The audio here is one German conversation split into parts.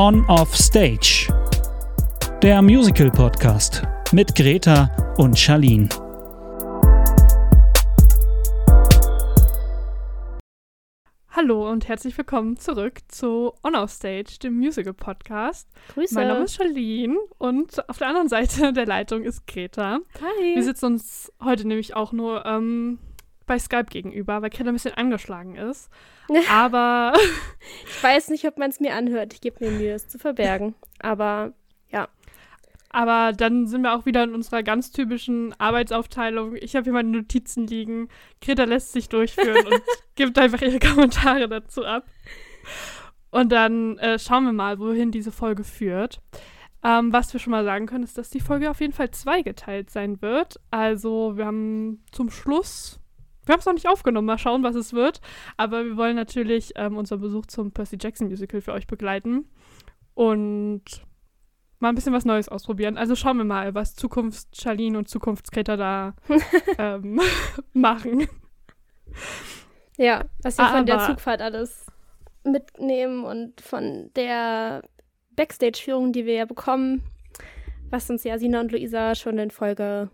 On Off Stage. Der Musical Podcast mit Greta und Charlene. Hallo und herzlich willkommen zurück zu On Off Stage, dem Musical Podcast. Grüße. Mein Name ist Charlene und auf der anderen Seite der Leitung ist Greta. Hi. Wir sitzen uns heute nämlich auch nur ähm, bei Skype gegenüber, weil Greta ein bisschen angeschlagen ist. Aber ich weiß nicht, ob man es mir anhört. Ich gebe mir Mühe, es zu verbergen. Aber ja. Aber dann sind wir auch wieder in unserer ganz typischen Arbeitsaufteilung. Ich habe hier meine Notizen liegen. Greta lässt sich durchführen und gibt einfach ihre Kommentare dazu ab. Und dann äh, schauen wir mal, wohin diese Folge führt. Ähm, was wir schon mal sagen können, ist, dass die Folge auf jeden Fall zweigeteilt sein wird. Also wir haben zum Schluss, wir haben es noch nicht aufgenommen, mal schauen, was es wird. Aber wir wollen natürlich ähm, unseren Besuch zum Percy Jackson Musical für euch begleiten. Und mal ein bisschen was Neues ausprobieren. Also schauen wir mal, was Zukunfts-Charlene und Zukunftsgreta da ähm, machen. Ja, was wir von der Zugfahrt alles mitnehmen und von der Backstage-Führung, die wir ja bekommen, was uns ja Sina und Luisa schon in Folge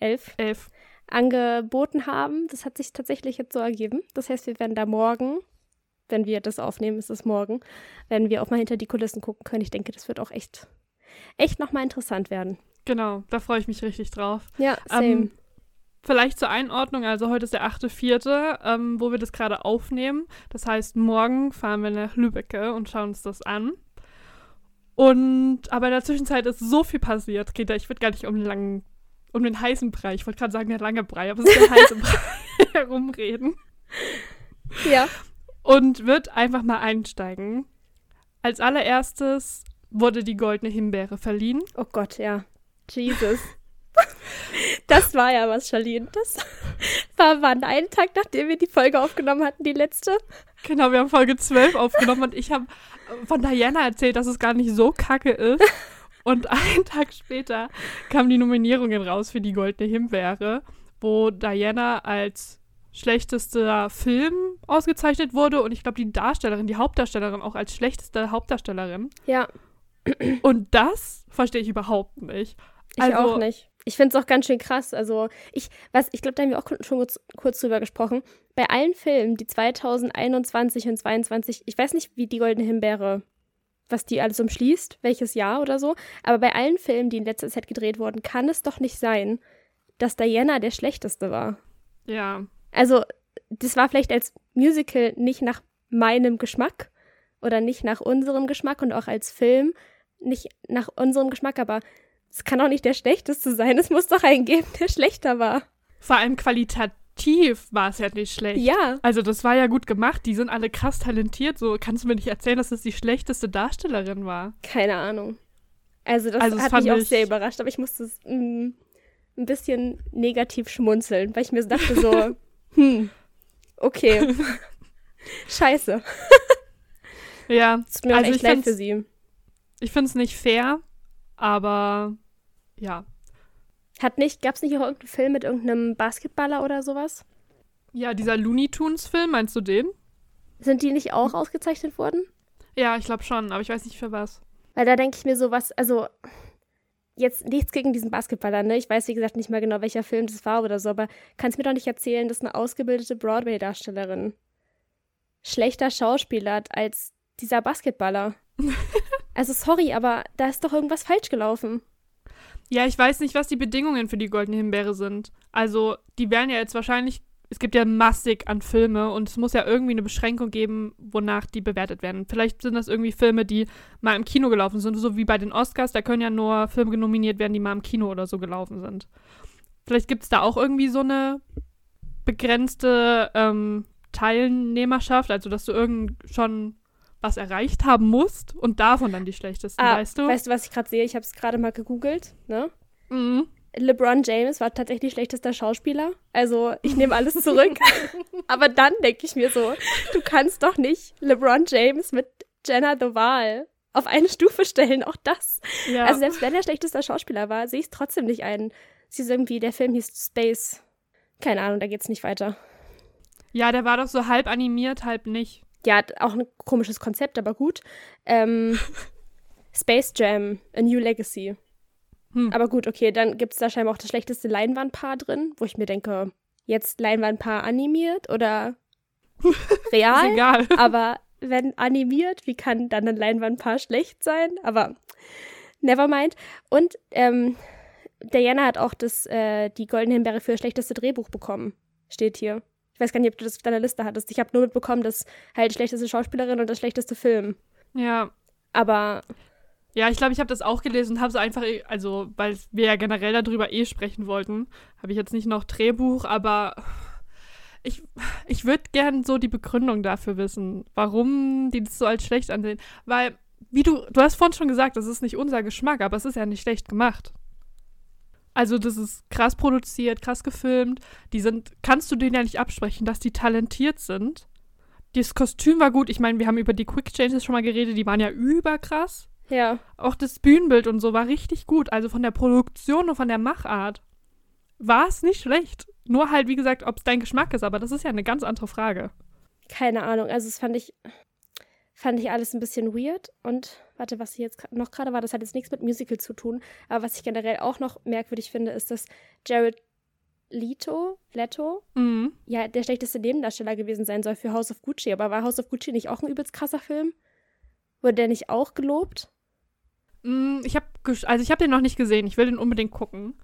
11 Elf. Angeboten haben. Das hat sich tatsächlich jetzt so ergeben. Das heißt, wir werden da morgen, wenn wir das aufnehmen, ist es morgen, werden wir auch mal hinter die Kulissen gucken können. Ich denke, das wird auch echt, echt nochmal interessant werden. Genau, da freue ich mich richtig drauf. Ja, same. Ähm, vielleicht zur Einordnung, also heute ist der 8.4., ähm, wo wir das gerade aufnehmen. Das heißt, morgen fahren wir nach Lübbecke und schauen uns das an. Und aber in der Zwischenzeit ist so viel passiert, Greta. Ich würde gar nicht um den langen, um den heißen Brei, ich wollte gerade sagen der lange Brei, aber es ist der heiße Brei herumreden. ja. Und wird einfach mal einsteigen. Als allererstes wurde die goldene Himbeere verliehen. Oh Gott, ja. Jesus. Das war ja was, Charlene. Das war wann? Einen Tag, nachdem wir die Folge aufgenommen hatten, die letzte. Genau, wir haben Folge 12 aufgenommen und ich habe von Diana erzählt, dass es gar nicht so kacke ist. Und einen Tag später kamen die Nominierungen raus für die Goldene Himbeere, wo Diana als schlechtester Film ausgezeichnet wurde und ich glaube die Darstellerin, die Hauptdarstellerin auch als schlechteste Hauptdarstellerin. Ja, Und das verstehe ich überhaupt nicht. ich Also- auch nicht. Ich finde es auch ganz schön krass. Also, ich, was, ich glaube, da haben wir auch schon kurz, kurz drüber gesprochen. Bei allen Filmen, die 2021 und 2022, ich weiß nicht, wie die Goldene Himbeere, was die alles umschließt, welches Jahr oder so, aber bei allen Filmen, die in letzter Zeit gedreht wurden, kann es doch nicht sein, dass Diana der schlechteste war. Ja, Also, das war vielleicht als Musical nicht nach meinem Geschmack oder nicht nach unserem Geschmack und auch als Film nicht nach unserem Geschmack, aber es kann auch nicht der schlechteste sein. Es muss doch einen geben, der schlechter war. vor allem qualitativ war es ja nicht schlecht. Ja, Also das war ja gut gemacht. Die sind alle krass talentiert. So kannst du mir nicht erzählen, dass das die schlechteste Darstellerin war. keine Ahnung. Also, das Also, hat mich auch sehr überrascht, aber ich musste es, mm, ein bisschen negativ schmunzeln, weil ich mir dachte so, hm, okay. Scheiße. Ja, Es tut mir Also echt ich leid für sie. ich finde es nicht fair, aber ja. Hat nicht, gab es nicht auch irgendeinen Film mit irgendeinem Basketballer oder sowas? Ja, dieser Looney Tunes Film, meinst du den? Sind die nicht auch ausgezeichnet worden? Ja, ich glaube schon, aber ich weiß nicht für was. Weil da denke ich mir so was, also jetzt nichts gegen diesen Basketballer, ne? Ich weiß, wie gesagt, nicht mal genau, welcher Film das war oder so, aber kannst mir doch nicht erzählen, dass eine ausgebildete Broadway-Darstellerin schlechter Schauspieler hat als dieser Basketballer. also sorry, aber da ist doch irgendwas falsch gelaufen. Ja, ich weiß nicht, was die Bedingungen für die Goldene Himbeere sind. Also, die werden ja jetzt wahrscheinlich, es gibt ja massig an Filme und es muss ja irgendwie eine Beschränkung geben, wonach die bewertet werden. Vielleicht sind das irgendwie Filme, die mal im Kino gelaufen sind, so wie bei den Oscars, da können ja nur Filme nominiert werden, die mal im Kino oder so gelaufen sind. Vielleicht gibt es da auch irgendwie so eine begrenzte ähm, Teilnehmerschaft, also dass du irgend schon was erreicht haben musst und davon dann die schlechtesten, Ah, weißt du? Weißt du, was ich gerade sehe? Ich habe es gerade mal gegoogelt, ne? mhm. LeBron James war tatsächlich schlechtester Schauspieler. Also ich nehme alles zurück. Aber dann denke ich mir so, du kannst doch nicht LeBron James mit Jenna Doval auf eine Stufe stellen. Auch das. Ja. Also selbst wenn er schlechtester Schauspieler war, sehe ich es trotzdem nicht ein. Es ist irgendwie, der Film hieß Space. Keine Ahnung, da geht's nicht weiter. Ja, der war doch so halb animiert, halb nicht. Ja, auch ein komisches Konzept, aber gut. Ähm, Space Jam, A New Legacy. Hm. Aber gut, okay, dann gibt es da scheinbar auch das schlechteste Leinwandpaar drin, wo ich mir denke, jetzt Leinwandpaar animiert oder real? Ist egal. Aber wenn animiert, wie kann dann ein Leinwandpaar schlecht sein? Aber never mind. Und ähm, Diana hat auch das, äh, die Goldene Himbeere für das schlechteste Drehbuch bekommen. Steht hier. Ich weiß gar nicht, ob du das auf deiner Liste hattest. Ich habe nur mitbekommen, dass halt schlechteste Schauspielerin und das schlechteste Film. Ja. Aber Ja, ich glaube, ich habe das auch gelesen und habe so einfach, eh- also, weil wir ja generell darüber eh sprechen wollten, habe ich jetzt nicht noch Drehbuch, aber ich, ich würde gern so die Begründung dafür wissen, warum die das so als schlecht ansehen. Weil, wie du, du hast vorhin schon gesagt, das ist nicht unser Geschmack, aber es ist ja nicht schlecht gemacht. Also, das ist krass produziert, krass gefilmt. Die sind, kannst du denen ja nicht absprechen, dass die talentiert sind. Das Kostüm war gut. Ich meine, wir haben über die Quick Changes schon mal geredet, die waren ja überkrass. ja, Auch das Bühnenbild und so war richtig gut. Also von der Produktion und von der Machart war es nicht schlecht. Nur halt, wie gesagt, ob es dein Geschmack ist, aber das ist ja eine ganz andere Frage. keine Ahnung. Also das fand ich, fand ich alles ein bisschen weird. Und warte, was hier jetzt noch gerade war, das hat jetzt nichts mit Musical zu tun. Aber was ich generell auch noch merkwürdig finde, ist, dass Jared Leto, Leto, Mhm. ja, der schlechteste Nebendarsteller gewesen sein soll für House of Gucci. Aber war House of Gucci nicht auch ein übelst krasser Film? Wurde der nicht auch gelobt? Mm, Ich habe, also ich habe den noch nicht gesehen. Ich will den unbedingt gucken.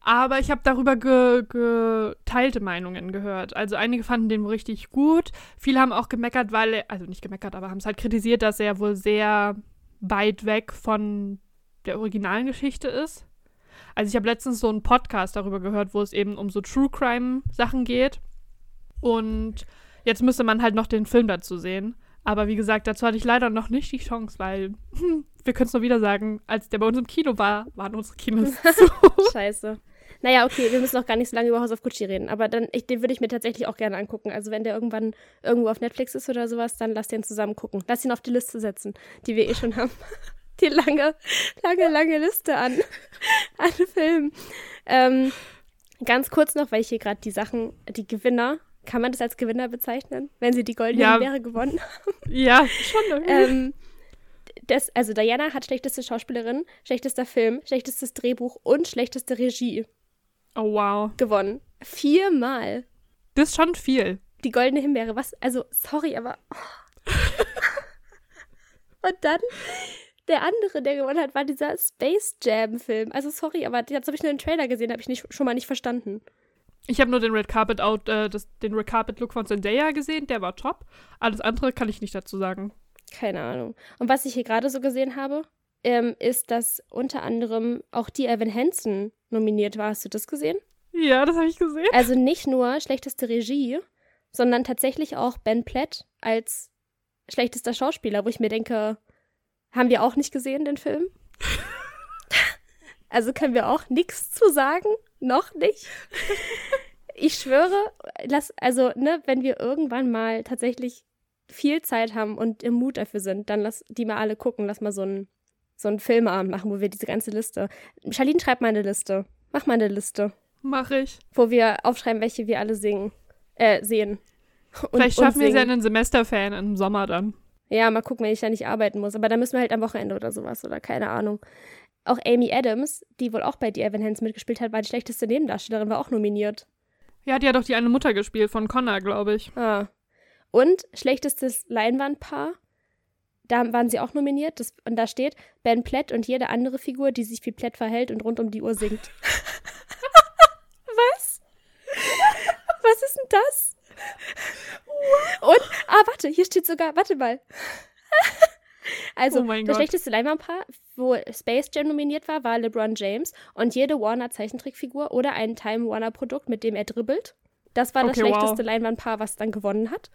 Aber ich habe darüber ge geteilte Meinungen gehört. Also einige fanden den richtig gut. Viele haben auch gemeckert, weil er, also nicht gemeckert, aber haben es halt kritisiert, dass er wohl sehr weit weg von der originalen Geschichte ist. Also ich habe letztens so einen Podcast darüber gehört, wo es eben um so True Crime Sachen geht. Und jetzt müsste man halt noch den Film dazu sehen. Aber wie gesagt, dazu hatte ich leider noch nicht die Chance, weil hm, wir können es nur wieder sagen, als der bei uns im Kino war, waren unsere Kinos zu. Scheiße. Naja, okay, wir müssen noch gar nicht so lange über House of Gucci reden. Aber dann, ich, den würde ich mir tatsächlich auch gerne angucken. Also wenn der irgendwann irgendwo auf Netflix ist oder sowas, dann lass den zusammen gucken. Lass ihn auf die Liste setzen, die wir eh schon haben. Die lange, lange, lange Liste an, an Filmen. Ähm, ganz kurz noch, weil ich hier gerade die Sachen, die Gewinner, kann man das als Gewinner bezeichnen, wenn sie die Goldene Ja. Himbeere gewonnen ja, schon irgendwie. ähm, das, also Diana hat schlechteste Schauspielerin, schlechtester Film, schlechtestes Drehbuch und schlechteste Regie oh wow. gewonnen. Viermal. Das ist schon viel. Die goldene Himbeere. Was? Also, sorry, aber. und dann der andere, der gewonnen hat, war dieser Space Jam-Film. Also, sorry, aber das habe ich nur einen Trailer gesehen, habe ich nicht, schon mal nicht verstanden. Ich habe nur den Red Carpet Out, äh, das, den Red Carpet Look von Zendaya gesehen, der war top. Alles andere kann ich nicht dazu sagen. Keine Ahnung. Und was ich hier gerade so gesehen habe, ähm, ist, dass unter anderem auch die Evan Hansen nominiert war. Hast du das gesehen? Ja, das habe ich gesehen. Also nicht nur schlechteste Regie, sondern tatsächlich auch Ben Platt als schlechtester Schauspieler, wo ich mir denke, haben wir auch nicht gesehen, den Film? also können wir auch nichts zu sagen? Noch nicht? Ich schwöre, lass, also, ne, wenn wir irgendwann mal tatsächlich viel Zeit haben und im Mut dafür sind, dann lass die mal alle gucken, lass mal so einen so einen Filmabend machen, wo wir diese ganze Liste. Charlene, schreib mal eine Liste. Mach mal eine Liste Mach ich. wo wir aufschreiben, welche wir alle singen, äh, sehen. Und, Vielleicht schaffen wir es ja singen. einen Semesterfan im Sommer dann. Ja, mal gucken, wenn ich da nicht arbeiten muss. Aber da müssen wir halt am Wochenende oder sowas oder keine Ahnung. Auch Amy Adams, die wohl auch bei The Evan Hansen mitgespielt hat, war die schlechteste Nebendarstellerin, war auch nominiert. Ja, die hat doch die eine Mutter gespielt von Connor, glaube ich. Ah. Und schlechtestes Leinwandpaar, da waren sie auch nominiert. Das, und da steht Ben Platt und jede andere Figur, die sich wie Platt verhält und rund um die Uhr singt. Was? Was ist denn das? Und, ah, warte, hier steht sogar, warte mal. Also, Oh das Gott. schlechteste Leinwandpaar, wo Space Jam nominiert war, war LeBron James und jede Warner-Zeichentrickfigur oder ein Time Warner-Produkt, mit dem er dribbelt. Das war das Okay, wow. schlechteste Leinwandpaar, was dann gewonnen hat.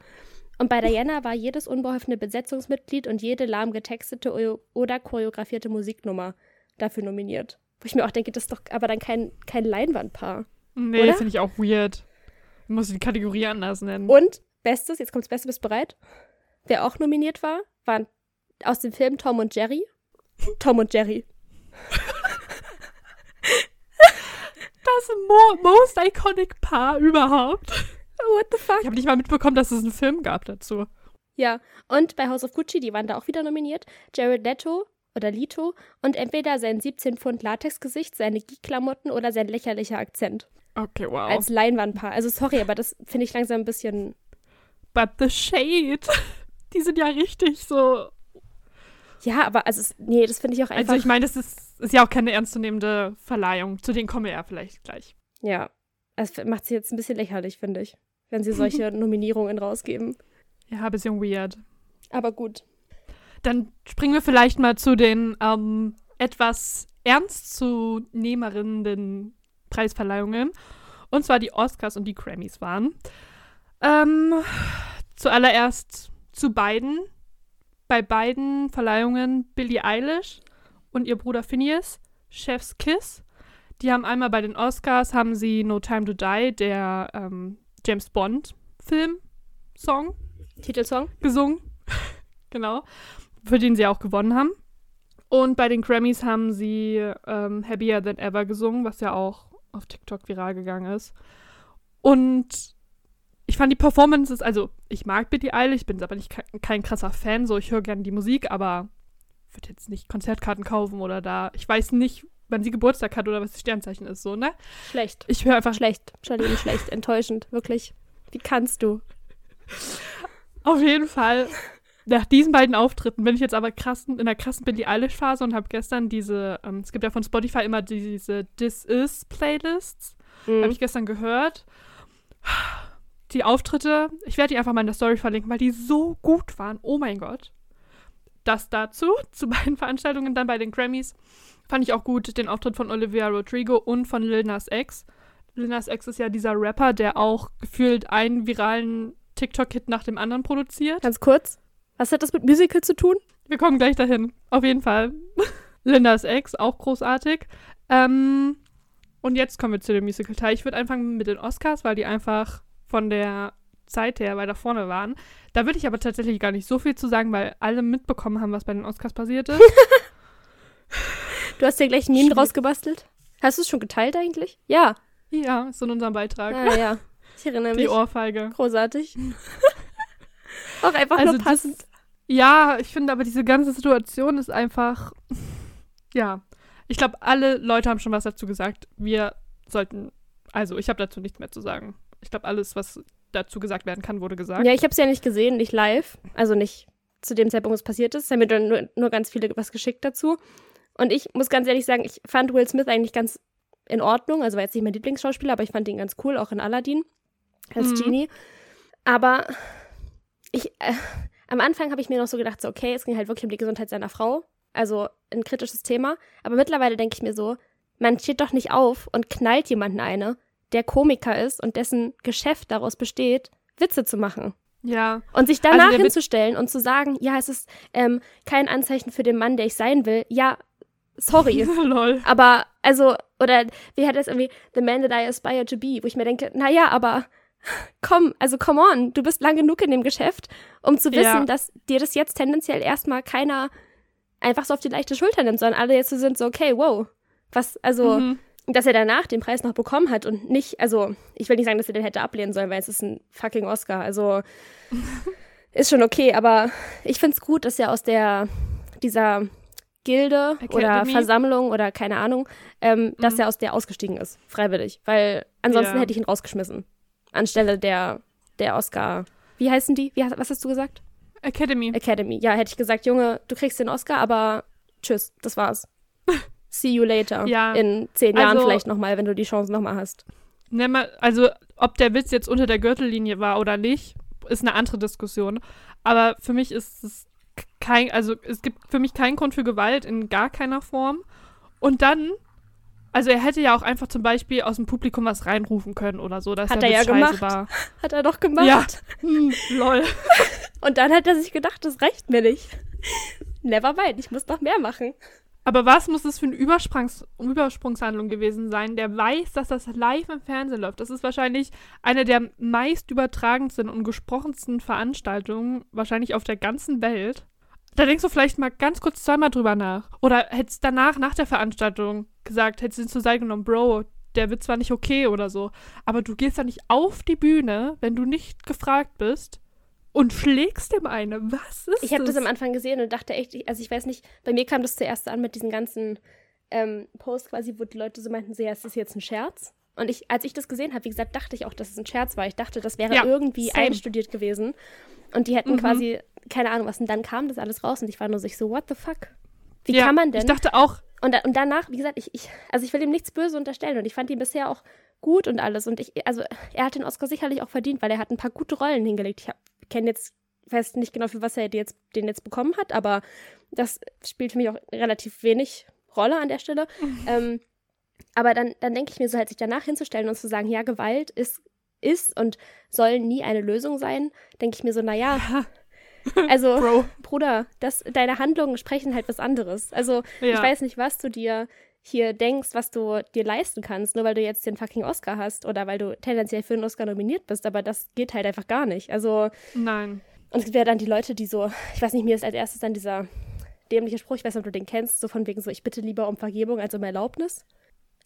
Und bei Diana war jedes unbeholfene Besetzungsmitglied und jede lahm getextete oder choreografierte Musiknummer dafür nominiert. Wo ich mir auch denke, das ist doch aber dann kein, kein Leinwandpaar. Nee, Oder? finde ich auch weird. Du musst die Kategorie anders nennen. Und Bestes, jetzt kommt das Beste, bist bereit? Wer auch nominiert war, waren aus dem Film Tom und Jerry. Tom und Jerry. das mo most iconic Paar überhaupt. What the fuck? Ich habe nicht mal mitbekommen, dass es einen Film gab dazu. Ja, und bei House of Gucci, die waren da auch wieder nominiert, Jared Leto oder Lito und entweder sein 17 Pfund Latexgesicht, seine Geek-Klamotten oder sein lächerlicher Akzent. Okay, wow. Als Leinwandpaar. Also sorry, aber das finde ich langsam ein bisschen. But the shade. Die sind ja richtig so. Ja, aber also nee, das finde ich auch einfach. Also ich meine, das ist, ist ja auch keine ernstzunehmende Verleihung. Zu denen kommen wir ja vielleicht gleich. Ja, es macht sie jetzt ein bisschen lächerlich, finde ich, wenn sie solche Nominierungen rausgeben. Ja, bisschen weird. Aber gut. Dann springen wir vielleicht mal zu den ähm, etwas ernstzunehmenden Preisverleihungen. Und zwar die Oscars und die Grammys waren. Ähm, zuallererst zu beiden. Bei beiden Verleihungen Billie Eilish und ihr Bruder Phineas, Chef's Kiss. Die haben einmal bei den Oscars haben sie No Time to Die, der ähm, James Bond Film Song Titelsong? gesungen. genau. Für den sie auch gewonnen haben. Und bei den Grammys haben sie ähm, Happier Than Ever gesungen, was ja auch auf TikTok viral gegangen ist. Und ich fand die Performances, also ich mag Billie Eilish, ich bin aber nicht kein, kein krasser Fan, so ich höre gerne die Musik, aber würde jetzt nicht Konzertkarten kaufen oder da. Ich weiß nicht, wann sie Geburtstag hat oder was das Sternzeichen ist, so, ne? Schlecht. Ich höre einfach Schlecht. Charlene, schlecht. Enttäuschend. Wirklich. Wie kannst du? Auf jeden Fall. Nach diesen beiden Auftritten bin ich jetzt aber krassen, in der krassen Billie Eilish-Phase und habe gestern diese, ähm, es gibt ja von Spotify immer diese This Is Playlists, Mhm. habe ich gestern gehört. Die Auftritte, ich werde die einfach mal in der Story verlinken, weil die so gut waren. Oh mein Gott. Das dazu, zu beiden Veranstaltungen, dann bei den Grammys, fand ich auch gut den Auftritt von Olivia Rodrigo und von Lil Nas X. Lil Nas X ist ja dieser Rapper, der auch gefühlt einen viralen TikTok-Hit nach dem anderen produziert. Ganz kurz. Was hat das mit Musical zu tun? Wir kommen gleich dahin. Auf jeden Fall. Lindas Ex, auch großartig. Ähm, und jetzt kommen wir zu dem Musical-Teil. Ich würde anfangen mit den Oscars, weil die einfach von der Zeit her weiter vorne waren. Da würde ich aber tatsächlich gar nicht so viel zu sagen, weil alle mitbekommen haben, was bei den Oscars passiert ist. Du hast ja gleich ein Meme Schwierig. draus gebastelt. Hast du es schon geteilt eigentlich? Ja. ja, ist in unserem Beitrag. Ah, ja. Ich erinnere Die mich. Ohrfeige. Großartig. Auch einfach Also nur das- passend. Ja, ich finde aber diese ganze Situation ist einfach. Ja. Ich glaube, alle Leute haben schon was dazu gesagt. Wir sollten. Also, ich habe dazu nichts mehr zu sagen. Ich glaube, alles, was dazu gesagt werden kann, wurde gesagt. Ja, ich habe es ja nicht gesehen, nicht live. Also nicht zu dem Zeitpunkt, wo es passiert ist. Es haben mir dann nur, nur ganz viele was geschickt dazu. Und ich muss ganz ehrlich sagen, ich fand Will Smith eigentlich ganz in Ordnung. Also war jetzt nicht mein Lieblingsschauspieler, aber ich fand ihn ganz cool, auch in Aladdin als Mhm. Genie. Aber ich, äh, am Anfang habe ich mir noch so gedacht, so, okay, es ging halt wirklich um die Gesundheit seiner Frau. Also ein kritisches Thema. Aber mittlerweile denke ich mir so, man steht doch nicht auf und knallt jemanden eine, der Komiker ist und dessen Geschäft daraus besteht, Witze zu machen. Ja. Und sich danach Also der Witz- hinzustellen und zu sagen, ja, es ist ähm, kein Anzeichen für den Mann, der ich sein will. Ja, sorry. Lol. aber, also, oder wie hat das irgendwie, The Man That I Aspire to Be, wo ich mir denke, naja, aber komm, also come on, du bist lang genug in dem Geschäft, um zu wissen, Ja. dass dir das jetzt tendenziell erstmal keiner einfach so auf die leichte Schulter nimmt, sondern alle jetzt so sind so, okay, wow, was, also, Mhm. dass er danach den Preis noch bekommen hat und nicht, also ich will nicht sagen, dass er den hätte ablehnen sollen, weil es ist ein fucking Oscar. Also ist schon okay, aber ich finde es gut, dass er aus der dieser Gilde oder Academy? Versammlung oder keine Ahnung, ähm, dass Mhm. er aus der ausgestiegen ist, freiwillig. Weil ansonsten Ja. hätte ich ihn rausgeschmissen. Anstelle der, der Oscar. Wie heißen die? Wie, was hast du gesagt? Academy. Academy. Ja, hätte ich gesagt, Junge, du kriegst den Oscar, aber tschüss, das war's. See you later. Ja, In zehn Jahren also- vielleicht nochmal, wenn du die Chance nochmal hast. Mal, also, ob der Witz jetzt unter der Gürtellinie war oder nicht, ist eine andere Diskussion. Aber für mich ist es kein, also es gibt für mich keinen Grund für Gewalt in gar keiner Form. Und dann, also er hätte ja auch einfach zum Beispiel aus dem Publikum was reinrufen können oder so, dass Hat er ja scheiße gemacht. war. Hat er doch gemacht. Ja. Hm, lol. Und dann hat er sich gedacht, das reicht mir nicht. Never mind, ich muss noch mehr machen. Aber was muss das für eine Übersprungs Übersprungshandlung gewesen sein? Der weiß, dass das live im Fernsehen läuft. Das ist wahrscheinlich eine der meist übertragensten und gesprochensten Veranstaltungen, wahrscheinlich auf der ganzen Welt. Da denkst du vielleicht mal ganz kurz zweimal drüber nach. Oder hättest danach, nach der Veranstaltung gesagt, hättest du ihn zur Seite genommen, Bro, der Witz war nicht okay oder so. Aber du gehst da nicht auf die Bühne, wenn du nicht gefragt bist und schlägst dem eine. Was ist Ich habe das am Anfang gesehen und dachte echt, also ich weiß nicht, bei mir kam das zuerst an mit diesen ganzen ähm, Posts quasi, wo die Leute so meinten, so, ja, ist das jetzt ein Scherz? Und ich, als ich das gesehen habe, wie gesagt, dachte ich auch, dass es ein Scherz war. Ich dachte, das wäre Ja, irgendwie same. einstudiert gewesen. Und die hätten Mhm. quasi, keine Ahnung was, und dann kam das alles raus und ich war nur so, ich so, what the fuck? Wie ja, kann man denn? Ich dachte auch, Und, da, und danach, wie gesagt, ich, ich, also ich will ihm nichts Böse unterstellen und ich fand ihn bisher auch gut und alles. Und ich, also er hat den Oscar sicherlich auch verdient, weil er hat ein paar gute Rollen hingelegt. Ich kenne jetzt, weiß nicht genau, für was er jetzt, den jetzt bekommen hat, aber das spielt für mich auch relativ wenig Rolle an der Stelle. ähm, aber dann, dann denke ich mir so, halt sich danach hinzustellen und zu sagen, ja, Gewalt ist, ist und soll nie eine Lösung sein, denke ich mir so, naja, also Bro. Bruder, das, deine Handlungen sprechen halt was anderes. Also Ja. ich weiß nicht, was du dir hier denkst, was du dir leisten kannst, nur weil du jetzt den fucking Oscar hast oder weil du tendenziell für einen Oscar nominiert bist, aber das geht halt einfach gar nicht. Also, Nein. und es gibt ja dann die Leute, die so, ich weiß nicht, mir ist als erstes dann dieser dämliche Spruch, ich weiß nicht, ob du den kennst, so von wegen so, ich bitte lieber um Vergebung als um Erlaubnis.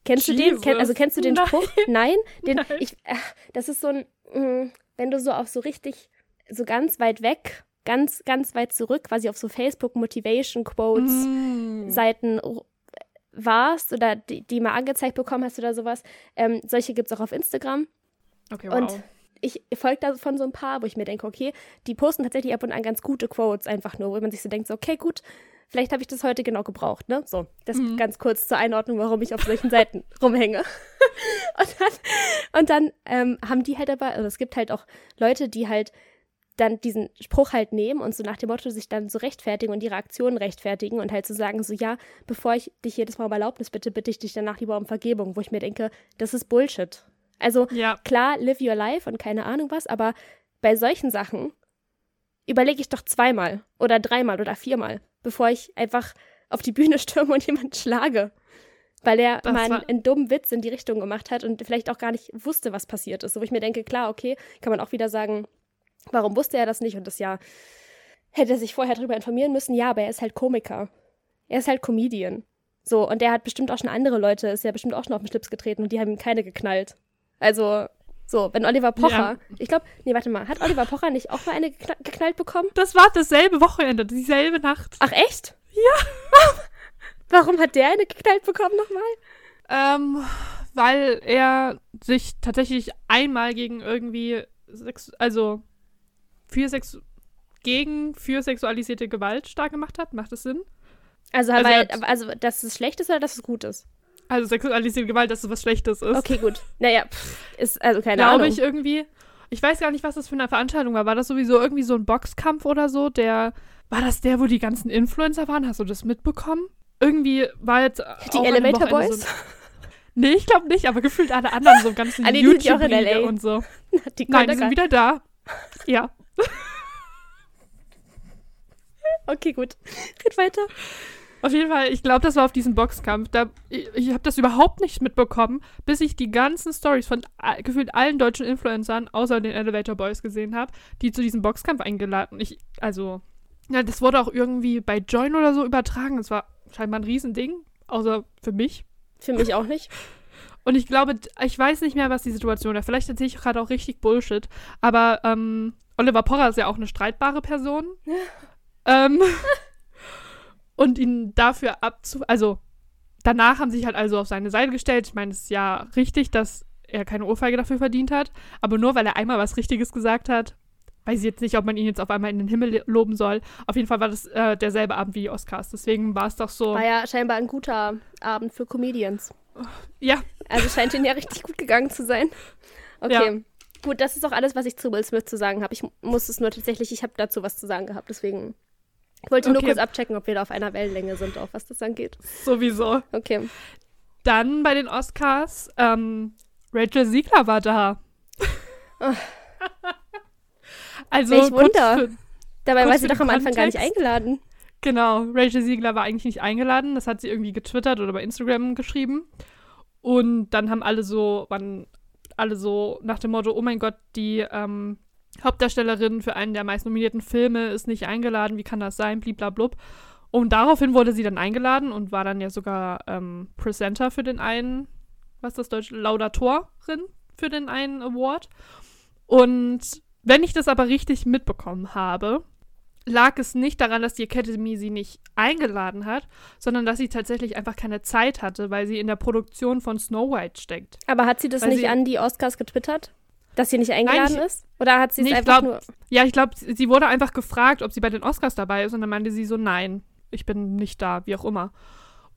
Kennst du den? Jesus. Ken, also kennst du den Nein. Spruch? Nein? Den, Nein. Ich, äh, das ist so ein, mh, wenn du so auf so richtig, so ganz weit weg, ganz, ganz weit zurück, quasi auf so Facebook Motivation Quotes Mm. Warst oder die, die mal angezeigt bekommen hast oder sowas. Ähm, solche gibt es auch auf Instagram. Okay, Und wow. ich folge davon so ein paar, wo ich mir denke, okay, die posten tatsächlich ab und an ganz gute Quotes einfach nur, wo man sich so denkt, so, okay, gut, vielleicht habe ich das heute genau gebraucht, ne? So, das Mhm. ganz kurz zur Einordnung, warum ich auf solchen Seiten rumhänge. und dann, und dann ähm, haben die halt aber, also es gibt halt auch Leute, die halt dann diesen Spruch halt nehmen und so nach dem Motto sich dann so rechtfertigen und ihre Aktionen rechtfertigen und halt so sagen, so ja, bevor ich dich jedes Mal um Erlaubnis bitte, bitte ich dich danach lieber um Vergebung, wo ich mir denke, das ist Bullshit. Also Ja, klar, live your life und keine Ahnung was, aber bei solchen Sachen überlege ich doch zweimal oder dreimal oder viermal, bevor ich einfach auf die Bühne stürme und jemanden schlage. Weil er Das mal war- einen dummen Witz in die Richtung gemacht hat und vielleicht auch gar nicht wusste, was passiert ist. Wo ich mir denke, klar, okay, kann man auch wieder sagen, warum wusste er das nicht und das ja hätte er sich vorher darüber informieren müssen. Ja, aber er ist halt Komiker. Er ist halt Comedian. So, und der hat bestimmt auch schon andere Leute, ist ja bestimmt auch schon auf den Schlips getreten und die haben ihm keine geknallt. Also, so, wenn Oliver Pocher, Ja. ich glaube, nee, warte mal, hat Oliver Pocher nicht auch mal eine gekna- geknallt bekommen? das war dasselbe Wochenende, dieselbe Nacht. Ach, echt? Ja. Warum hat der eine geknallt bekommen nochmal? Ähm, weil er sich tatsächlich einmal gegen irgendwie Sex also für Sex gegen für sexualisierte Gewalt stark gemacht hat. Macht das Sinn? Also, Also weil, hat- also, dass es schlecht ist oder dass es gut ist? Also sexualisierte Gewalt, dass es was Schlechtes ist. Okay, gut. Naja, pff, ist also keine Glaube Ahnung. ich irgendwie. Ich weiß gar nicht, was das für eine Veranstaltung war. War das sowieso irgendwie so ein Boxkampf oder so? Der war das der, wo die ganzen Influencer waren? Hast du das mitbekommen? Irgendwie war jetzt Die Elevator Boys? So, nee, ich glaube nicht, aber gefühlt alle anderen so ganzen Ah, nee, ja auch in LA. und so. die Nein, die sind wieder da. Ja. Okay, gut. Red weiter. Auf jeden Fall, ich glaube, das war auf diesem Boxkampf. Da, ich ich habe das überhaupt nicht mitbekommen, bis ich die ganzen Stories von a- gefühlt allen deutschen Influencern, außer den Elevator Boys, gesehen habe, die zu diesem Boxkampf eingeladen. Ich, also, ja, das wurde auch irgendwie bei Join oder so übertragen. Das war scheinbar ein Riesending, außer für mich. Für mich auch nicht. Und ich glaube, ich weiß nicht mehr, was die Situation war. Vielleicht erzähle ich gerade auch richtig Bullshit. Aber ähm, Oliver Porrer ist ja auch eine streitbare Person. ähm, und ihn dafür abzu... Also, danach haben sie sich halt also auf seine Seite gestellt. Ich meine, es ist ja richtig, dass er keine Ohrfeige dafür verdient hat. Aber nur, weil er einmal was Richtiges gesagt hat, weiß ich jetzt nicht, ob man ihn jetzt auf einmal in den Himmel loben soll. Auf jeden Fall war das äh, derselbe Abend wie die Oscars. Deswegen war es doch so... War ja scheinbar ein guter Abend für Comedians. ja, Also scheint ihnen ja richtig gut gegangen zu sein. Okay. Gut, das ist auch alles, was ich zu Will Smith zu sagen habe. Ich muss es nur tatsächlich, ich habe dazu was zu sagen gehabt, deswegen. Ich wollte nur Okay. kurz abchecken, ob wir da auf einer Wellenlänge sind, auch was das angeht. sowieso. Okay. Dann bei den Oscars, ähm, Rachel Siegler war da. Also Welch Wunder. Für, Dabei war sie doch am Anfang gar nicht eingeladen. genau, Rachel Siegler war eigentlich nicht eingeladen. Das hat sie irgendwie getwittert oder bei Instagram geschrieben. Und dann haben alle so, waren alle so nach dem Motto, oh mein Gott, die ähm, Hauptdarstellerin für einen der meist nominierten Filme ist nicht eingeladen, wie kann das sein, bliblablub. Und daraufhin wurde sie dann eingeladen und war dann ja sogar ähm, Presenter für den einen, was ist das deutsche, Laudatorin für den einen Award. Und Wenn ich das aber richtig mitbekommen habe, lag es nicht daran, dass die Academy sie nicht eingeladen hat, sondern dass sie tatsächlich einfach keine Zeit hatte, weil sie in der Produktion von Snow White steckt. Aber hat sie das Weil nicht sie- an die Oscars getwittert? Dass sie nicht eingeladen ich- ist? Oder hat sie es Nee, einfach glaub- nur. Ja, ich glaube, sie wurde einfach gefragt, ob sie bei den Oscars dabei ist und dann meinte sie so, nein, ich bin nicht da, wie auch immer.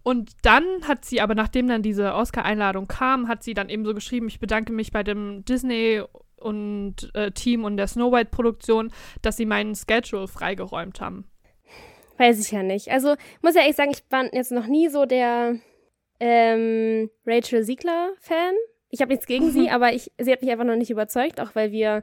Und dann hat sie aber, nachdem dann diese Oscar-Einladung kam, hat sie dann eben so geschrieben, ich bedanke mich bei dem Disney und äh, Team und der Snow White-Produktion, dass sie meinen Schedule freigeräumt haben. Weiß ich ja nicht. Also, muss ja ehrlich sagen, ich war jetzt noch nie so der ähm, Rachel Siegler-Fan. Ich habe nichts gegen sie, aber ich, sie hat mich einfach noch nicht überzeugt, auch weil wir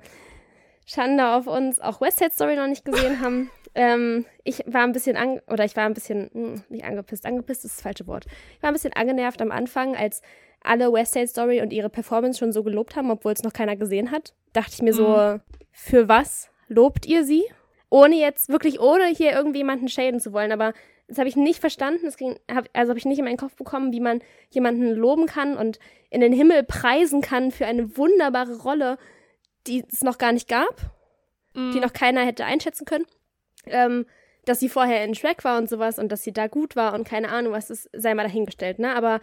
Schande auf uns auch West Side Story noch nicht gesehen haben. Ähm, ich war ein bisschen an, oder ich war ein bisschen, hm, nicht angepisst, angepisst ist das falsche Wort. Ich war ein bisschen angenervt am Anfang, als alle West Side Story und ihre Performance schon so gelobt haben, obwohl es noch keiner gesehen hat. Dachte ich mir so, für was lobt ihr sie? Ohne jetzt, wirklich ohne hier irgendwie jemanden schäden zu wollen, aber das habe ich nicht verstanden. Das ging, hab, also habe ich nicht in meinen Kopf bekommen, wie man jemanden loben kann und in den Himmel preisen kann für eine wunderbare Rolle, die es noch gar nicht gab, Mhm. die noch keiner hätte einschätzen können. Ähm, dass sie vorher in Shrek war und sowas und dass sie da gut war und keine Ahnung, was das sei mal dahingestellt, ne? Aber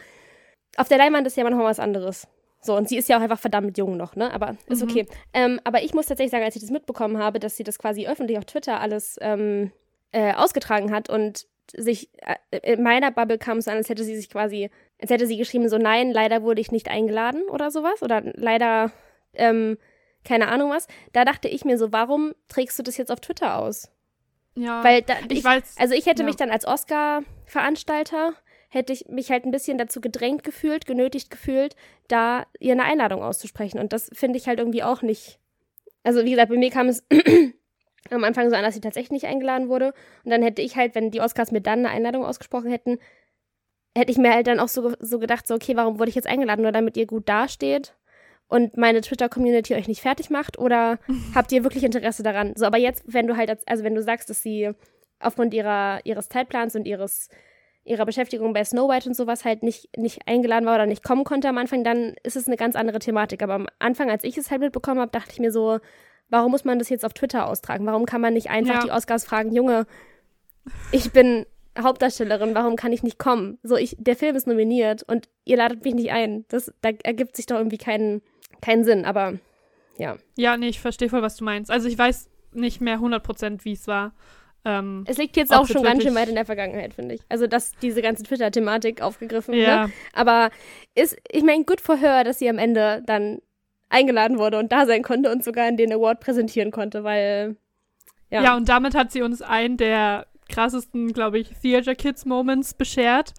auf der Leinwand ist ja manchmal was anderes. So, und sie ist ja auch einfach verdammt jung noch, ne? Aber ist Mhm. okay. Ähm, aber ich muss tatsächlich sagen, als ich das mitbekommen habe, dass sie das quasi öffentlich auf Twitter alles ähm, äh, ausgetragen hat und sich äh, in meiner Bubble kam es so an, als hätte sie sich quasi, als hätte sie geschrieben, so nein, leider wurde ich nicht eingeladen oder sowas. Oder leider, ähm, keine Ahnung was. Da dachte ich mir so, warum trägst du das jetzt auf Twitter aus? Ja, Weil da, ich, ich, weiß. also ich hätte ja. mich dann als Oscar-Veranstalter, hätte ich mich halt ein bisschen dazu gedrängt gefühlt, genötigt gefühlt, da ihr eine Einladung auszusprechen. Und das finde ich halt irgendwie auch nicht. Also wie gesagt, bei mir kam es am Anfang so an, dass sie tatsächlich nicht eingeladen wurde. Und dann hätte ich halt, wenn die Oscars mir dann eine Einladung ausgesprochen hätten, hätte ich mir halt dann auch so, so gedacht, so, okay, warum wurde ich jetzt eingeladen? Nur damit ihr gut dasteht und meine Twitter-Community euch nicht fertig macht? Oder habt ihr wirklich Interesse daran? So, aber jetzt, wenn du halt, als- also wenn du sagst, dass sie aufgrund ihrer, ihres Zeitplans und ihres, ihrer Beschäftigung bei Snow White und sowas halt nicht, nicht eingeladen war oder nicht kommen konnte am Anfang, dann ist es eine ganz andere Thematik. Aber am Anfang, als ich es halt mitbekommen habe, dachte ich mir so, warum muss man das jetzt auf Twitter austragen? Warum kann man nicht einfach Ja. die Oscars fragen, Junge, ich bin Hauptdarstellerin, warum kann ich nicht kommen? So, ich, der Film ist nominiert und ihr ladet mich nicht ein. Das, da ergibt sich doch irgendwie keinen, keinen Sinn, aber ja. Ja, nee, ich verstehe voll, was du meinst. Also ich weiß nicht mehr 100% wie es war. Ähm, Es liegt jetzt auch schon ganz schön weit in der Vergangenheit, finde ich. Also, dass diese ganze Twitter-Thematik aufgegriffen ja, ne? Aber ist, ich meine, gut for her, dass sie am Ende dann eingeladen wurde und da sein konnte und sogar den Award präsentieren konnte, weil ja. Ja. und damit hat sie uns einen der krassesten, glaube ich, Theater Kids Moments beschert.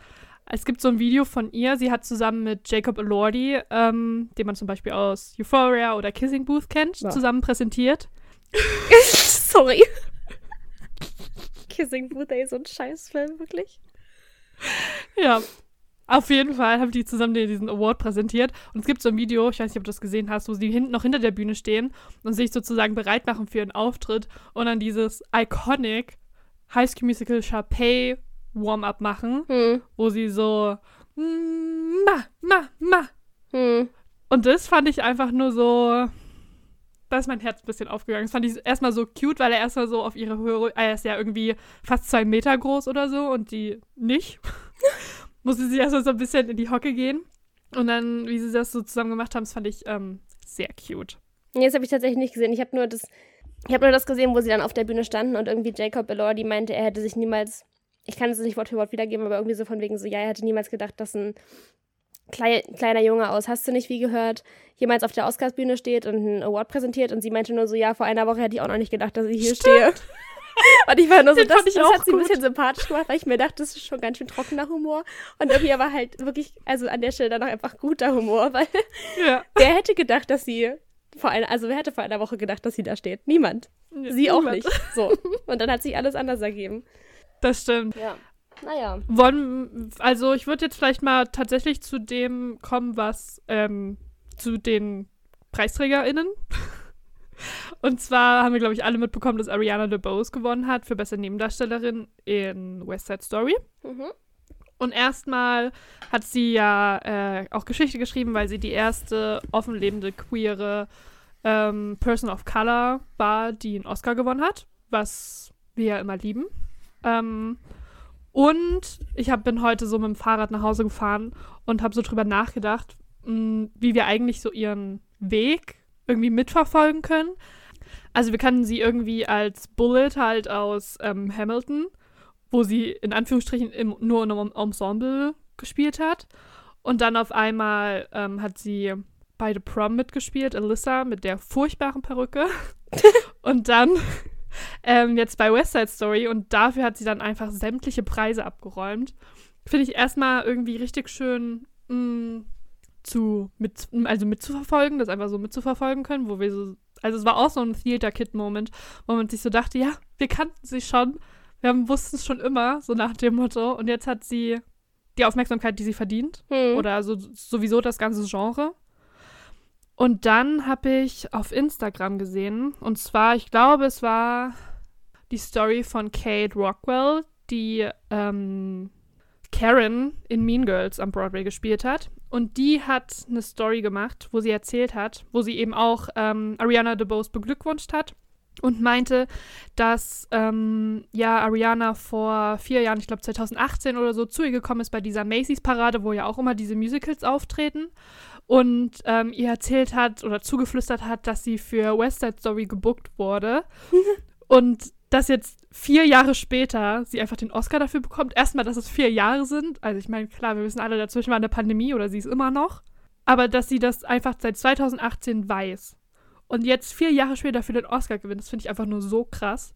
Es gibt so ein Video von ihr, sie hat zusammen mit Jacob Elordi, ähm, den man zum Beispiel aus Euphoria oder Kissing Booth kennt, Ja. zusammen präsentiert. Sorry. Kissing Booth, ey, so ein Scheißfilm, wirklich. Ja. Auf jeden Fall haben die zusammen diesen Award präsentiert. Und es gibt so ein Video, ich weiß nicht, ob du das gesehen hast, wo sie hinten noch hinter der Bühne stehen und sich sozusagen bereit machen für ihren Auftritt und dann dieses iconic High School Musical Sharpay Warm-up machen, Hm, wo sie so mm, ma, ma, ma. hm. Und das fand ich einfach nur so. Da ist mein Herz ein bisschen aufgegangen. Das fand ich erstmal so cute, weil er erstmal so auf ihre Höhe. Er ist ja irgendwie fast zwei Meter groß oder so und die nicht. Musste sie erstmal so ein bisschen in die Hocke gehen. Und dann, wie sie das so zusammen gemacht haben, das fand ich ähm, sehr cute. Nee, das habe ich tatsächlich nicht gesehen. Ich habe nur das, ich habe nur das gesehen, wo sie dann auf der Bühne standen und irgendwie Jacob Elordi meinte, er hätte sich niemals, ich kann es nicht Wort für Wort wiedergeben, aber irgendwie so von wegen so, ja, er hätte niemals gedacht, dass ein klei kleiner Junge aus, hast du nicht wie gehört, jemals auf der Oscarsbühne steht und einen Award präsentiert und sie meinte nur so, ja, vor einer Woche hätte ich auch noch nicht gedacht, dass ich hier stehe. Und ich war nur so, das, das auch hat sie ein bisschen sympathisch gemacht, weil ich mir dachte, das ist schon ganz schön trockener Humor. Und irgendwie aber halt wirklich, also an der Stelle dann auch einfach guter Humor, weil Ja. Wer hätte gedacht, dass sie vor einer, also wer hätte vor einer Woche gedacht, dass sie da steht? Niemand. Sie auch Niemand. nicht. So. Und dann hat sich alles anders ergeben. Das stimmt. Ja. Naja. Wollen, also ich würde jetzt vielleicht mal tatsächlich zu dem kommen, was ähm, zu den PreisträgerInnen. Und zwar haben wir, glaube ich, alle mitbekommen, dass Ariana DeBose gewonnen hat für beste Nebendarstellerin in West Side Story. Mhm. Und erstmal hat sie ja äh, auch Geschichte geschrieben, weil sie die erste offenlebende queere ähm, Person of Color war, die einen Oscar gewonnen hat, was wir ja immer lieben. Ähm, und ich hab, bin heute so mit dem Fahrrad nach Hause gefahren und habe so drüber nachgedacht, mh, wie wir eigentlich so ihren Weg irgendwie mitverfolgen können. Also wir kannten sie irgendwie als Bullet halt aus ähm, Hamilton, wo sie in Anführungsstrichen im, nur in einem Ensemble gespielt hat. Und dann auf einmal ähm, hat sie bei The Prom mitgespielt, Alyssa mit der furchtbaren Perücke. und dann ähm, jetzt bei West Side Story und dafür hat sie dann einfach sämtliche Preise abgeräumt. Finde ich erstmal irgendwie richtig schön mh, zu, mit, also mitzuverfolgen, das einfach so mitzuverfolgen können, wo wir so, also es war auch so ein Theater-Kid-Moment, wo man sich so dachte, ja, wir kannten sie schon, wir wussten es schon immer, so nach dem Motto, und jetzt hat sie die Aufmerksamkeit, die sie verdient, Hm. oder so, sowieso das ganze Genre. Und dann habe ich auf Instagram gesehen, und zwar, ich glaube, es war die Story von Kate Rockwell, die ähm, Karen in Mean Girls am Broadway gespielt hat. Und die hat eine Story gemacht, wo sie erzählt hat, wo sie eben auch ähm, Ariana DeBose beglückwünscht hat und meinte, dass ähm, ja Ariana vor vier Jahren, ich glaube 2018 oder so, zu ihr gekommen ist bei dieser Macy's-Parade, wo ja auch immer diese Musicals auftreten und ähm, ihr erzählt hat oder zugeflüstert hat, dass sie für West Side Story gebuckt wurde und dass jetzt vier Jahre später sie einfach den Oscar dafür bekommt. Erstmal, dass es vier Jahre sind. Also ich meine, klar, wir wissen alle, dazwischen war eine Pandemie oder sie ist immer noch. Aber dass sie das einfach seit 2018 weiß und jetzt vier Jahre später für den Oscar gewinnt, das finde ich einfach nur so krass,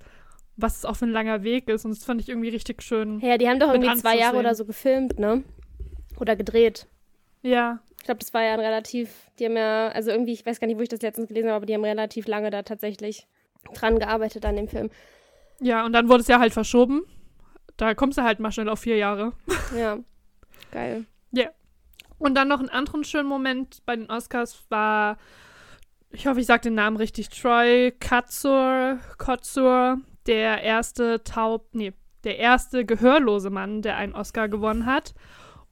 was es auch für ein langer Weg ist. Und das fand ich irgendwie richtig schön. Ja, die haben doch irgendwie zwei Jahre oder so gefilmt, ne? Oder gedreht. Ja, Ich glaube, das war ja ein relativ, die haben ja, also irgendwie, ich weiß gar nicht, wo ich das letztens gelesen habe, aber die haben relativ lange da tatsächlich dran gearbeitet an dem Film. ja, und dann wurde es ja halt verschoben. Da kommst du halt mal schnell auf vier Jahre. Ja. Geil. Und dann noch einen anderen schönen Moment bei den Oscars war, ich hoffe, ich sage den Namen richtig, Troy Katzur, Kotzur, der erste taub, nee, der erste gehörlose Mann, der einen Oscar gewonnen hat.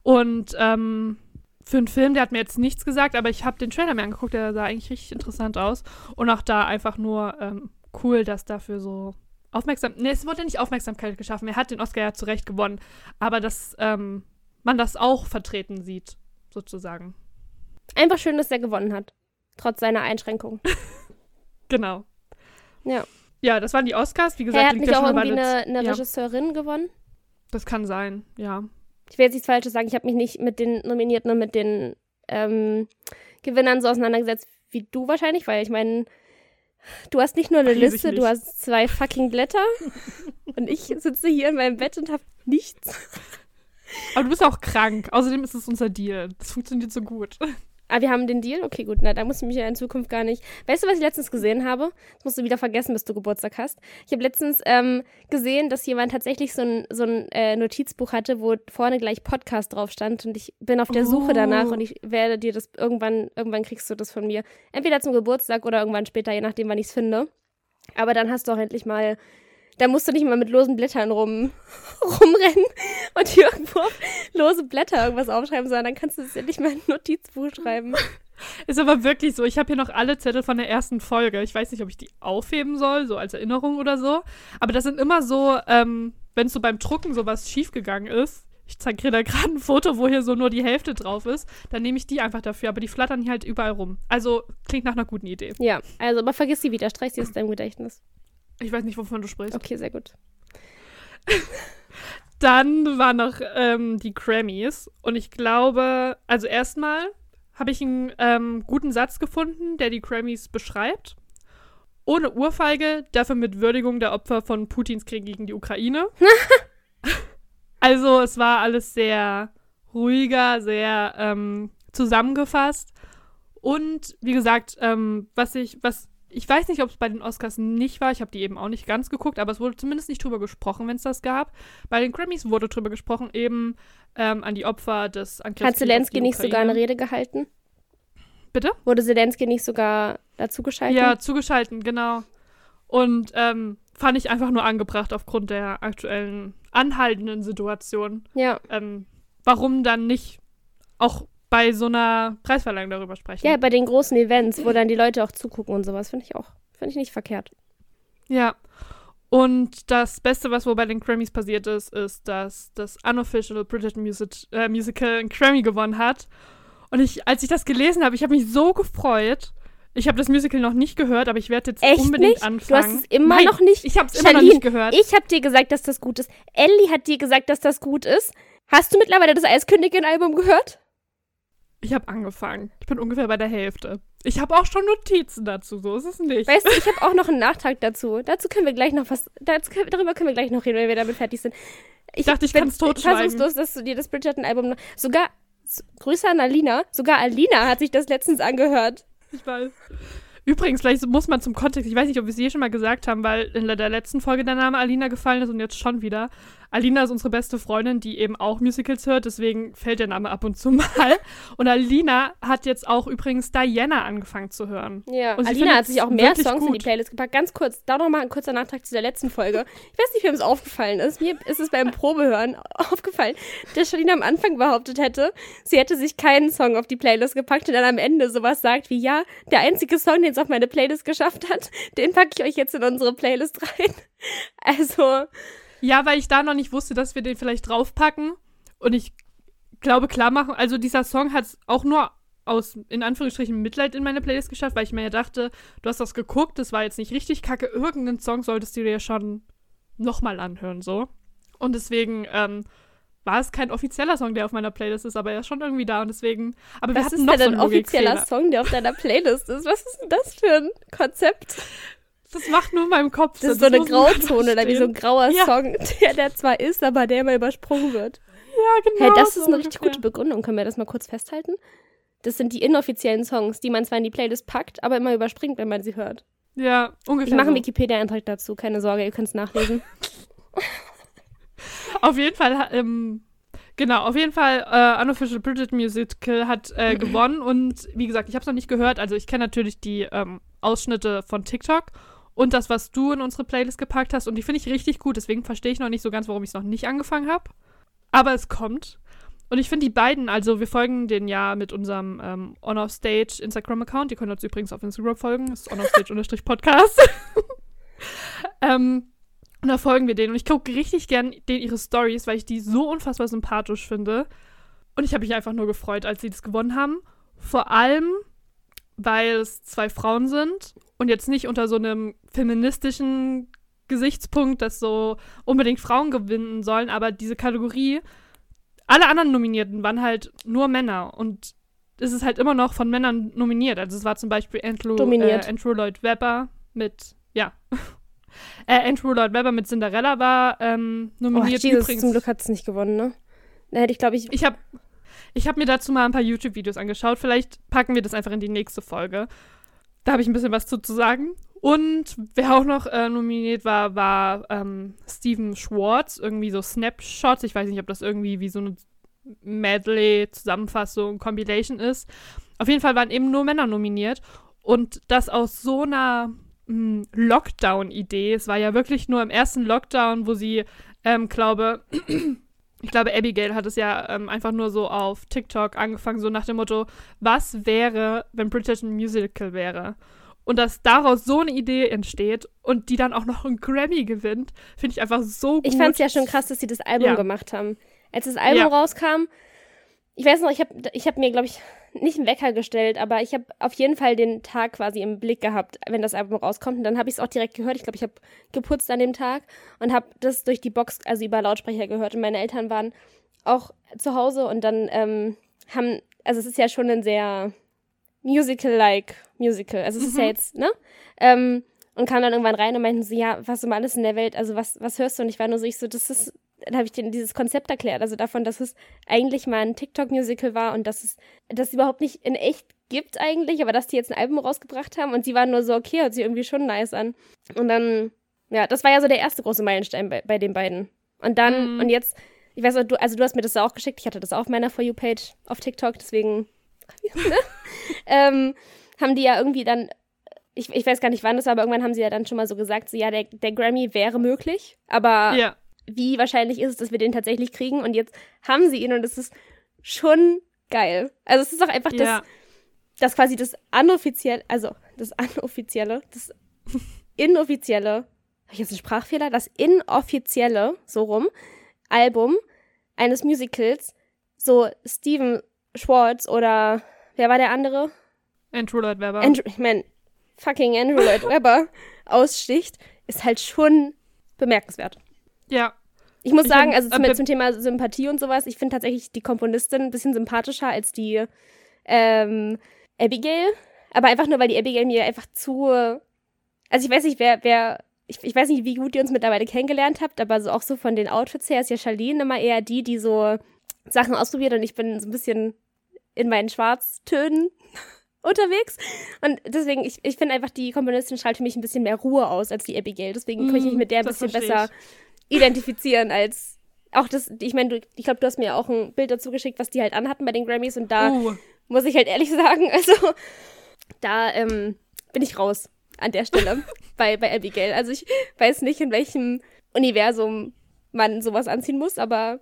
Und ähm, für einen Film, der hat mir jetzt nichts gesagt, aber ich habe den Trailer mir angeguckt, der sah eigentlich richtig interessant aus. Und auch da einfach nur ähm, cool, dass dafür so aufmerksam, nee, es wurde nicht Aufmerksamkeit geschaffen. Er hat den Oscar ja zu Recht gewonnen, aber dass ähm, man das auch vertreten sieht, sozusagen. Einfach schön, dass er gewonnen hat. Trotz seiner Einschränkung. Genau. Ja. Ja, das waren die Oscars. Wie gesagt, Er hat nicht auch irgendwie eine eine, eine ja. Regisseurin gewonnen? Das kann sein, ja. Ich will jetzt nichts Falsches sagen. Ich habe mich nicht mit den Nominierten und mit den ähm, Gewinnern so auseinandergesetzt wie du wahrscheinlich, weil ich meine, du hast nicht nur eine Weiß Liste, du hast zwei fucking Blätter und ich sitze hier in meinem Bett und habe nichts. Aber du bist auch krank. Außerdem ist es unser Deal. Das funktioniert so gut. Ah, wir haben den Deal? Okay, gut. Na, da muss ich mich ja in Zukunft gar nicht. Weißt du, was ich letztens gesehen habe? Das musst du wieder vergessen, bis du Geburtstag hast. Ich habe letztens ähm, gesehen, dass jemand tatsächlich so ein, so ein äh, Notizbuch hatte, wo vorne gleich Podcast drauf stand. Und ich bin auf der Suche Oh. danach und ich werde dir das irgendwann, irgendwann kriegst du das von mir. Entweder zum Geburtstag oder irgendwann später, je nachdem, wann ich es finde. Aber dann hast du auch endlich mal. Da musst du nicht mal mit losen Blättern rum, rumrennen und hier irgendwo lose Blätter irgendwas aufschreiben, sondern dann kannst du es endlich mal in ein Notizbuch schreiben. Ist aber wirklich so. Ich habe hier noch alle Zettel von der ersten Folge. Ich weiß nicht, ob ich die aufheben soll, so als Erinnerung oder so. Aber das sind immer so, ähm, wenn so beim Drucken sowas schiefgegangen ist. Ich zeige dir da gerade ein Foto, wo hier so nur die Hälfte drauf ist. Dann nehme ich die einfach dafür. Aber die flattern hier halt überall rum. Also klingt nach einer guten Idee. Ja, also, aber vergiss sie wieder, streich sie aus deinem Gedächtnis. Ich weiß nicht, wovon du sprichst. Okay, sehr gut. Dann waren noch ähm, die Grammys. Und ich glaube, also erstmal habe ich einen ähm, guten Satz gefunden, der die Grammys beschreibt. Ohne Urfeige, dafür mit Würdigung der Opfer von Putins Krieg gegen die Ukraine. also es war alles sehr ruhiger, sehr ähm, zusammengefasst. Und wie gesagt, ähm, was ich, was ich weiß nicht, ob es bei den Oscars nicht war. Ich habe die eben auch nicht ganz geguckt, aber es wurde zumindest nicht drüber gesprochen, wenn es das gab. Bei den Grammys wurde drüber gesprochen, eben ähm, an die Opfer des Angriffs. Hat Zelensky nicht sogar eine Rede gehalten? Bitte? Wurde Zelensky nicht sogar dazu geschaltet? Ja, zugeschalten, genau. Und ähm, fand ich einfach nur angebracht aufgrund der aktuellen anhaltenden Situation. Ja, Ähm, warum dann nicht auch bei so einer Preisverleihung darüber sprechen. Ja, bei den großen Events, wo dann die Leute auch zugucken und sowas, finde ich auch, finde ich nicht verkehrt. Ja. Und das Beste, was wohl bei den Grammys passiert ist, ist, dass das Unofficial British Music, äh, Musical einen Grammy gewonnen hat. Und ich, als ich das gelesen habe, ich habe mich so gefreut. Ich habe das Musical noch nicht gehört, aber ich werde jetzt Echt unbedingt nicht? anfangen. Du hast es immer Nein, noch nicht. Ich habe es immer noch nicht gehört. Ich habe dir gesagt, dass das gut ist. Ellie hat dir gesagt, dass das gut ist. Hast du mittlerweile das Eiskönigin-Album gehört? Ich habe angefangen. Ich bin ungefähr bei der Hälfte. Ich habe auch schon Notizen dazu, so ist es nicht. Weißt du, ich habe auch noch einen Nachtrag dazu. Dazu können wir gleich noch was. Dazu, darüber können wir gleich noch reden, wenn wir damit fertig sind. Ich dachte, ich bin kann's totschweigen. fassungslos, dass du dir das Bridgerton-Album. noch- Sogar. Grüße an Alina. Sogar Alina hat sich das letztens angehört. Ich weiß. Übrigens, vielleicht muss man zum Kontext, ich weiß nicht, ob wir es je schon mal gesagt haben, weil in der letzten Folge der Name Alina gefallen ist und jetzt schon wieder. Alina ist unsere beste Freundin, die eben auch Musicals hört, deswegen fällt der Name ab und zu mal. Und Alina hat jetzt auch übrigens Diana angefangen zu hören. Ja, Und Alina hat sich auch mehr Songs in die gut. Playlist gepackt. Ganz kurz, da noch mal ein kurzer Nachtrag zu der letzten Folge. Ich weiß nicht, wem es aufgefallen ist. Mir ist es beim Probehören aufgefallen, dass Charlene am Anfang behauptet hätte, sie hätte sich keinen Song auf die Playlist gepackt und dann am Ende sowas sagt wie, ja, der einzige Song, den es auf meine Playlist geschafft hat, den packe ich euch jetzt in unsere Playlist rein. Also, Ja, weil ich da noch nicht wusste, dass wir den vielleicht draufpacken. Und ich glaube, klar machen. Also, dieser Song hat es auch nur aus, in Anführungsstrichen, Mitleid in meine Playlist geschafft, weil ich mir ja dachte, du hast das geguckt, das war jetzt nicht richtig kacke. Irgendeinen Song solltest du dir ja schon nochmal anhören, so. Und deswegen, ähm, war es kein offizieller Song, der auf meiner Playlist ist, aber er ist schon irgendwie da und deswegen. Aber wir was ist noch denn so ein offizieller. Song, der auf deiner Playlist ist? Was ist denn das für ein Konzept? Das macht nur in meinem Kopf. Das ist so eine Grauzone oder wie so ein grauer Ja. Song, der, der zwar ist, aber der immer übersprungen wird. Ja, genau. Hey, das so ist eine richtig gute Begründung. Können wir das mal kurz festhalten? Das sind die inoffiziellen Songs, die man zwar in die Playlist packt, aber immer überspringt, wenn man sie hört. Ja, Ich ungefähr. mache einen so. Wikipedia-Eintrag dazu, keine Sorge, ihr könnt es nachlesen. Auf jeden Fall, ähm, genau, auf jeden Fall, äh, Unofficial British Musical hat äh, gewonnen und wie gesagt, ich habe es noch nicht gehört, also ich kenne natürlich die ähm, Ausschnitte von TikTok und das, was du in unsere Playlist gepackt hast und die finde ich richtig gut, deswegen verstehe ich noch nicht so ganz, warum ich es noch nicht angefangen habe. Aber es kommt. Und ich finde die beiden, also wir folgen den ja mit unserem ähm, On-Off-Stage Instagram-Account. Ihr könnt uns übrigens auf Instagram folgen. Das ist On-Off-Stage-Podcast. ähm, und da folgen wir denen. Und ich gucke richtig gern denen ihre Stories, weil ich die so unfassbar sympathisch finde. Und ich habe mich einfach nur gefreut, als sie das gewonnen haben. Vor allem, weil es zwei Frauen sind und jetzt nicht unter so einem feministischen Gesichtspunkt, dass so unbedingt Frauen gewinnen sollen, aber diese Kategorie, alle anderen Nominierten waren halt nur Männer und es ist halt immer noch von Männern nominiert. Also es war zum Beispiel Andrew, Dominiert. Äh, Andrew Lloyd Webber mit, ja, äh, Andrew Lloyd Webber mit Cinderella war ähm, Oh, nominiert. Jesus, Übrigens, zum Glück hat es nicht gewonnen, ne? Da hätte ich, glaube ich, ich habe ich hab mir dazu mal ein paar YouTube-Videos angeschaut. Vielleicht packen wir das einfach in die nächste Folge. Da habe ich ein bisschen was zu, zu sagen. Und wer auch noch äh, nominiert war, war ähm, Steven Schwartz. Irgendwie so Snapshots. Ich weiß nicht, ob das irgendwie wie so eine Medley-Zusammenfassung, Compilation ist. Auf jeden Fall waren eben nur Männer nominiert. Und das aus so einer mh, Lockdown-Idee. Es war ja wirklich nur im ersten Lockdown, wo sie, ähm, glaube, ich glaube, Abigail hat es ja ähm, einfach nur so auf TikTok angefangen, so nach dem Motto, was wäre, wenn Bridgerton ein Musical wäre? Und dass daraus so eine Idee entsteht und die dann auch noch einen Grammy gewinnt, finde ich einfach so gut. ich fand es ja schon krass, dass sie das Album Ja. gemacht haben. Als das Album Ja. rauskam, ich weiß noch, ich habe ich hab mir, glaube ich, nicht einen Wecker gestellt, aber ich habe auf jeden Fall den Tag quasi im Blick gehabt, wenn das Album rauskommt. Und dann habe ich es auch direkt gehört. Ich glaube, ich habe geputzt an dem Tag und habe das durch die Box, also über Lautsprecher gehört. Und meine Eltern waren auch zu Hause und dann ähm, haben, also es ist ja schon ein sehr Musical-like Musical. Also es ist ja Mhm. jetzt, ne? Ähm, und kam dann irgendwann rein und meinten so, ja, was um alles in der Welt, also was, was hörst du? Und ich war nur so, ich so, das ist, dann habe ich denen dieses Konzept erklärt, also davon, dass es eigentlich mal ein TikTok-Musical war und dass es das überhaupt nicht in echt gibt eigentlich, aber dass die jetzt ein Album rausgebracht haben und sie waren nur so, okay, hört sich irgendwie schon nice an. Und dann, ja, das war ja so der erste große Meilenstein bei, bei den beiden. Und dann, Mhm. und jetzt, ich weiß nicht, du, also du hast mir das auch geschickt, ich hatte das auch auf meiner For You-Page auf TikTok, deswegen ne? ähm, haben die ja irgendwie dann, ich, ich weiß gar nicht wann das war, aber irgendwann haben sie ja dann schon mal so gesagt, so ja, der, der Grammy wäre möglich, aber Ja. Wie wahrscheinlich ist es, dass wir den tatsächlich kriegen? Und jetzt haben sie ihn und es ist schon geil. Also es ist auch einfach das, Ja. das quasi das anoffizielle, also das anoffizielle, das inoffizielle, habe ich jetzt einen Sprachfehler? Das inoffizielle, so rum, Album eines Musicals, so Steven Schwartz oder wer war der andere? Andrew Lloyd Webber. Andrew, ich mein, fucking Andrew Lloyd Webber aussticht, ist halt schon bemerkenswert. Ja. Ich muss Ich sagen, also äh, zum, be- zum Thema Sympathie und sowas, ich finde tatsächlich die Komponistin ein bisschen sympathischer als die ähm, Abigail. Aber einfach nur, weil die Abigail mir einfach zu. Also ich weiß nicht, wer, wer. Ich, ich weiß nicht, wie gut ihr uns mittlerweile kennengelernt habt, aber so auch so von den Outfits her ist ja Charlene immer eher die, die so Sachen ausprobiert und ich bin so ein bisschen in meinen Schwarztönen unterwegs. Und deswegen, ich, ich finde einfach, die Komponistin strahlt für mich ein bisschen mehr Ruhe aus als die Abigail. Deswegen kann ich mich Mm, mit der ein bisschen besser identifizieren als auch das, ich meine, du- ich glaube, du hast mir auch ein Bild dazu geschickt, was die halt anhatten bei den Grammys und da Uh, muss ich halt ehrlich sagen, also da ähm, bin ich raus an der Stelle bei, bei Abigail. Also ich weiß nicht, in welchem Universum man sowas anziehen muss, aber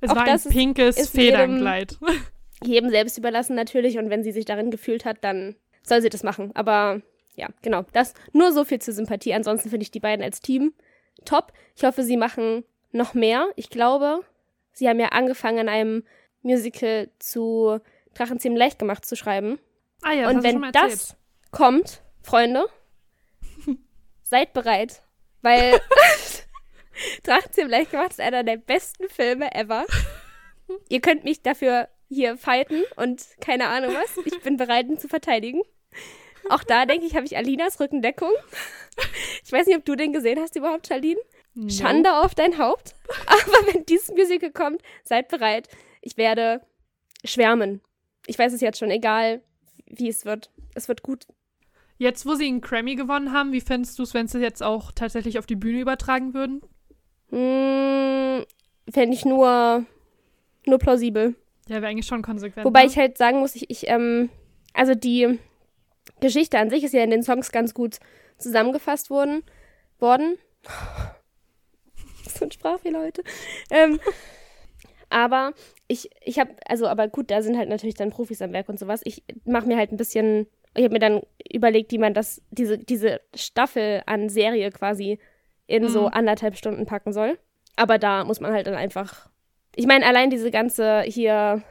es Auch war ein das ist- pinkes ist jedem- Federnkleid. jedem selbst überlassen natürlich und wenn sie sich darin gefühlt hat, dann soll sie das machen. Aber ja, genau, das nur so viel zur Sympathie. Ansonsten finde ich die beiden als Team top. Ich hoffe, sie machen noch mehr. Ich glaube, sie haben ja angefangen an einem Musical zu Drachenzähmen leicht gemacht zu schreiben. Ah ja, das und wenn das kommt, Freunde, seid bereit, weil Drachenzähmen leicht gemacht ist einer der besten Filme ever. Ihr könnt mich dafür hier fighten und keine Ahnung was. Ich bin bereit, ihn zu verteidigen. Auch da, denke ich, habe ich Alinas Rückendeckung. Ich weiß nicht, ob du den gesehen hast überhaupt, Charlene. No. Schande auf dein Haupt. Aber wenn dieses Musical kommt, seid bereit. Ich werde schwärmen. Ich weiß es jetzt schon, egal wie es wird. Es wird gut. Jetzt, wo sie einen Grammy gewonnen haben, wie fändest du es, wenn sie jetzt auch tatsächlich auf die Bühne übertragen würden? Hm, Fände ich nur, nur plausibel. Ja, wäre eigentlich schon konsequent. Wobei ne? ich halt sagen muss, ich, ich ähm, also die Geschichte an sich ist ja in den Songs ganz gut zusammengefasst worden. worden. so ein Sprachfehler heute. Ähm, aber ich, ich habe, also, aber gut, da sind halt natürlich dann Profis am Werk und sowas. Ich mache mir halt ein bisschen, ich habe mir dann überlegt, wie man das, diese, diese Staffel an Serie quasi in so Mhm. anderthalb Stunden packen soll. Aber da muss man halt dann einfach, ich meine, allein diese ganze hier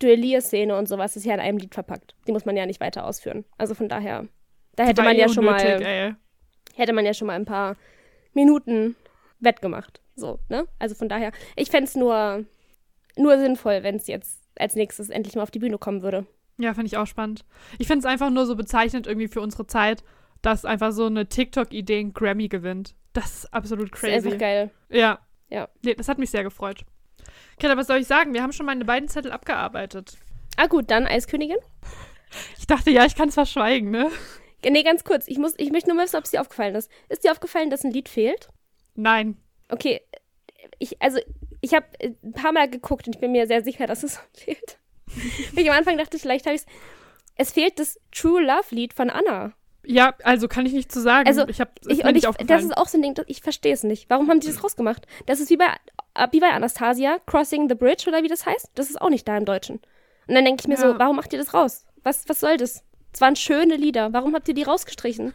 Duellierszene und sowas ist ja in einem Lied verpackt. Die muss man ja nicht weiter ausführen. Also von daher, da hätte man eh ja schon unnötig, mal, ey. hätte man ja schon mal ein paar Minuten wettgemacht. So, ne? Also von daher, ich fände es nur, nur sinnvoll, wenn es jetzt als nächstes endlich mal auf die Bühne kommen würde. Ja, finde ich auch spannend. Ich finde es einfach nur so bezeichnend irgendwie für unsere Zeit, dass einfach so eine TikTok-Idee einen Grammy gewinnt. Das ist absolut Das ist crazy. einfach geil. Ja. Ja. Nee, das hat mich sehr gefreut. Greta, was soll ich sagen? Wir haben schon meine beiden Zettel abgearbeitet. Ah gut, dann Eiskönigin. Ich dachte, ja, ich kann es verschweigen, ne? Nee, ganz kurz. Ich, muss, ich möchte nur mal wissen, ob es dir aufgefallen ist. Ist dir aufgefallen, dass ein Lied fehlt? Nein. Okay, ich, also, ich habe ein paar Mal geguckt und ich bin mir sehr sicher, dass es fehlt. ich am Anfang dachte, vielleicht habe ich es. Es fehlt das True Love Lied von Anna. Ja, also kann ich nicht zu sagen. Also, ich habe und nicht ich, aufgefallen. das ist auch so ein Ding, ich verstehe es nicht. Warum haben die das rausgemacht? Das ist wie bei, äh, wie bei Anastasia, Crossing the Bridge oder wie das heißt. Das ist auch nicht da im Deutschen. Und dann denke ich mir Ja. so, warum macht ihr das raus? Was, was soll das? Es waren schöne Lieder. Warum habt ihr die rausgestrichen?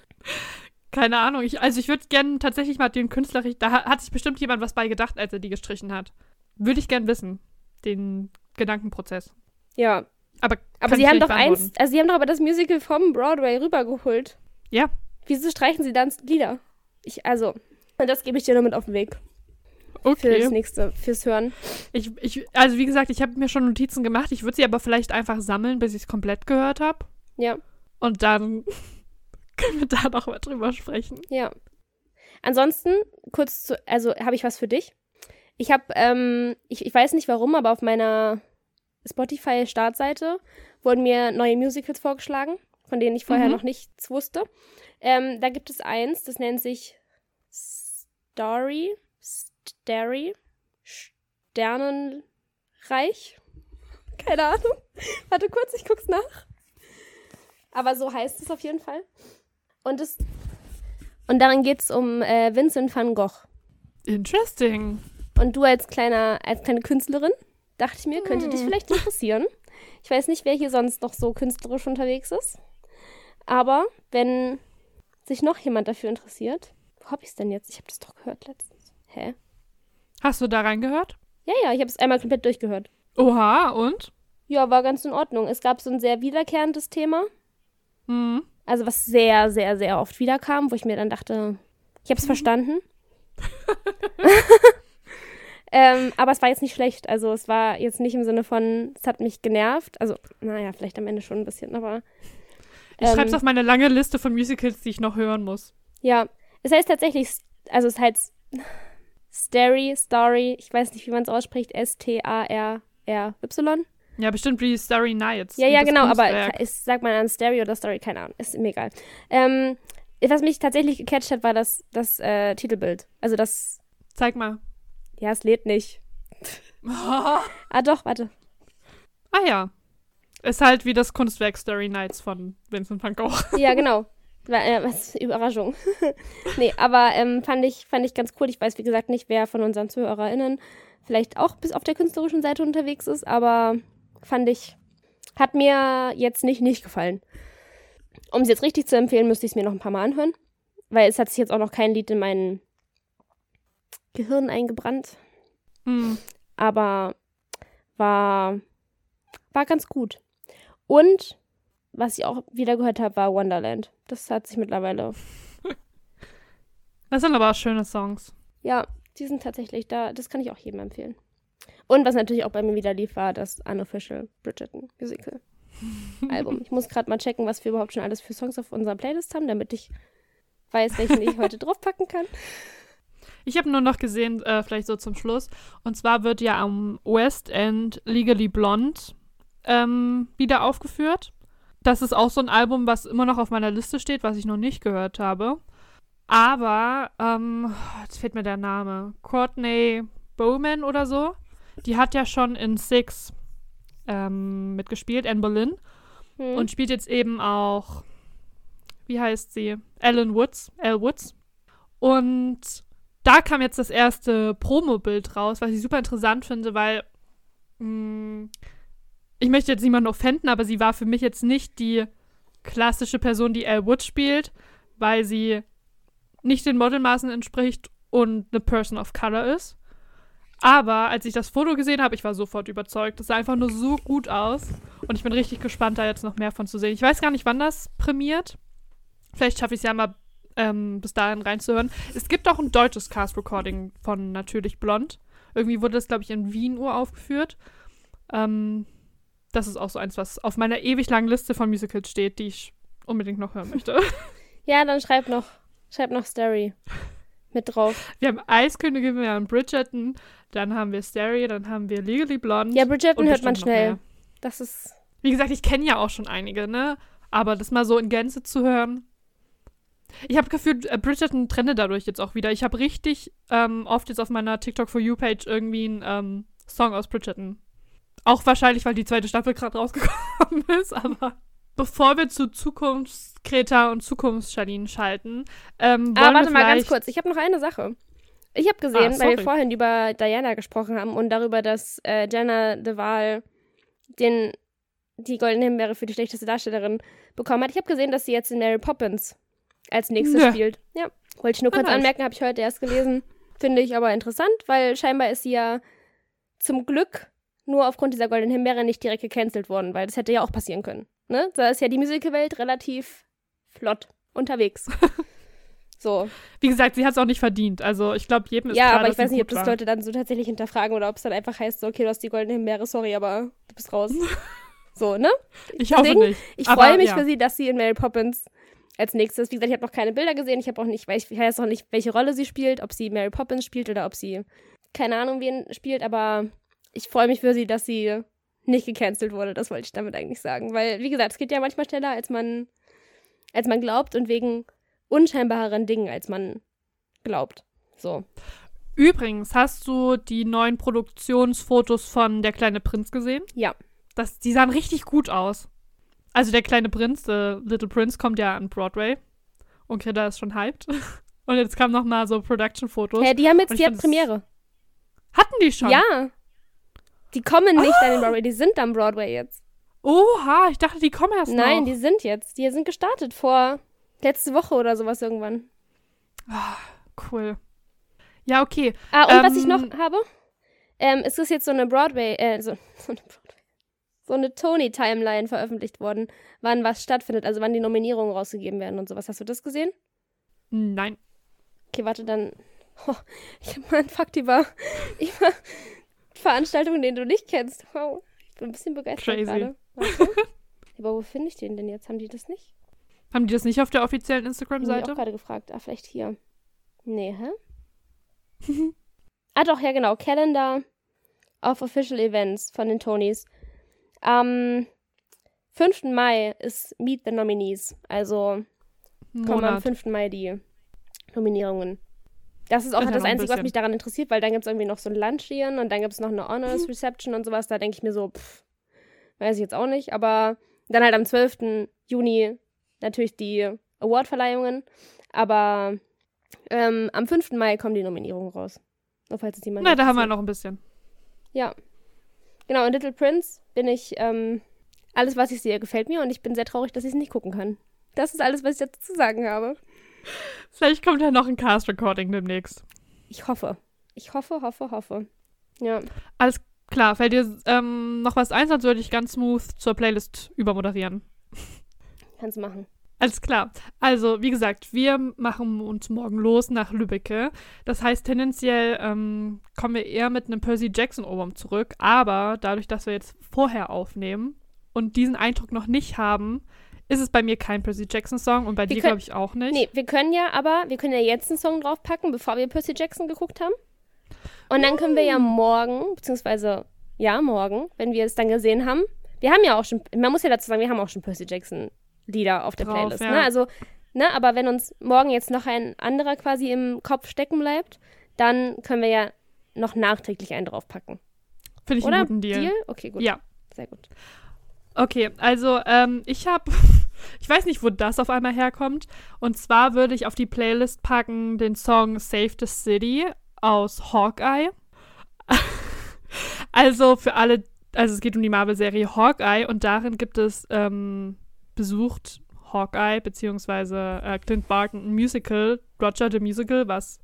Keine Ahnung. Ich, also ich würde gerne tatsächlich mal den Künstler, da ha- hat sich bestimmt jemand was bei gedacht, als er die gestrichen hat. Würde ich gern wissen, den Gedankenprozess. Ja. Aber, Aber sie haben doch eins, also sie haben doch aber das Musical vom Broadway rübergeholt. Ja. Wieso streichen sie dann Lieder? Ich, also, und das gebe ich dir nur mit auf den Weg Okay. das nächste, fürs Hören. Ich, ich, also wie gesagt, ich habe mir schon Notizen gemacht. Ich würde sie aber vielleicht einfach sammeln, bis ich es komplett gehört habe. Ja, Und dann können wir da noch mal drüber sprechen. ja. Ansonsten, kurz zu, also habe ich was für dich. Ich habe, ähm, ich, ich weiß nicht warum, aber auf meiner Spotify-Startseite wurden mir neue Musicals vorgeschlagen, von denen ich vorher Mhm. noch nichts wusste. Ähm, da gibt es eins, das nennt sich Story, Starry, Sternenreich. Keine Ahnung. Warte kurz, ich guck's nach. Aber so heißt es auf jeden Fall. Und es und darin geht es um äh, Vincent van Gogh. Interesting. Und du als kleiner, als kleine Künstlerin, dachte ich mir, könnte dich Hm. vielleicht interessieren. Ich weiß nicht, wer hier sonst noch so künstlerisch unterwegs ist. Aber wenn sich noch jemand dafür interessiert, wo hab ich's denn jetzt? Ich habe das doch gehört letztens. Hä? Hast du da reingehört? Ja, ja, ich habe es einmal komplett durchgehört. Oha, und? Ja, war ganz in Ordnung. Es gab so ein sehr wiederkehrendes Thema. Hm. Also was sehr, sehr, sehr oft wiederkam, wo ich mir dann dachte, ich habe es verstanden. ähm, aber es war jetzt nicht schlecht. Also es war jetzt nicht im Sinne von, es hat mich genervt. Also, naja, vielleicht am Ende schon ein bisschen, aber. Ich ähm, schreib's auf meine lange Liste von Musicals, die ich noch hören muss. Ja, es heißt tatsächlich, also es heißt Starry, Story, ich weiß nicht, wie man es ausspricht, S-T-A-R-R-Y. Ja, bestimmt wie Starry Nights. Ja, ja, genau, aber Kunstwerk. ist, sagt man an Stereo oder Story, keine Ahnung, ist mir egal. Ähm, was mich tatsächlich gecatcht hat, war das, das äh, Titelbild. Also das, Zeig mal. ja, es lädt nicht. ah Ah, doch, warte. ja. Ist halt wie das Kunstwerk Starry Nights von Vincent van Gogh. Ja, genau. War, äh, was Überraschung. nee, aber ähm, fand, ich, fand ich ganz cool. Ich weiß, wie gesagt, nicht, wer von unseren ZuhörerInnen vielleicht auch bis auf der künstlerischen Seite unterwegs ist, aber fand ich, hat mir jetzt nicht nicht gefallen. Um es jetzt richtig zu empfehlen, müsste ich es mir noch ein paar Mal anhören, weil es hat sich jetzt auch noch kein Lied in mein Gehirn eingebrannt, Hm. aber war, war ganz gut. Und was ich auch wieder gehört habe, war Wonderland. Das hat sich mittlerweile Das sind aber auch schöne Songs. Ja, die sind tatsächlich da. Das kann ich auch jedem empfehlen. Und was natürlich auch bei mir wieder lief, war das Unofficial Bridgerton Musical Album. Ich muss gerade mal checken, was wir überhaupt schon alles für Songs auf unserer Playlist haben, damit ich weiß, welchen ich heute draufpacken kann. Ich habe nur noch gesehen, äh, vielleicht so zum Schluss. Und zwar wird ja am West End Legally Blonde ähm, wieder aufgeführt. Das ist auch so ein Album, was immer noch auf meiner Liste steht, was ich noch nicht gehört habe. Aber, ähm, jetzt fehlt mir der Name. Courtney Bowman oder so. Die hat ja schon in Six ähm, mitgespielt, Anne Boleyn. Hm. Und spielt jetzt eben auch, wie heißt sie? Ellen Woods, Elle Woods. Und da kam jetzt das erste Promo-Bild raus, was ich super interessant finde, weil mh, ich möchte jetzt niemanden offenden, aber sie war für mich jetzt nicht die klassische Person, die Elle Woods spielt, weil sie nicht den Modelmaßen entspricht und eine Person of Color ist. Aber als ich das Foto gesehen habe, ich war sofort überzeugt. Das sah einfach nur so gut aus. Und ich bin richtig gespannt, da jetzt noch mehr von zu sehen. Ich weiß gar nicht, wann das prämiert. Vielleicht schaffe ich es ja mal ähm, bis dahin reinzuhören. Es gibt auch ein deutsches Cast-Recording von Natürlich Blond. Irgendwie wurde das, glaube ich, in Wien uraufgeführt. Ähm, das ist auch so eins, was auf meiner ewig langen Liste von Musicals steht, die ich unbedingt noch hören möchte. Ja, dann schreib noch, schreib noch Story mit drauf. Wir haben Eiskönigin, wir haben Bridgerton, dann haben wir Starry, dann haben wir Legally Blonde. Ja, Bridgerton hört man schnell. Das ist. Wie gesagt, ich kenne ja auch schon einige, ne? Aber das mal so in Gänze zu hören. Ich habe gefühlt, äh, Bridgerton trenne dadurch jetzt auch wieder. Ich habe richtig ähm, oft jetzt auf meiner TikTok for You Page irgendwie einen ähm, Song aus Bridgerton. Auch wahrscheinlich, weil die zweite Staffel gerade rausgekommen ist, aber bevor wir zu Zukunftskreta und Zukunftsschalin schalten, ähm, Ah, warte mal ganz kurz. Ich habe noch eine Sache. Ich habe gesehen, Ah, weil wir vorhin über Diana gesprochen haben und darüber, dass äh, Jenna de Waal den, die Goldene Himbeere für die schlechteste Darstellerin bekommen hat. Ich habe gesehen, dass sie jetzt in Mary Poppins als nächstes Ja. spielt. Ja. Wollte ich nur Ah, kurz anmerken, habe ich heute erst gelesen. Finde ich aber interessant, weil scheinbar ist sie ja zum Glück nur aufgrund dieser Goldenen Himbeere nicht direkt gecancelt worden, weil das hätte ja auch passieren können. Ne? Da ist ja die Musicalwelt relativ flott unterwegs. so. Wie gesagt, sie hat es auch nicht verdient. Also ich glaube, jedem ist Ja, klar, aber ich weiß nicht, ob das. Leute dann so tatsächlich hinterfragen oder ob es dann einfach heißt, so, okay, du hast die goldene Himbeere, sorry, aber du bist raus. so, ne? Ich hoffe Deswegen, nicht. Ich freue mich ja. für sie, dass sie in Mary Poppins als nächstes, wie gesagt, ich habe noch keine Bilder gesehen, ich habe auch nicht, weiß, ich weiß auch nicht, welche Rolle sie spielt, ob sie Mary Poppins spielt oder ob sie keine Ahnung wen spielt, aber ich freue mich für sie, dass sie nicht gecancelt wurde, das wollte ich damit eigentlich sagen, weil wie gesagt, es geht ja manchmal schneller, als man als man glaubt und wegen unscheinbareren Dingen, als man glaubt. So. Übrigens, hast du die neuen Produktionsfotos von Der kleine Prinz gesehen? Ja. Das, die sahen richtig gut aus. Also der kleine Prinz, The Little Prince, kommt ja an Broadway. Und Greta ist schon hyped. Und jetzt kamen noch mal so Production-Fotos. Hä, die haben jetzt die hat Premiere. Hatten die schon? Ja. Die kommen nicht an den Broadway, die sind am Broadway jetzt. Oha, ich dachte, die kommen erst Nein, noch. die sind jetzt. Die sind gestartet vor letzte Woche oder sowas irgendwann. Cool. Ja, okay. Ah, und was ich Ähm, noch habe, ähm, es ist jetzt so eine Broadway, äh, so, so eine Broadway, so eine Tony-Timeline veröffentlicht worden, wann was stattfindet, also wann die Nominierungen rausgegeben werden und sowas. Hast du das gesehen? Nein. Okay, warte, dann. Oh, ich habe mal einen Fakt über, über Veranstaltungen, den du nicht kennst. Wow. Ich bin ein bisschen begeistert Crazy. gerade. Warte. Aber wo finde ich den denn jetzt? Haben die das nicht? Haben die das nicht auf der offiziellen Haben die auch Instagram-Seite? gerade gefragt. Ah, vielleicht hier. Nee, hä? ah, doch, ja, genau. Calendar of Official Events von den Tonys. Am 5. Mai ist Meet the Nominees. Also kommen am Monat. 5. Mai die Nominierungen. Das ist auch ja das ein Einzige, was mich daran interessiert, weil dann gibt es irgendwie noch so ein Luncheon und dann gibt es noch eine Honors Reception und sowas. Da denke ich mir so, pff, weiß ich jetzt auch nicht. Aber dann halt am 12. Juni natürlich die Awardverleihungen. Aber ähm, am 5. Mai kommen die Nominierungen raus. Nur falls es jemand Na, da haben wir noch ein bisschen. Ja. Genau, in Little Prince bin ich, ähm, alles, was ich sehe, gefällt mir und ich bin sehr traurig, dass ich es nicht gucken kann. Das ist alles, was ich dazu zu sagen habe. Vielleicht kommt ja noch ein Cast-Recording demnächst. Ich hoffe. Ich hoffe, hoffe, hoffe. Ja. Alles klar. Fällt dir ähm, noch was ein, sonst würde ich ganz smooth zur Playlist übermoderieren. Kannst machen. Alles klar. Also, wie gesagt, wir machen uns morgen los nach Lübbecke. Das heißt, tendenziell ähm, kommen wir eher mit einem Percy Jackson-Ohrwurm zurück. Aber dadurch, dass wir jetzt vorher aufnehmen und diesen Eindruck noch nicht haben, ist es bei mir kein Percy Jackson-Song und bei Wir dir, glaube ich, auch nicht. Nee, wir können ja aber, wir können ja jetzt einen Song draufpacken, bevor wir Percy Jackson geguckt haben. Und dann können wir ja morgen, beziehungsweise, ja, morgen, wenn wir es dann gesehen haben. Wir haben ja auch schon, man muss ja dazu sagen, wir haben auch schon Percy Jackson Lieder auf der Drauf, Playlist. ja. Ne? Also, ne, aber wenn uns morgen jetzt noch ein anderer quasi im Kopf stecken bleibt, dann können wir ja noch nachträglich einen draufpacken. Finde ich Oder? einen guten Deal. Okay, gut. Ja. Sehr gut. Okay, also ähm, ich habe, ich weiß nicht, wo das auf einmal herkommt. Und zwar würde ich auf die Playlist packen den Song Save the City aus Hawkeye. also für alle, also es geht um die Marvel-Serie Hawkeye und darin gibt es ähm, besucht Hawkeye beziehungsweise äh, Clint Barton ein Musical, Roger the Musical, was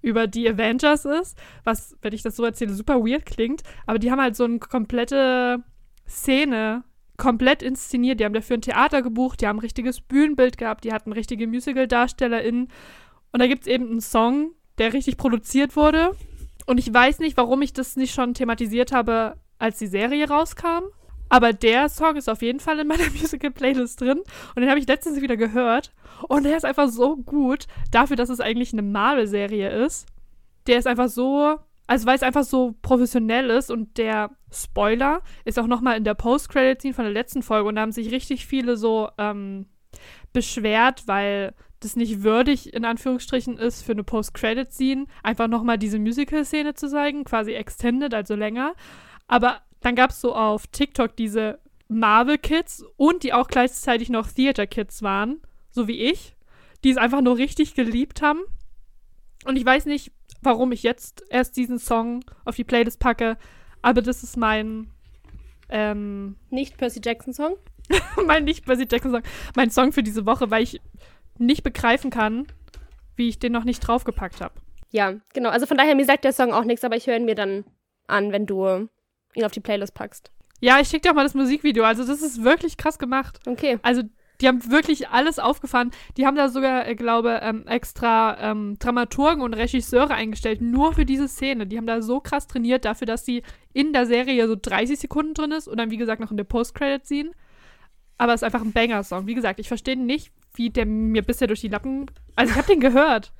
über die Avengers ist, was, wenn ich das so erzähle, super weird klingt, aber die haben halt so eine komplette Szene komplett inszeniert. Die haben dafür ein Theater gebucht, die haben ein richtiges Bühnenbild gehabt, die hatten richtige Musical-DarstellerInnen. Und da gibt es eben einen Song, der richtig produziert wurde. Und ich weiß nicht, warum ich das nicht schon thematisiert habe, als die Serie rauskam. Aber der Song ist auf jeden Fall in meiner Musical-Playlist drin. Und den habe ich letztens wieder gehört. Und der ist einfach so gut, dafür, dass es eigentlich eine Marvel-Serie ist. Der ist einfach so, also weil es einfach so professionell ist und der Spoiler ist auch nochmal in der Post-Credit-Scene von der letzten Folge und da haben sich richtig viele so ähm, beschwert, weil das nicht würdig in Anführungsstrichen ist für eine Post-Credit-Scene, einfach nochmal diese Musical-Szene zu zeigen, quasi extended, also länger. Aber dann gab es so auf TikTok diese Marvel-Kids und die auch gleichzeitig noch Theater-Kids waren, so wie ich, die es einfach nur richtig geliebt haben. Und ich weiß nicht, warum ich jetzt erst diesen Song auf die Playlist packe, aber das ist mein, ähm, Nicht Percy Jackson Song? mein nicht Percy Jackson Song, mein Song für diese Woche, weil ich nicht begreifen kann, wie ich den noch nicht draufgepackt habe. Ja, genau. Also von daher, mir sagt der Song auch nichts, aber ich höre ihn mir dann an, wenn du ihn auf die Playlist packst. Ja, ich schicke dir auch mal das Musikvideo. Also das ist wirklich krass gemacht. Okay. Also die haben wirklich alles aufgefahren. Die haben da sogar, äh, glaube ähm, extra ähm, Dramaturgen und Regisseure eingestellt, nur für diese Szene. Die haben da so krass trainiert dafür, dass sie in der Serie so 30 Sekunden drin ist und dann, wie gesagt, noch in der Post-Credit-Scene. Aber es ist einfach ein Banger-Song. Wie gesagt, ich verstehe nicht, wie der mir bisher durch die Lappen... Also ich habe den gehört,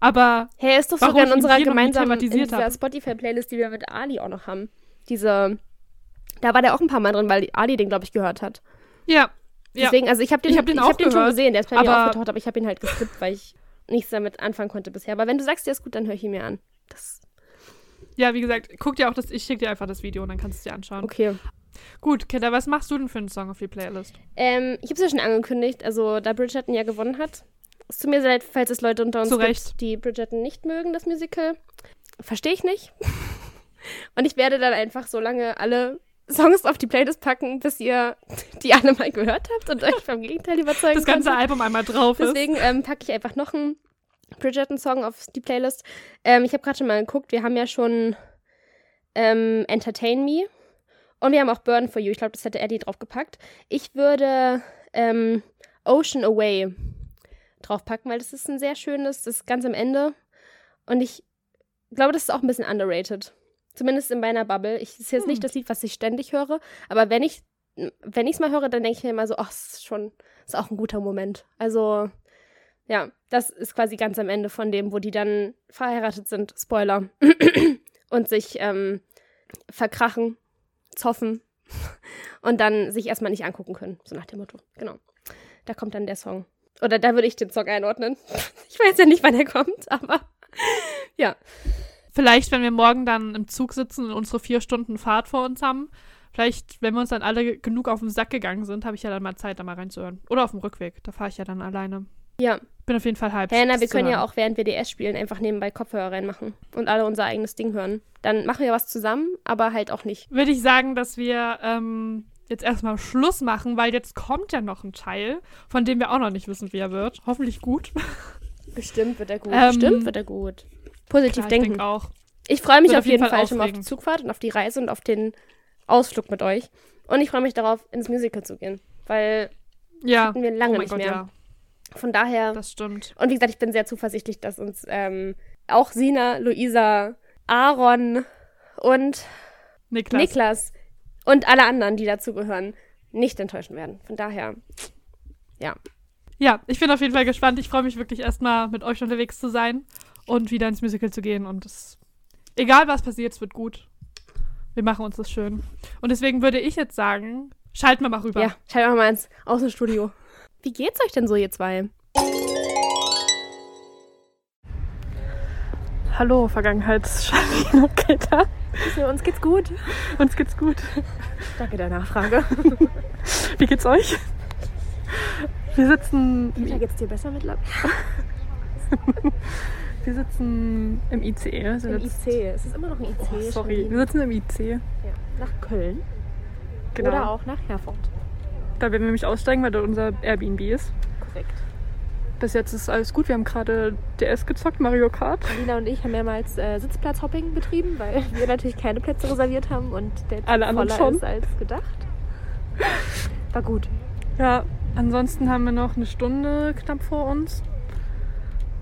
aber Hey, ist doch sogar in ich unserer gemeinsamen. Spotify-Playlist, die wir mit Ali auch noch haben. Diese, da war der auch ein paar Mal drin, weil Ali den, glaube ich, gehört hat. ja. Ja, Deswegen, also ich habe den, Ich hab den ich auch hab den schon gesehen, der ist bei mir aber- aufgetaucht, aber ich habe ihn halt geskippt, weil ich nichts damit anfangen konnte bisher. Aber wenn du sagst, der ist gut, dann höre ich ihn mir an. Das, ja, wie gesagt, guck dir auch das, ich schicke dir einfach das Video und dann kannst du es dir anschauen. okay. Gut, Kinder, was machst du denn für einen Song auf die Playlist? Ähm, ich habe es ja schon angekündigt, also da Bridgerton ja gewonnen hat. Es tut mir sehr leid, falls es Leute unter uns gibt, die Bridgerton nicht mögen, das Musical. Verstehe ich nicht. Und ich werde dann einfach so lange alle Songs auf die Playlist packen, bis ihr die alle mal gehört habt und euch vom Gegenteil überzeugen Das ganze konntet. Album einmal drauf ist. Deswegen ähm, packe ich einfach noch einen Bridgerton-Song auf die Playlist. Ähm, ich habe gerade schon mal geguckt, wir haben ja schon ähm, Entertain Me und wir haben auch Burn for You. Ich glaube, das hätte Eddie draufgepackt. Ich würde ähm, Ocean Away draufpacken, weil das ist ein sehr schönes, das ist ganz am Ende. Und ich glaube, das ist auch ein bisschen underrated. Zumindest in meiner Bubble. Ich ist jetzt Hm. nicht das Lied, was ich ständig höre, aber wenn ich wenn ich es mal höre, dann denke ich mir immer so, ach, das ist schon, ist auch ein guter Moment. Also, ja, das ist quasi ganz am Ende von dem, wo die dann verheiratet sind, Spoiler, und sich ähm, verkrachen, zoffen und dann sich erstmal nicht angucken können, so nach dem Motto. Genau. Da kommt dann der Song. Oder da würde ich den Song einordnen. Ich weiß ja nicht, wann er kommt, aber ja. Vielleicht, wenn wir morgen dann im Zug sitzen und unsere vier Stunden Fahrt vor uns haben, vielleicht, wenn wir uns dann alle genug auf den Sack gegangen sind, habe ich ja dann mal Zeit, da mal reinzuhören. Oder auf dem Rückweg, da fahre ich ja dann alleine. Ja, Bin auf jeden Fall hyped. Hannah, wir können ja auch, während wir DS spielen, einfach nebenbei Kopfhörer reinmachen und alle unser eigenes Ding hören. Dann machen wir was zusammen, aber halt auch nicht. Würde ich sagen, dass wir ähm, jetzt erstmal Schluss machen, weil jetzt kommt ja noch ein Teil, von dem wir auch noch nicht wissen, wie er wird. Hoffentlich gut. Bestimmt wird er gut. Ähm, Bestimmt wird er gut. Positiv Klar, ich denken. denke auch. Ich freue mich Wird auf jeden Fall, schon mal auf die. Zugfahrt und auf die Reise und auf den Ausflug mit euch. Und ich freue mich darauf, ins Musical zu gehen. Weil Ja. hatten wir lange oh nicht Gott, mehr. ja. Von daher. Das stimmt. Und wie gesagt, ich bin sehr zuversichtlich, dass uns ähm, auch Sina, Luisa, Aaron und Niklas. Niklas und alle anderen, die dazugehören, nicht enttäuschen werden. Von daher, ja. Ja, ich bin auf jeden Fall gespannt. Ich freue mich wirklich erstmal mit euch unterwegs zu sein und wieder ins Musical zu gehen. Und es, egal was passiert, es wird gut. Wir machen uns das schön. Und deswegen würde ich jetzt sagen, schalten wir mal rüber. Ja, schalt mal ins Außenstudio. Wie geht's euch denn so, ihr zwei? Hallo, Vergangenheitsschalin und Greta. uns geht's gut. Uns geht's gut. Danke der Nachfrage. Wie geht's euch? Wir sitzen, Wie geht's dir besser mittlerweile? wir sitzen im ICE. Sind Im IC. Es ist immer noch ein IC. Oh, sorry, wir sitzen im IC. Ja. Nach Köln. Genau. Oder auch nach Herford. Da werden wir nämlich aussteigen, weil dort unser Airbnb ist. Korrekt. Bis jetzt ist alles gut. Wir haben gerade DS gezockt, Mario Kart. Alina und ich haben mehrmals äh, Sitzplatzhopping betrieben, weil wir natürlich keine Plätze reserviert haben und der Alle voller schon. ist als gedacht. War gut. Ja, ansonsten haben wir noch eine Stunde knapp vor uns.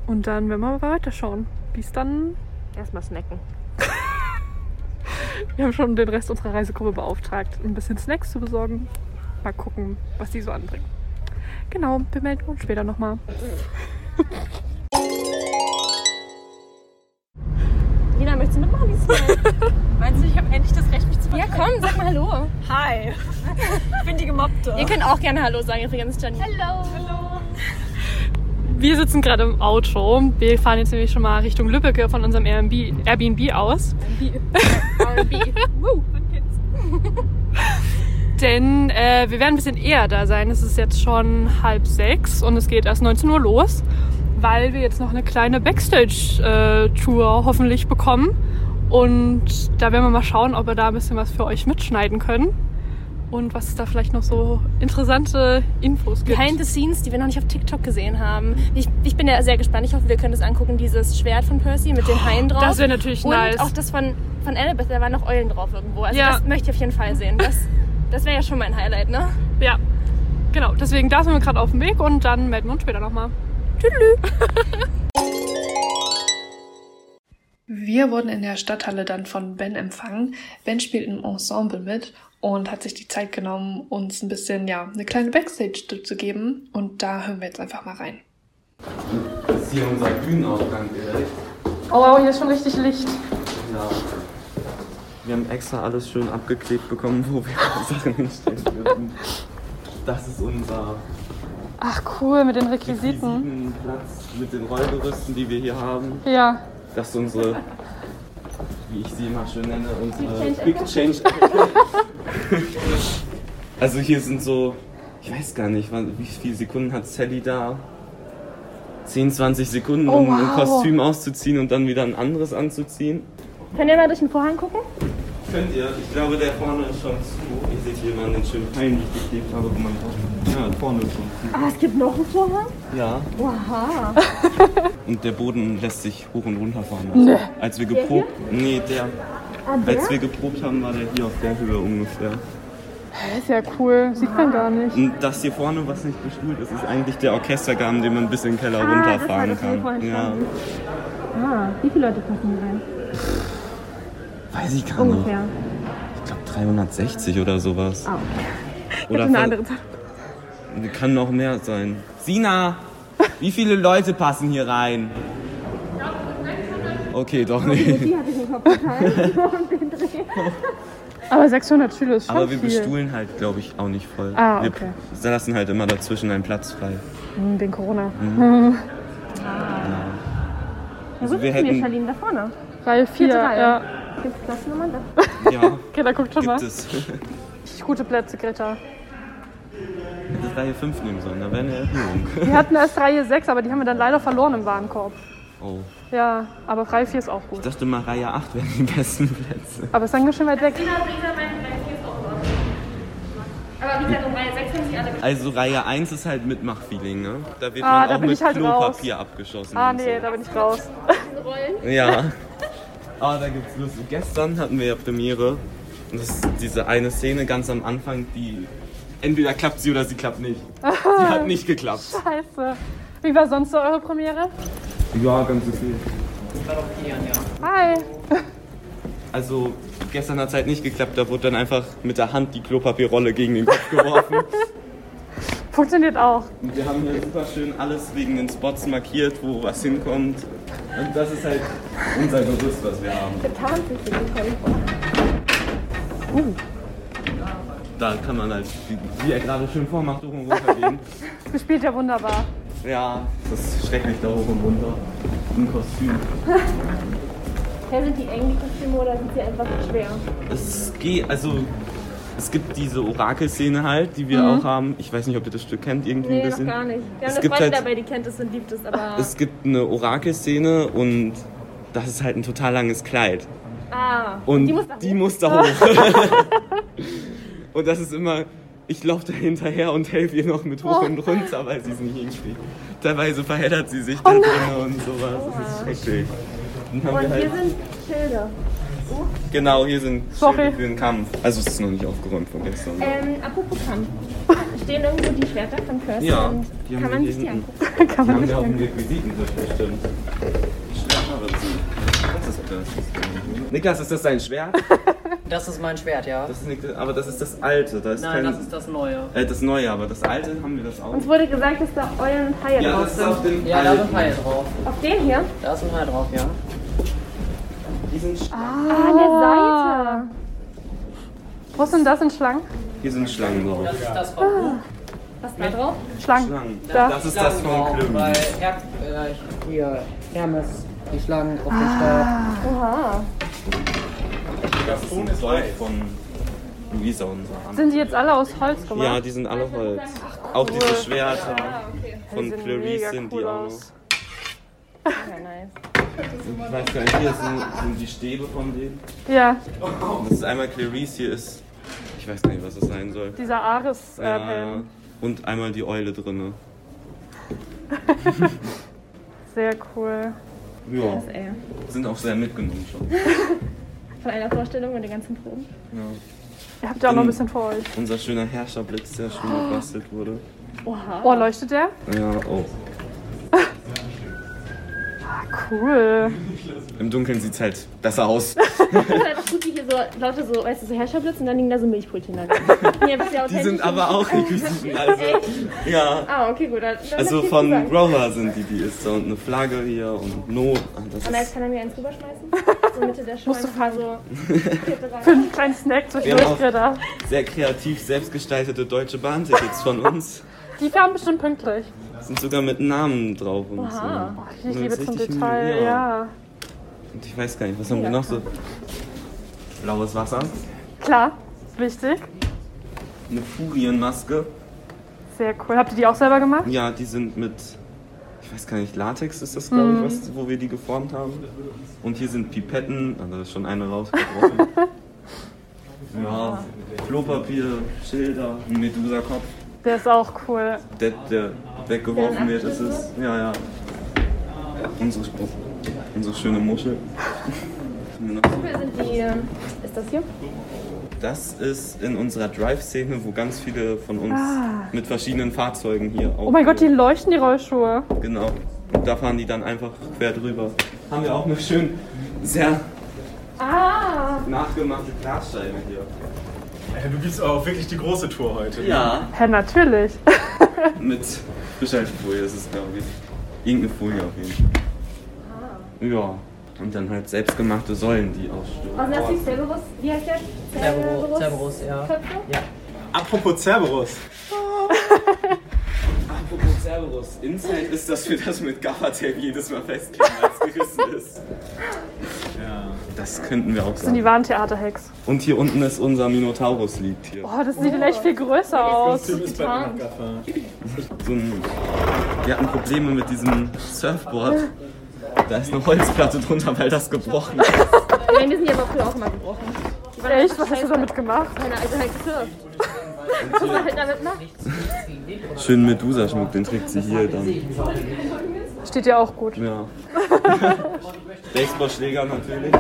Und dann werden wir mal weiterschauen, wie es dann. Erstmal snacken. Wir haben schon den Rest unserer Reisegruppe beauftragt, ein bisschen Snacks zu besorgen. Mal gucken, was die so anbringen. Genau, wir melden uns später nochmal. Möchtest du mitmachen diesmal? Meinst du, ich habe endlich das Recht, mich zu ja, komm, sag mal Hallo. Hi. Ich bin die Gemobbte. Ihr könnt auch gerne Hallo sagen übrigens, Janine. Hallo. Wir sitzen gerade im Auto. Wir fahren jetzt nämlich schon mal Richtung Lübbecke von unserem Airbnb, Airbnb aus. R&B. Woo. Denn äh, wir werden ein bisschen eher da sein. Es ist jetzt schon halb sechs und es geht erst 19 Uhr los, weil wir jetzt noch eine kleine Backstage-Tour hoffentlich bekommen. Und da werden wir mal schauen, ob wir da ein bisschen was für euch mitschneiden können. Und was es da vielleicht noch so interessante Infos gibt. Behind the Scenes, die wir noch nicht auf TikTok gesehen haben. Ich, ich bin ja sehr gespannt. Ich hoffe, wir können das angucken. Dieses Schwert von Percy mit den Haien drauf. das wäre natürlich Und nice. auch das von, von Annabeth, da waren noch Eulen drauf irgendwo. Also Ja. das möchte ich auf jeden Fall sehen. Das, das wäre ja schon mein Highlight, ne? Ja, genau. Deswegen da sind wir gerade auf dem Weg und dann melden wir uns später nochmal. Wir wurden in der Stadthalle dann von Ben empfangen. Ben spielt im Ensemble mit und hat sich die Zeit genommen, uns ein bisschen, ja, eine kleine Backstage zu geben. Und da hören wir jetzt einfach mal rein. Das ist hier unser Bühnenaufgang direkt. Oh, wow, hier ist schon richtig Licht. Ja. Wir haben extra alles schön abgeklebt bekommen, wo wir Sachen hinstellen dürfen. Das ist unser Ach cool, mit den Requisiten. Requisitenplatz mit den Rollgerüsten, die wir hier haben. Ja. Das ist unsere, wie ich sie immer schön nenne, unsere Quick Change. also hier sind so, ich weiß gar nicht, wie viele Sekunden hat Sally da? 10, 20 Sekunden, um Oh, ein wow. Kostüm auszuziehen und dann wieder ein anderes anzuziehen. Könnt ihr mal durch den Vorhang gucken? Könnt ihr? Ich glaube, der vorne ist schon zu. Ihr seht hier mal den schönen Pfeil, die ich geklebt habe. Guck mal drauf. Ja, vorne ist schon zu. Ah, es gibt noch einen Vorhang? Ja. Oha. Und der Boden lässt sich hoch und runter fahren. Nee. Als wir geprobt. Nee, der. Ah, der? Als wir geprobt haben, war der hier auf der Höhe ungefähr. Ist ja cool. Sieht man gar nicht. Und das hier vorne, was nicht bestuhlt ist, ist eigentlich der Orchestergarten, den man bis in den Keller Ah, das war runterfahren das, wo wir kann. Ja. Ah, wie viele Leute passen hier rein? Weiß ich gar nicht. Ungefähr. Ich glaube 360 oder sowas. Ah, Oder eine andere Zahl. Kann noch mehr sein. Sina, wie viele Leute passen hier rein? Okay, doch nicht. Die hatte ich im Kopf den Dreh. Aber 600 Schüler ist schon Aber wir viel. bestuhlen halt, glaube ich, auch nicht voll. Ah, wir okay. lassen halt immer dazwischen einen Platz frei. Hm, Wegen Corona. Ja, Also wo wir sitzen wir, hätten- Charlene? Da vorne. Reihe 4. Vierte Reihe. Ja. Gibt es Klassennummern? Da. Ja, Okay, da guckt schon mal. gibt es. Gute Plätze, Greta. Hätte Reihe 5 nehmen sollen, da wäre eine Erhöhung. Wir hatten erst Reihe 6, aber die haben wir dann leider verloren im Warenkorb. Oh. Ja, aber Reihe 4 ist auch gut. Ich dachte mal, Reihe 8 wären die besten Plätze. Aber ist dann ganz schön weit weg. Aber wie gesagt, um Reihe 6 haben sie alle Also Reihe 1 ist halt Mitmachfeeling, ne? Da wird Ah, man da auch mit halt Klopapier abgeschossen. Ah, nee, da bin ich raus. Rollen. Aber da gibt's lustig. Gestern hatten wir ja Premiere. Und das ist diese eine Szene ganz am Anfang, die entweder klappt sie oder sie klappt nicht. Sie hat nicht geklappt. Scheiße. Wie war sonst so eure Premiere? Ja, ganz okay. Hi. Also gestern hat es halt nicht geklappt, da wurde dann einfach mit der Hand die Klopapierrolle gegen den Kopf geworfen. Funktioniert auch. Und wir haben hier super schön alles wegen den Spots markiert, wo was hinkommt. Und das ist halt unser Gerüst, was wir haben. Tarnsichtig bekommen. Da kann man halt, wie, er gerade schön vormacht, hoch und runter gehen. Gespielt ja wunderbar. Ja, das ist schrecklich da hoch und runter. Im Kostüm. Hey, sind die eng, die Kostüme, oder sind sie einfach schwer? Es geht, also es gibt diese Orakelszene halt, die wir auch haben. Ich weiß nicht, ob ihr das Stück kennt, irgendwie ein Nee, noch bisschen. gar nicht. Wir Es haben eine gibt Freundin halt- dabei, die kennt es und liebt es, aber... Es gibt eine Orakelszene und das ist halt ein total langes Kleid. ah, Und die muss da die hoch. muss da hoch. und das ist immer, ich laufe da hinterher und helfe ihr noch mit hoch und runter, weil sie es nicht hinkriegt. Teilweise verheddert sie sich da drin und sowas. Das ist schrecklich. Dann haben Und wir halt, hier sind Schilder. Genau, hier sind Sorry. Schilde für den Kampf. Also es ist noch nicht aufgeräumt von gestern. Ähm, apropos Kampf. Stehen irgendwo die Schwerter von Percy Ja, die haben kann wir man sich die angucken? Kann Die man haben nicht wir auf dem. Requisitentisch bestimmt. Schwert aber zu. Das ist Percy. Niklas, ist das dein Schwert? Das ist mein Schwert, ja. Das ist nicht, aber das ist das alte. Da ist Nein, kein, das ist das Neue. äh, das neue, aber das alte haben wir das auch. Uns wurde gesagt, dass da und Haie Ja, drauf das ist sind. auf dem Ja, da alten. sind Haie drauf. Auf den hier? Da ist ein Hai drauf, ja. Sind Ah, an der Seite. Wo denn das in Schlangen? Hier sind Schlangen drauf. Das ist das von Was ist da drauf? Schlangen. Schlangen. Da. Das ist das von Schlangen Klüm. Her äh, hier, Hermes, die Schlangen auf dem Stab. Oha. Das ist ein Zeug von Luisa, unser Hand. Sind die jetzt alle aus Holz gemacht? Ja, die sind alle Holz. Auch diese Schwerter von Die sehen Clarice mega sind cool die auch noch. aus. Ja, nice. Ich weiß gar nicht, hier sind, sind die Stäbe von denen. Ja, Das ist einmal Clarice, hier ist. Ich weiß gar nicht, was das sein soll. dieser Ares äh, Ja, und einmal die Eule drinne. Sehr cool. Ja, Das, ey. sind auch sehr mitgenommen schon. Von einer Vorstellung und den ganzen Proben. Ja. Ihr habt ja auch noch ein In- bisschen vor euch. Unser schöner Herrscherblitz, der schön gebastelt wurde. Oha. Oh, leuchtet der? Ja, oh. Cool. Im Dunkeln sieht's halt besser aus. Das ist halt auch gut, wie hier so lauter so, weißt du, so Herrscherblitz und dann liegen da so Milchbrötchen drin. Ja Die sind aber auch Requisiten, also. Ja. Ah, okay, gut. Dann, dann Also von Grover sind die, die ist so und eine Flagge hier und No. Ah. Und jetzt ist, kann er mir eins rüberschmeißen. So Mitte der einfach mal so. Reihe. Für einen kleinen Snack zwischendurch, sehr kreativ selbstgestaltete deutsche Bahntickets von uns. Die fahren bestimmt pünktlich. Sind sogar mit Namen drauf und Aha. Oh, so. ich Und liebe zum Detail, ja. Und ich weiß gar nicht, was haben wir Ja, noch so? Blaues Wasser, Klar, wichtig. eine Furienmaske. Sehr cool. Habt ihr die auch selber gemacht? Ja, die sind mit, ich weiß gar nicht, Latex ist das, glaube ich, was, wo wir die geformt haben. Und hier sind Pipetten, also da ist schon eine rausgebrochen. Ja, Klopapier, Schilder, ein Medusa-Kopf, Der ist auch cool. der, der weggeworfen wird. Das ist, ja, ja. Unsere, unsere schöne Muschel. Wofür sind die, ähm, ist das hier? Das ist in unserer Drive-Szene, wo ganz viele von uns mit verschiedenen Fahrzeugen hier Oh mein Gott, die leuchten, die Rollschuhe. Genau. Und da fahren die dann einfach quer drüber. Haben wir auch eine schön sehr Ah! nachgemachte Glasscheibe hier. Ja, du gibst auch wirklich die große Tour heute. Ja. Hä, natürlich. Mit Bescheidsfolie ist es, glaube ich. Irgendeine Folie auf jeden Fall. Ja. Und dann halt selbstgemachte Säulen, die ausstehen. Was ist das? Cerberus? Wie heißt der? Cerberus, Cerberus, ja. Köpfe? ja. Apropos Cerberus. Apropos Cerberus, Inside ist, dass wir das mit Gaffertape jedes Mal festkleben, als es gerissen ist. Ja. Das könnten wir auch Das sind die sagen. wahren Theaterhacks. Und hier unten ist unser Minotaurus liegt hier. Oh, das sieht echt viel größer aus. Ist bei mir so ein, wir hatten Probleme mit diesem Surfboard. Da ist eine Holzplatte drunter, weil das gebrochen ist. Nein, wir sind die aber früher auch immer gebrochen. Die Echt? Was hast du damit gemacht? Keine Alte halt gesurft. Was man halt damit macht. Schön Medusa-Schmuck, den trägt sie hier dann. Steht dir auch gut. Ja. Baseballschläger natürlich.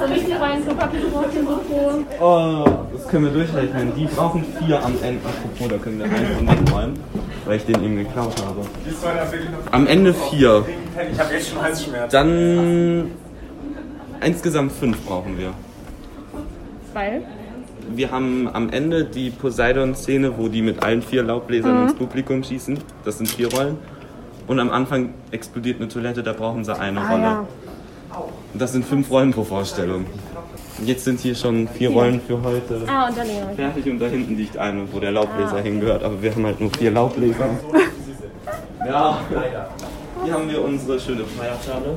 So nicht die rein Mikro. Oh, das können wir durchrechnen. Die brauchen vier am Ende. Apropos, da können wir einen von wegräumen, weil ich den eben geklaut habe. Am Ende vier. Ich habe jetzt schon Halsschmerzen. Dann insgesamt fünf brauchen wir. Weil? Wir haben am Ende die Poseidon-Szene, wo die mit allen vier Laubbläsern ins Publikum schießen. Das sind vier Rollen. Und am Anfang explodiert eine Toilette, da brauchen sie eine Rolle. ja. Das sind fünf Rollen pro Vorstellung. Jetzt sind hier schon vier Rollen für heute Ah, und dann ja. fertig und da hinten liegt eine, wo der Laubbläser hingehört. Aber wir haben halt nur vier Laubbläser. Ja, hier haben wir unsere schöne Feuerschale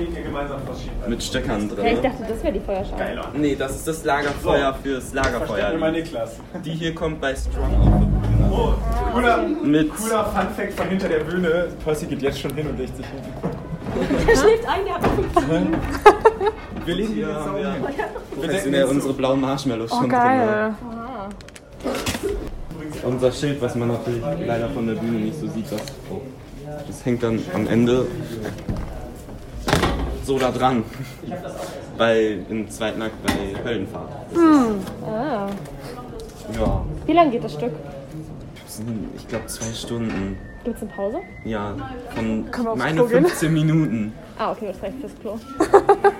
Trinken gemeinsam verschieden. mit Steckern Ja, ich drin. dachte, das wäre die Feuerschale. Nee, das ist das Lagerfeuer fürs Versteht Lagerfeuer. immer Niklas. Die hier kommt bei Strong auf der Bühne. Oh, cooler, Mit cooler Funfact von hinter der Bühne. Percy geht jetzt schon hin und legt sich hin. Der schläft ein, der hat fünf Wir legen hier hier haben wir Wir professionell unsere blauen Marshmallows Oh, schon drin. geil. Unser Schild, was man natürlich leider von der Bühne nicht so sieht, das, oh, das hängt dann am Ende so da dran. Bei, im zweiten Akt bei Höllenfahrt. Ah. Ja, Wie lang geht das Stück? ich glaube zwei Stunden. Gibt's eine Pause? Ja, von meine Klo gehen? 15 Minuten. Ah, okay, das reicht fürs Klo.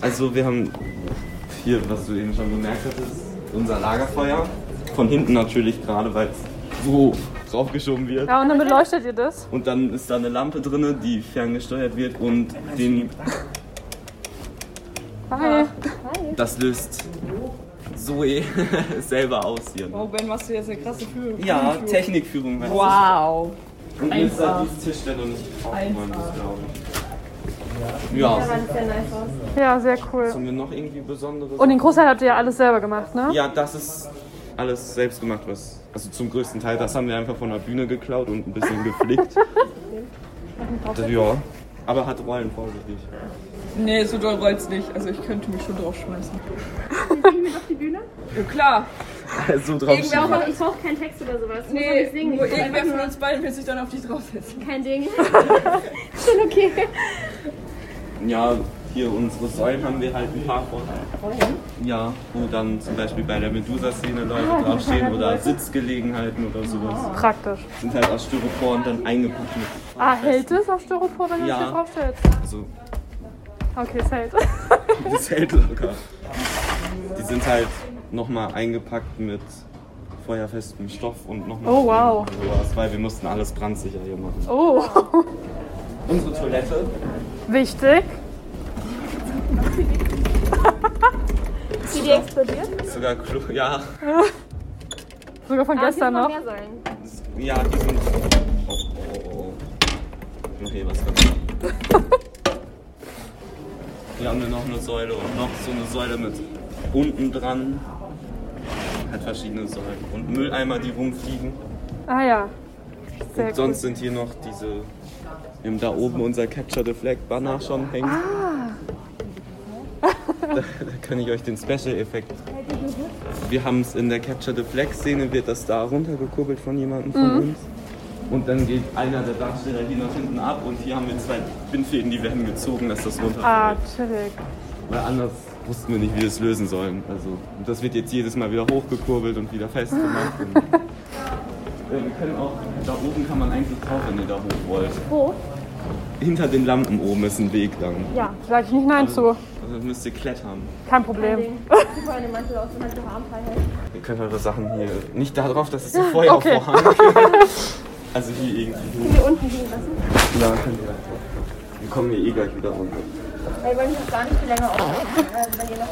Also wir haben hier, was du eben schon bemerkt hattest, unser Lagerfeuer. Von hinten natürlich gerade, weil es so draufgeschoben wird. Ja, und dann beleuchtet ihr das? Und dann ist da eine Lampe drin, die ferngesteuert wird und den, Hi. das löst Zoe selber aus hier. Oh, Ben, machst du jetzt eine krasse Führung? Ja, Technikführung. weißt du. Wow. Und mir ist da dieses Tischstelle nicht ist, glaube ich. Ja. Ja, sehr cool. haben wir noch irgendwie Besonderes? Und den Großteil habt ihr ja alles selber gemacht, ne? Ja, das ist alles selbst gemacht, was. Also zum größten Teil, das haben wir einfach von der Bühne geklaut und ein bisschen geflickt. Das- ja. Aber hat Rollen vorsichtig. Nee, so doll rollt's nicht. Also ich könnte mich schon draufschmeißen. Wir auf die Bühne? Ja, klar. so drauf Ich schieben. brauche, ich brauche keinen Text oder sowas. Ich auch Nee, nicht singen. Ich brauch irgendwer von uns beiden will sich dann auf dich draufsetzen. kein Ding. Schon okay. Ja, hier unsere Säulen haben wir halt ein paar von. Ja, wo dann zum Beispiel bei der Medusa-Szene Leute draufstehen oder Sitzgelegenheiten oder sowas. Praktisch. Sind halt aus Styropor und dann eingepackt mit. Ah, hält es auf Styropor, wenn du Ja. es hier draufstellst? Also, Okay, es hält. das hält locker. Die sind halt nochmal eingepackt mit feuerfestem Stoff und nochmal. Oh, wow. Sowas, weil wir mussten alles brandsicher hier machen. Oh, Unsere Toilette wichtig. Ist die, die explodiert? sogar Klo. Ja, Sogar von Ah, gestern noch. mehr Säulen. ja, die sind. Oh, oh, oh, oh. Ich mach hier was kaputt. Hier haben wir noch eine Säule und noch so eine Säule mit unten dran. Halt verschiedene Säulen. Und Mülleimer, die rumfliegen. Ah ja. Sehr Und gut. sonst sind hier noch diese. Wir haben da oben unser Capture the Flag Banner schon hängen. Da, da kann ich euch den Special-Effekt. Wir haben es in der Capture the Flag-Szene, wird das da runtergekurbelt von jemandem von uns. Und dann geht einer der Darsteller hier nach hinten ab und hier haben wir zwei Bindfäden, die werden gezogen, dass das runterfällt. Ah, chillig. Weil anders wussten wir nicht, wie wir es lösen sollen. Also und das wird jetzt jedes Mal wieder hochgekurbelt und wieder festgemacht. und, äh, wir können auch, da oben kann man eigentlich drauf, wenn ihr da hoch wollt. Wo? Hinter den Lampen oben ist ein Weg lang. Ja, sag ich nicht Nein zu. Müsst ihr klettern. Kein Problem. Super eine Mantel aus, Mantel Armfreiheit. Ihr könnt eure Sachen hier. Nicht darauf, das ist der Feuervorhang. also hier irgendwie. Hier unten liegen lassen. Ja, könnt ihr. Wir kommen hier eh gleich wieder runter. Ey, wollen wir das gar nicht viel länger wenn ihr noch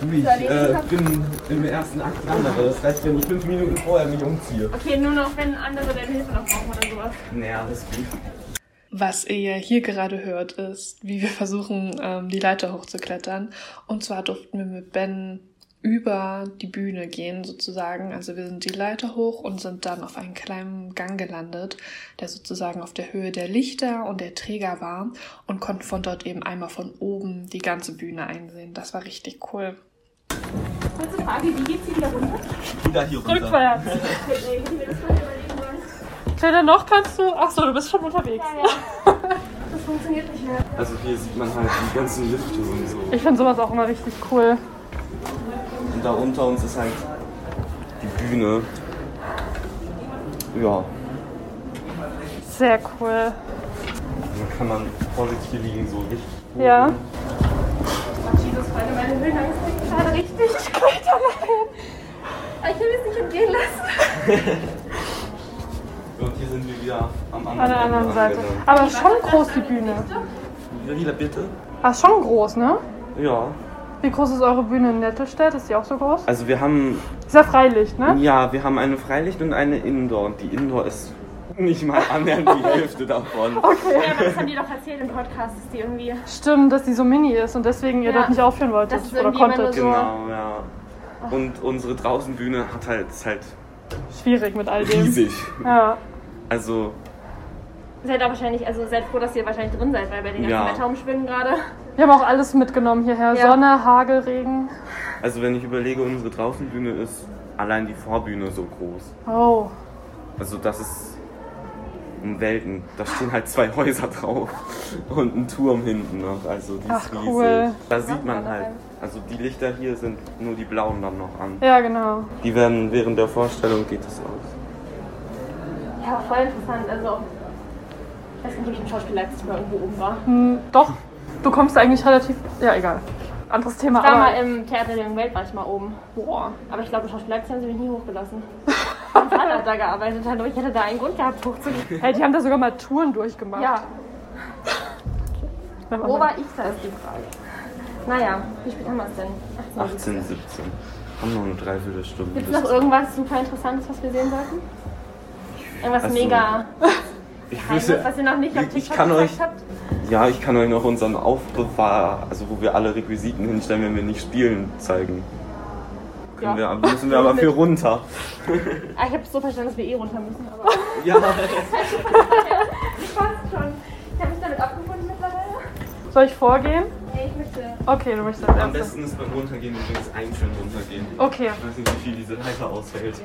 Du, ich äh, bin im ersten Akt dran, aber das reicht, wenn ich fünf Minuten vorher mich umziehe. Okay, nur noch, wenn andere deine Hilfe noch brauchen oder sowas. Naja, das gut. Was ihr hier gerade hört, ist, wie wir versuchen, ähm, die Leiter hochzuklettern. Und zwar durften wir mit Ben über die Bühne gehen, sozusagen. Also wir sind die Leiter hoch und sind dann auf einen kleinen Gang gelandet, der sozusagen auf der Höhe der Lichter und der Träger war und konnten von dort eben einmal von oben die ganze Bühne einsehen. Das war richtig cool. Kurze Frage, wie geht's hier wieder runter? Wieder hier runter. Rückwärts. Kletter noch kannst du. Achso, du bist schon unterwegs. Ja, ja. Das funktioniert nicht mehr. Also hier sieht man halt die ganzen Lifte und so. Ich finde sowas auch immer richtig cool. Und da unter uns ist halt die Bühne. Ja, Sehr cool. da kann man vorsichtig liegen, so richtig. Ja. Jesus, Freunde, meine Höhenangst bringt gerade richtig Klettern ein. Ich will es nicht entgehen lassen. Und hier sind wir wieder am anderen An der anderen Ende Seite. angelangt. Aber schon groß die Bühne. Wieder bitte? Ah, ist schon groß, ne? Ja. Wie groß ist eure Bühne in Nettelstedt? Ist die auch so groß? Also wir haben, Ist ja Freilicht, ne? ja, wir haben eine Freilicht und eine Indoor. Und die Indoor ist nicht mal annähernd die Hälfte davon. Ja, aber das haben die doch erzählt im Podcast, dass die irgendwie. Stimmt, dass die so mini ist und deswegen ihr Ja. dort nicht aufführen wolltet Das ist oder irgendwie immer konntet. nur Genau, ja. Und unsere Draußenbühne hat halt, ist halt Schwierig mit all dem. riesig. Ja. Also, Seid auch wahrscheinlich, also seid froh, dass ihr wahrscheinlich drin seid, weil bei den ganzen Ja. Wetterumschwüngen gerade. Wir haben auch alles mitgenommen hierher. Ja. Sonne, Hagel, Regen. also wenn ich überlege, unsere Draußenbühne ist allein die Vorbühne so groß. Oh. Also das ist um Welten. Da stehen halt zwei Häuser drauf und ein Turm hinten noch. Also die Ach, ist riesig. cool. Da sieht man halt. Also die Lichter hier sind nur die blauen dann noch an. Ja, genau. Die werden während der Vorstellung geht es aus. Ja, voll interessant. Also, ich weiß nicht, ob ich im Schauspiel Leipzig mal irgendwo oben war. Hm, doch. Du kommst eigentlich relativ. Ja, egal. Anderes Thema. Ich war mal im Theater der jungen Welt, war ich mal oben. Boah. Aber ich glaube, im Schauspiel Leipzig haben sie mich nie hochgelassen. Mein Vater hat da gearbeitet, aber ich hätte da einen Grund gehabt, hochzugehen. Hey, die haben da sogar mal Touren durchgemacht. Ja, wo war ich da, ist die Frage. Naja, wie spät haben wir es denn? 18. 18, 17. Haben noch eine Dreiviertelstunde. Gibt es noch irgendwas super Interessantes, was wir sehen sollten? Irgendwas Also, mega Ich wüsste- was ihr noch nicht auf ich TikTok kann euch, habt? ja, ich kann euch noch unseren Aufbewahr, also wo wir alle Requisiten hinstellen, wenn wir nicht spielen, zeigen. Können wir, müssen wir aber für runter. Ah, ich habe es so verstanden, dass wir eh runter müssen, aber Ja, ich weiß schon. Ich habe mich damit abgefunden mittlerweile. Soll ich vorgehen? Ey, ich möchte. Okay, du möchtest als am besten ist beim Runtergehen übrigens einzeln runtergehen. Okay. Ich weiß nicht, wie viel diese Leiter ausfällt.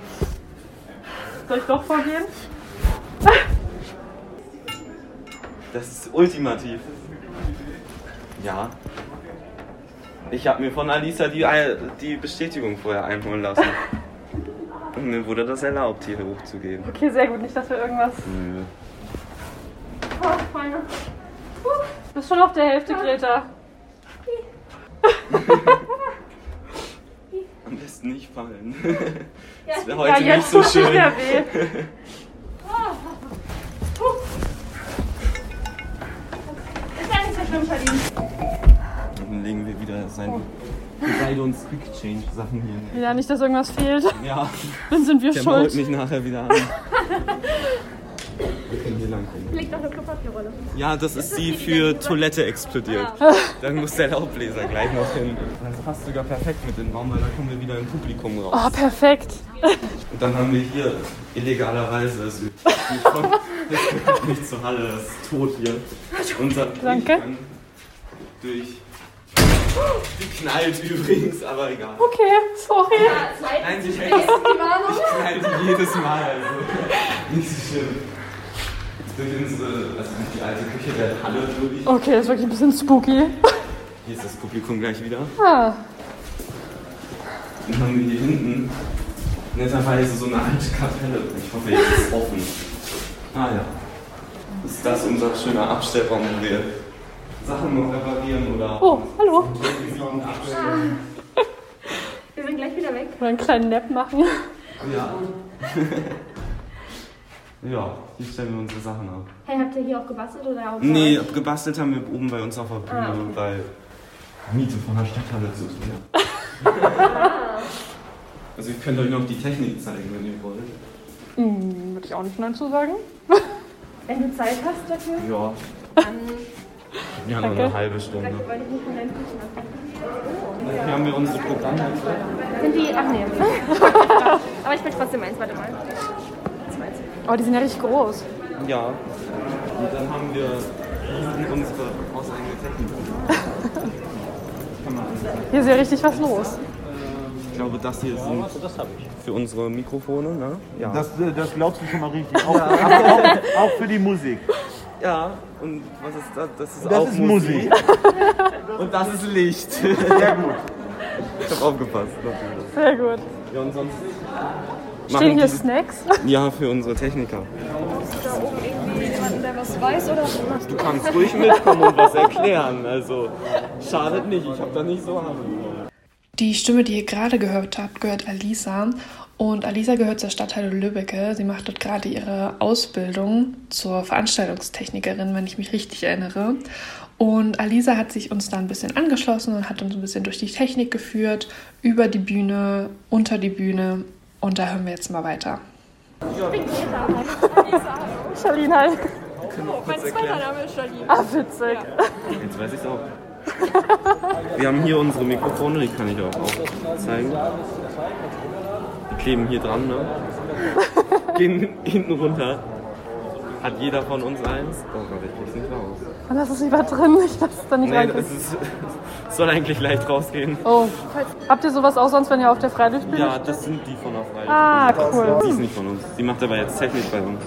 Soll ich doch vorgehen? Das ist ultimativ. Ja. Ich habe mir von Alisa die, die Bestätigung vorher einholen lassen. Und mir wurde das erlaubt, hier hochzugehen. Okay, sehr gut. Nicht, dass wir irgendwas. Nö. Oh, Freunde. Du bist schon auf der Hälfte, Greta. Besten nicht fallen. Ja, Das wäre Ja, heute nicht jetzt so nicht schön. weh. ja nicht so schlimm, Charlene. Dann legen wir wieder seine beide uns Quick Change Sachen hier. hin. Ja, nicht, dass irgendwas fehlt. Ja, Dann sind wir der mault schuld. mich nachher wieder an. Wir können hier lang gehen. Liegt noch eine Klopapierrolle. Ja, das ist die für Toilette explodiert. Dann muss der Laubbläser gleich noch hin. Das passt sogar perfekt mit dem Raum, weil da kommen wir wieder im Publikum raus. Oh, perfekt. Und dann haben wir hier illegalerweise, es wird nicht, zur Halle, es ist tot hier. Unser Danke. Durch Die knallt übrigens, aber egal. Okay, sorry. Nein, sie hält. Ich knall die jedes Mal, also. Nicht so schlimm. Durch unsere, also durch die alte Küche der Halle durch. Okay, das ist wirklich ein bisschen spooky. Hier ist das Publikum gleich wieder. Ah, Dann haben wir hier hinten netterweise so eine alte Kapelle. Ich hoffe, jetzt ist es offen. Ah ja. Ist das unser schöner Abstellraum, wo wir Sachen noch reparieren oder oh, hallo. Wir sind gleich wieder weg. Oder einen kleinen Nap machen. Ja. ja, hier stellen wir unsere Sachen ab. Hey, habt ihr hier auch gebastelt oder auch? Nee, gebastelt haben wir oben bei uns auf der Bühne, Ah, okay. weil Miete von der Stadthalle zu tun. also ich könnte euch noch die Technik zeigen, wenn ihr wollt. Hm, würde ich auch nicht nein zu sagen. Wenn du Zeit hast dafür, Ja, dann wir haben noch eine halbe Stunde. weil ich nicht von deinen Küchen abhänge. Hier haben wir unsere Programme. Sind die. Ach nee. Aber ich will trotzdem eins, warte mal. Oh, die sind ja richtig groß. Ja. Und dann haben wir hier unsere hauseigene Technik. Hier ist ja richtig was los. Ich glaube, das hier sind für unsere Mikrofone, ne? Ja. Das, äh, das glaubst du schon mal richtig. Auch, auch, auch für die Musik. ja, und was ist das? Das ist Das auch ist Musik. Und das ist Licht. Sehr gut. Ich hab aufgepasst, natürlich. Sehr gut. Ja, und sonst. Stehen hier die- Snacks? Ja, für unsere Techniker. Da oben irgendwie jemanden, der was weiß oder Du kannst ruhig mitkommen und was erklären. Also, schadet nicht. Ich habe da nicht so Ahnung. Die Stimme, die ihr gerade gehört habt, gehört Alisa. Und Alisa gehört zur Stadtteil Lübbecke. Sie macht dort gerade ihre Ausbildung zur Veranstaltungstechnikerin, wenn ich mich richtig erinnere. Und Alisa hat sich uns da ein bisschen angeschlossen und hat uns ein bisschen durch die Technik geführt, über die Bühne, unter die Bühne. Und da hören wir jetzt mal weiter. Charlene halt. Mein zweiter Name ist Charlene. Ah, witzig. Jetzt weiß ich's auch. Wir haben hier unsere Mikrofone, die kann ich auch aufzeigen. Die kleben hier dran, ne? Gehen hinten runter. Hat jeder von uns eins. Oh Gott, ich krieg's nicht raus. Und das ist lieber drin, nicht, dass es da nicht Nee, reinkommt. das ist, soll eigentlich leicht rausgehen. Oh. Habt ihr sowas auch sonst, wenn ihr auf der Freiluftbühne Ja, steht? das sind die von der Freien. Ah, cool. Die ist nicht von uns. Die macht aber jetzt Technik bei uns.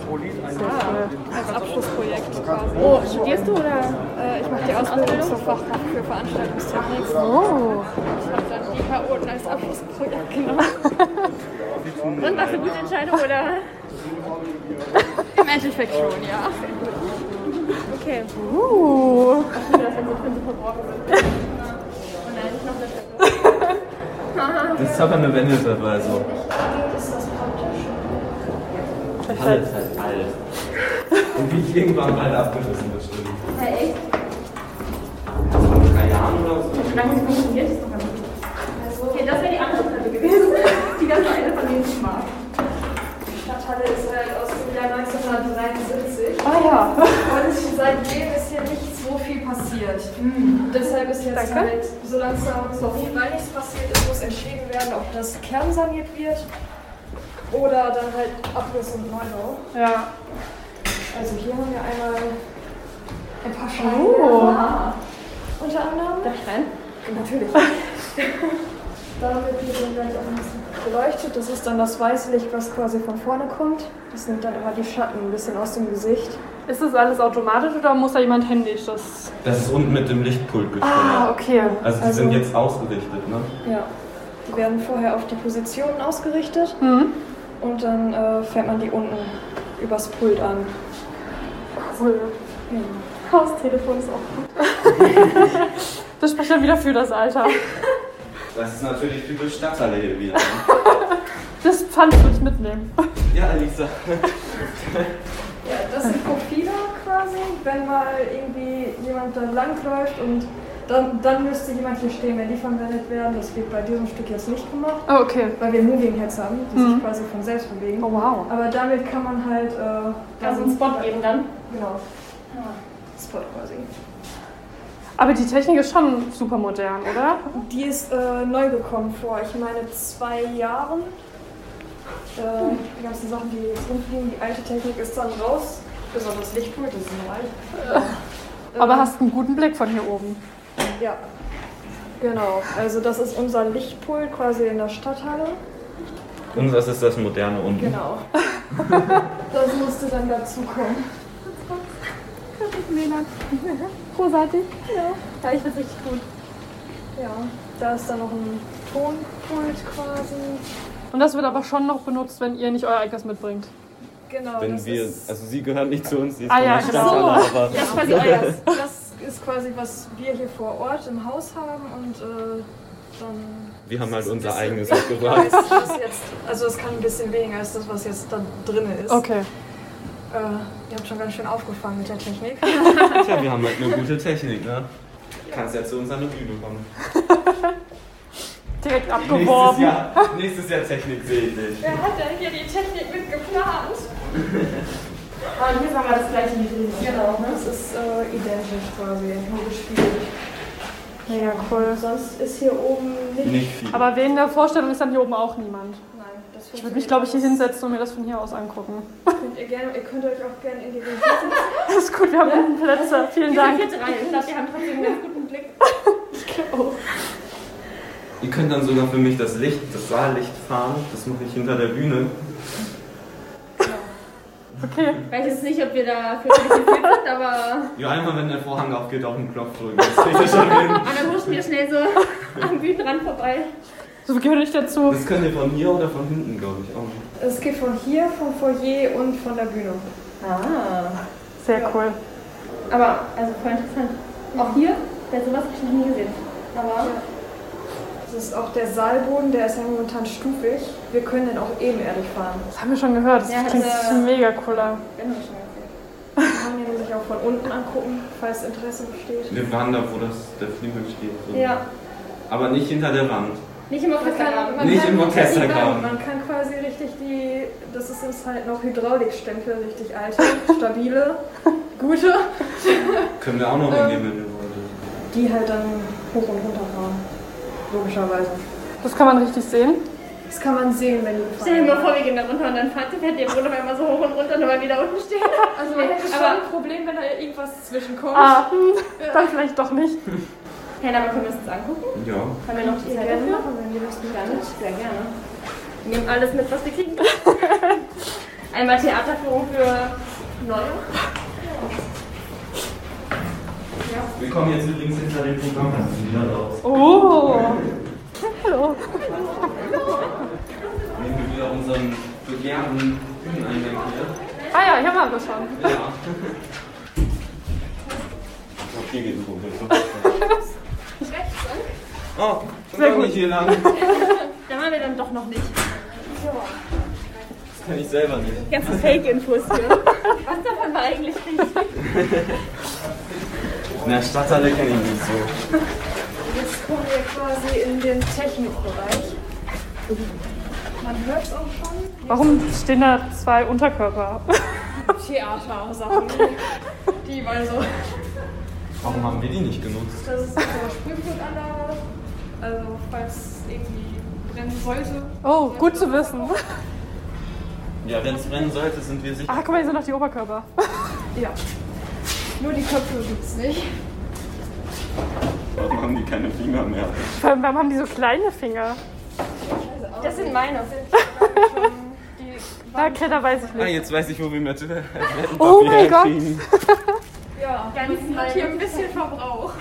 Als Abschlussprojekt quasi. Oh, studierst du oder? Äh, ich mache die Ausbildung zur Fachkraft für Veranstaltungstechnik. Oh. Ich habe dann die Chaoten als Abschlussprojekt genommen. Und was eine gute Entscheidung oder? Im Endeffekt schon, ja. Okay. Uh. Das ist aber eine Wendeltreppe, also. Alles halt alt. Und wie ich irgendwann mal abgerissen, das stimmt. Hey, echt? Vor drei Jahren oder so. Wie lange funktioniert das noch nicht? Okay, das wäre die andere Seite gewesen. Die ganze eine von denen ich mag. Die Stadthalle ist halt aus dem Jahr 1973. Ah ja. Und seitdem ist hier nicht so viel passiert. Deshalb ist jetzt Danke. halt so langsam, sorry, weil nichts passiert ist, muss entschieden werden, ob das kernsaniert wird oder dann halt Abriss und Neubau. Ja. Also hier haben wir einmal ein paar Scheiben. Oh. Unter anderem. Darf ich rein? Natürlich. da wird hier dann gleich auch ein bisschen beleuchtet. Das ist dann das Weißlicht, was quasi von vorne kommt. Das nimmt dann immer die Schatten ein bisschen aus dem Gesicht. Ist das alles automatisch oder muss da jemand händisch das? Das ist unten mit dem Lichtpult gesteuert. Ah, okay. Also die also- sind jetzt ausgerichtet, ne? Ja. Die werden vorher auf die Positionen ausgerichtet Mhm. und dann äh, fährt man die unten übers Pult an. Cool. Haustelefon ist auch gut. das spricht ja wieder für das Alter. Das ist natürlich typisch Stadthalle hier wieder. Ne? Das Pfand würde ich mitnehmen. Ja, Alisa. Ja, das sind Profile quasi, wenn mal irgendwie jemand da langläuft und dann, dann müsste jemand hier stehen, wenn die verwendet werden. Das wird bei diesem Stück jetzt nicht gemacht, Oh, okay. weil wir Moving Heads haben, die Mhm. sich quasi von selbst bewegen. Oh, wow. Aber damit kann man halt äh, Kannst du dann- einen Spot geben dann? Genau. Spot quasi. Aber die Technik ist schon super modern, oder? Die ist äh, neu gekommen vor, ich meine, zwei Jahren. Äh, die ganzen Sachen, die jetzt rumfliegen, die alte Technik ist dann raus. Das Lichtpult, das ist neu. Aber Ähm, hast einen guten Blick von hier oben. Ja. Genau, also das ist unser Lichtpult quasi in der Stadthalle. Und das ist das Moderne unten. Genau. das musste dann dazu kommen. Großartig. Ja. Ja, ich find's richtig gut. Ja, da ist dann noch ein Tonpult quasi. Und das wird aber schon noch benutzt, wenn ihr nicht euer eigenes mitbringt. Genau, Wenn das wir, ist, also sie gehört nicht zu uns, sie ist Ah, von ja, der genau. Stadthalle, aber das, ist quasi euer, das ist quasi, was wir hier vor Ort im Haus haben und äh, dann wir haben halt unser eigenes mitgebracht. also es kann ein bisschen weniger als das, was jetzt da drin ist. Okay. Äh, ihr habt schon ganz schön aufgefangen mit der Technik. Tja, wir haben halt eine gute Technik, ne? Kannst ja zu uns an die Bühne kommen. Direkt Nächstes abgeworben. Jahr, nächstes Jahr Technik sehe ich dich. Wer hat denn hier die Technik mit geplant? Aber hier haben wir das gleiche wie drüben. Genau, das ist äh, identisch quasi, nur gespielt. Mega cool. Sonst ist hier oben nicht. Nicht viel. Aber wegen der Vorstellung ist dann hier oben auch niemand. Ich würde mich, glaube ich, hier hinsetzen und mir das von hier aus angucken. Könnt ihr, gerne, ihr könnt euch auch gerne in die Regie setzen. Das ist gut, wir haben hinten Plätze. Vielen Dank. Wir sind drei. Ich glaube, wir haben trotzdem einen ganz guten Blick. Ihr könnt dann sogar für mich das Licht, das Saallicht fahren. Das mache ich hinter der Bühne. Okay. Ich weiß jetzt nicht, ob wir da für sind, aber. Ja, einmal wenn der Vorhang aufgeht, auf den Knopf drücken. Das kriegt ihr schon hin. Und dann huschen wir schnell so am Bühnenrand vorbei. So gehöre ich dazu. Das könnt ihr von hier oder von hinten, glaube ich, auch. Es geht von hier, vom Foyer und von der Bühne. Ah. Sehr cool. Aber, also voll interessant. Auch hier, bei sowas habe ich noch nie gesehen. Aber. Das ist auch der Saalboden, der ist ja momentan stufig. Wir können den auch ebenerdig fahren. Das haben wir schon gehört. Das Ja, klingt also- mega cooler. Wir können den sich auch von unten angucken, falls Interesse besteht. Wir waren da, wo das, der Flügel steht. So. Ja. Aber nicht hinter der Wand. Nicht im Orchestergraben. man Nicht kann im die Orchestergraben. Wand- Man kann quasi richtig die, das ist jetzt halt noch Hydraulikstempel, richtig alte, stabile, gute, Können wir auch noch Ähm. hingehen, wenn ihr wollt. die halt dann hoch und runter fahren. Logischerweise. Das kann man richtig sehen. Das kann man sehen, wenn die Stell dir fahren. mal vor, wir gehen da runter und dann fährt fährt der Bruder einmal so hoch und runter und dann wieder unten stehen. Also man hätte schon Aber- ein Problem, wenn da irgendwas zwischenkommt. Ah, dann vielleicht doch nicht. Ja, aber können wir uns das angucken? Ja. Haben wir noch die Zeit gerne dafür? machen, wenn ihr das nicht Gerne, sehr gerne. Wir nehmen alles mit, was wir kriegen. Einmal Theaterführung für Neue. Wir kommen jetzt übrigens hinter dem Programm wieder raus. Oh. Hallo. Nehmen wir wieder unseren begehrten Bühneneingang hier. Ah ja, hier waren wir schon. Ja. Auch hier geht ein Vogel. Oh, schon Sehr gut. nicht hier lang. Da waren wir dann doch noch nicht. Das kann ich selber nicht. Ganze Fake-Infos hier. Was davon war eigentlich richtig? In der Stadthalle kenne ich nicht so. Jetzt kommen wir quasi in den Technikbereich. Man hört es auch schon. Warum stehen da zwei Unterkörper? Theatersachen. Die mal so. Warum haben wir die nicht genutzt? Das ist unsere Sprühflutanlage. Also falls irgendwie brennen sollte. Oh, gut zu wissen. Ja, wenn es brennen sollte, sind wir sicher. Ah, guck mal, hier sind noch die Oberkörper. Ja. Nur die Köpfe gibt's nicht. Warum haben die keine Finger mehr? Vor allem, warum haben die so kleine Finger? Das sind meine. Ah, okay, da weiß ich Ah, nicht. jetzt weiß ich, wo wir mit Toilettenpapier Oh mein Gott. Ja, Ganz wir hat hier ein bisschen Verbrauch.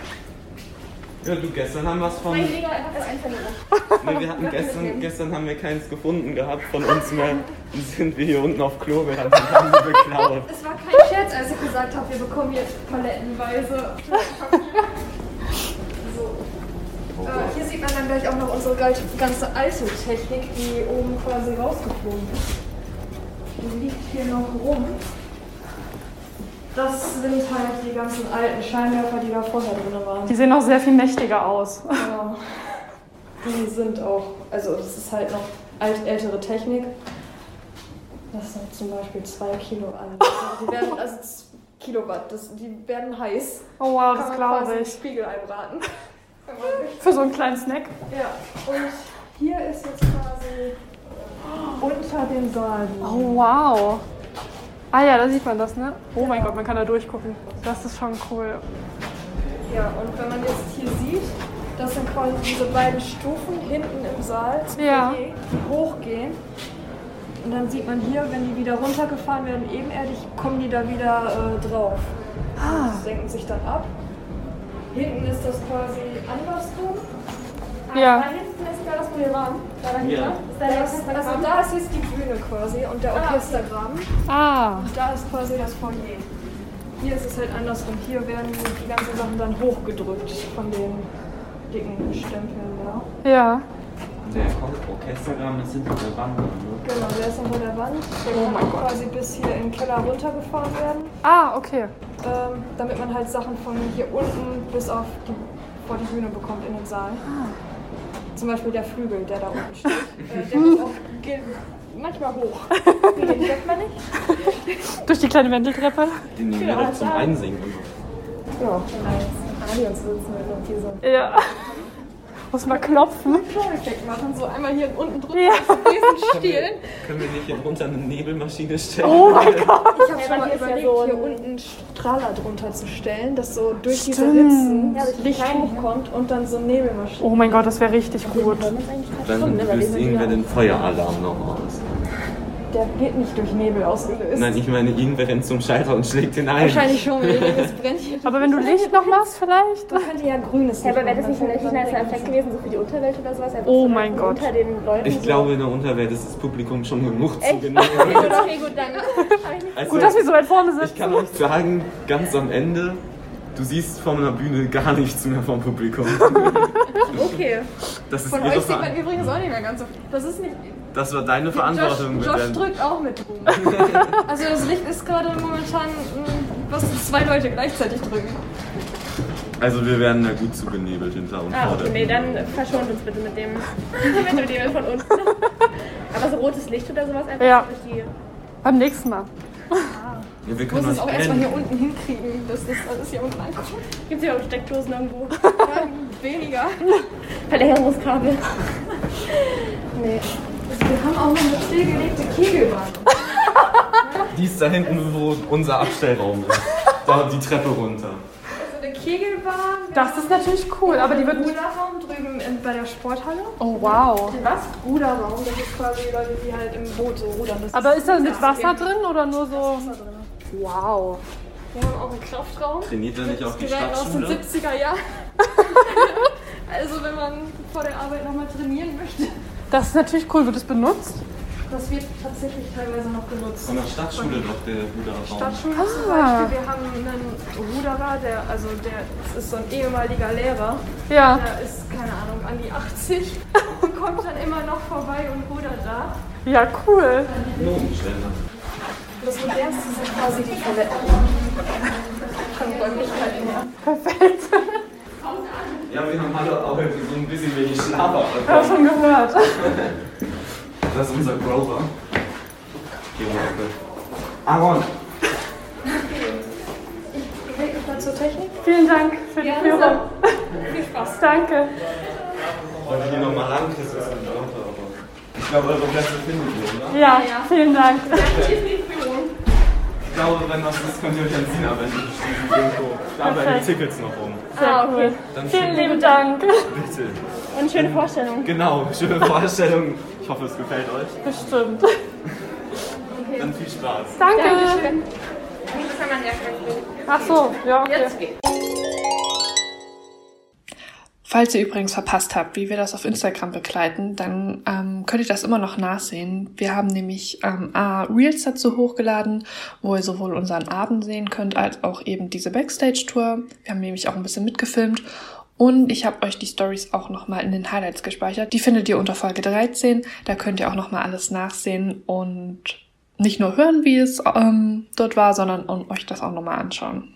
Ja, du, gestern haben wir es von. Mein Lego einfach so einzeln. Ne, wir hatten gestern, gestern haben wir keins gefunden gehabt von uns mehr. Dann sind wir hier unten auf Klo gerannt und haben die beklaut. Es war kein Scherz, als ich gesagt habe, wir bekommen jetzt palettenweise. So. Äh, hier sieht man dann gleich auch noch unsere ganze alte Technik, die oben quasi rausgeflogen ist. Die liegt hier noch rum. Das sind halt die ganzen alten Scheinwerfer, die da vorher drin waren. Die sehen auch sehr viel mächtiger aus. Ja. Die sind auch, also das ist halt noch alt, ältere Technik. Das sind zum Beispiel 2 Kilo an. Also die werden, also Kilowatt, das, die werden heiß. Oh wow, Kann das glaube ich. Spiegelei braten. Wenn man will. Für so einen kleinen Snack. Ja, und hier ist jetzt quasi unter dem Saal. Oh wow. Ah ja, da sieht man das, ne? Oh mein Gott, man kann da durchgucken. Das ist schon cool. Ja, und wenn man jetzt hier sieht, Das sind quasi diese beiden Stufen hinten im Saal, zum Ja. Foyer, die hochgehen. Und dann sieht man hier, wenn die wieder runtergefahren werden, ebenerdig, kommen die da wieder äh, drauf. Ah. Die senken sich dann ab. Hinten ist das quasi andersrum. Ja. Da hinten ist da das, waren. Da dahinter. Ja. Ist da das, also da ist jetzt die Bühne quasi und der Orchestergraben. Ah. Und da ist quasi das Foyer. Hier ist es halt andersrum. Hier werden die ganzen Sachen dann hochgedrückt von den dicken Stempeln da. Ja. Der Orchestergraben ist hinter der Wand. Ne? Genau, der ist unter der Wand. Der kann quasi bis hier in den Keller runtergefahren werden. Ah, okay. Ähm, damit man halt Sachen von hier unten bis auf die, vor die Bühne bekommt in den Saal. Zum Beispiel der Flügel, der da unten steht. äh, der muss auch geht manchmal hoch. Den entdeckt man nicht. Durch die kleine Wendeltreppe. Den nehmen wir Ja, doch zum. Einsingen. Ja, als Stadion sitzen wir irgendwie so. Ja. Muss mal klopfen. Effekt machen, so einmal hier unten drüber Ja. diesen Stiel. Können wir nicht hier drunter eine Nebelmaschine stellen? Oh mein Gott. Ich habe schon mal ja überlegt, so hier unten einen Strahler drunter zu stellen, dass so durch diese Stimmt. Ritzen Ja, Licht hochkommt und dann so Nebelmaschine. Oh mein Gott, das wäre richtig gut. Dann löst irgendwer den Feueralarm noch aus. Der wird nicht durch Nebel ausgelöst. Nein, ich meine, irgendwer rennt zum Schalter und schlägt ihn ein. Wahrscheinlich schon, wenn das brennt hier. Aber wenn du Licht noch machst, vielleicht? Man könnte ja grünes Ja, aber wäre das nicht ein richtig nicer Effekt gewesen, so für die Unterwelt oder sowas? Einfach Oh so mein Gott. Unter den Leuten Ich so. glaube, in der Unterwelt ist das Publikum schon genug zu Echt? Okay, gut, okay, gut, dann. Ich Also, Gut, dass wir so weit vorne ich sitzen. kann euch sagen, ganz am Ende, du siehst von einer Bühne gar nichts mehr vom Publikum. Okay. Das ist Von euch sieht man übrigens auch nicht mehr ganz so viel. Das ist nicht. Das war deine Verantwortung. Josh, Josh drückt auch mit rum. also das Licht ist gerade momentan, mh, was zwei Leute gleichzeitig drücken. Also wir werden da gut zugenebelt hinter und Ah, vor okay, nee, dann verschont uns bitte mit dem, mit dem Nebel von unten. Aber so rotes Licht oder sowas einfach Ja. durch die. Beim nächsten Mal. Ja, wir können muss es euch auch erstmal hier unten hinkriegen, dass das alles hier unten ankommt. Gibt es ja auch Steckdosen irgendwo? Ja, weniger. Verlängerungskabel. Nee. Also wir haben auch noch eine stillgelegte Kegelbahn. Die ist da hinten, wo unser Abstellraum ist. Da die Treppe runter. Also eine Kegelbahn. Das ist natürlich cool, aber die wird. Ruderraum drüben in, bei der Sporthalle. Oh, wow. Was? Ruderraum, das ist quasi Leute, die halt im Boot so rudern. Das Aber ist da mit Wasser drin oder nur so. Wasser drin. Wow. Wir haben auch einen Kraftraum. Trainiert ihr nicht auch die Gerät aus den Stadtschule? 70er Jahren. also wenn man vor der Arbeit nochmal trainieren möchte. Das ist natürlich cool. Wird es benutzt? Das wird tatsächlich teilweise noch genutzt. Von der Stadtschule doch der Ruderraum. Stadtschule zum Beispiel. Wir haben einen Ruderer, der, also der das ist so ein ehemaliger Lehrer. Ja. Der ist, keine Ahnung, an die 80 und kommt dann immer noch vorbei und rudert da. Ja, cool. Das modernste sind quasi die Toiletten. Von Räumlichkeiten her. Perfekt. Ja, wir haben alle auch irgendwie so ein bisschen wenig Schlaf Ich habe schon gehört. Das ist unser Grover. Geh mal bitte. Aaron! Ich bewege mich mal zur Technik. Vielen Dank für die. Führung. Viel Spaß. Danke. Wollte hier nochmal lang, Chris ist ein Grover, aber. Ich glaube, eure Plätze findet ihr, oder? Ja, vielen Dank. Ich glaube, wenn was ist, könnt ihr euch an Sina wenden. Irgendwo. Da bleiben die. Tickets noch rum. Sehr cool. Dann Vielen schön- lieben Dank. Bitte. Und schöne Vorstellung. Genau, schöne Vorstellung. Ich hoffe, es gefällt euch. Bestimmt. Dann viel Spaß. Danke. Das kann man ja Ach so, ja, okay. Falls ihr übrigens verpasst habt, wie wir das auf Instagram begleiten, dann ähm, könnt ihr das immer noch nachsehen. Wir haben nämlich ähm, A, Reels dazu hochgeladen, wo ihr sowohl unseren Abend sehen könnt, als auch eben diese Backstage-Tour. Wir haben nämlich auch ein bisschen mitgefilmt. Und ich habe euch die Stories auch nochmal in den Highlights gespeichert. Die findet ihr unter Folge 13. Da könnt ihr auch nochmal alles nachsehen und nicht nur hören, wie es ähm, dort war, sondern euch das auch nochmal anschauen.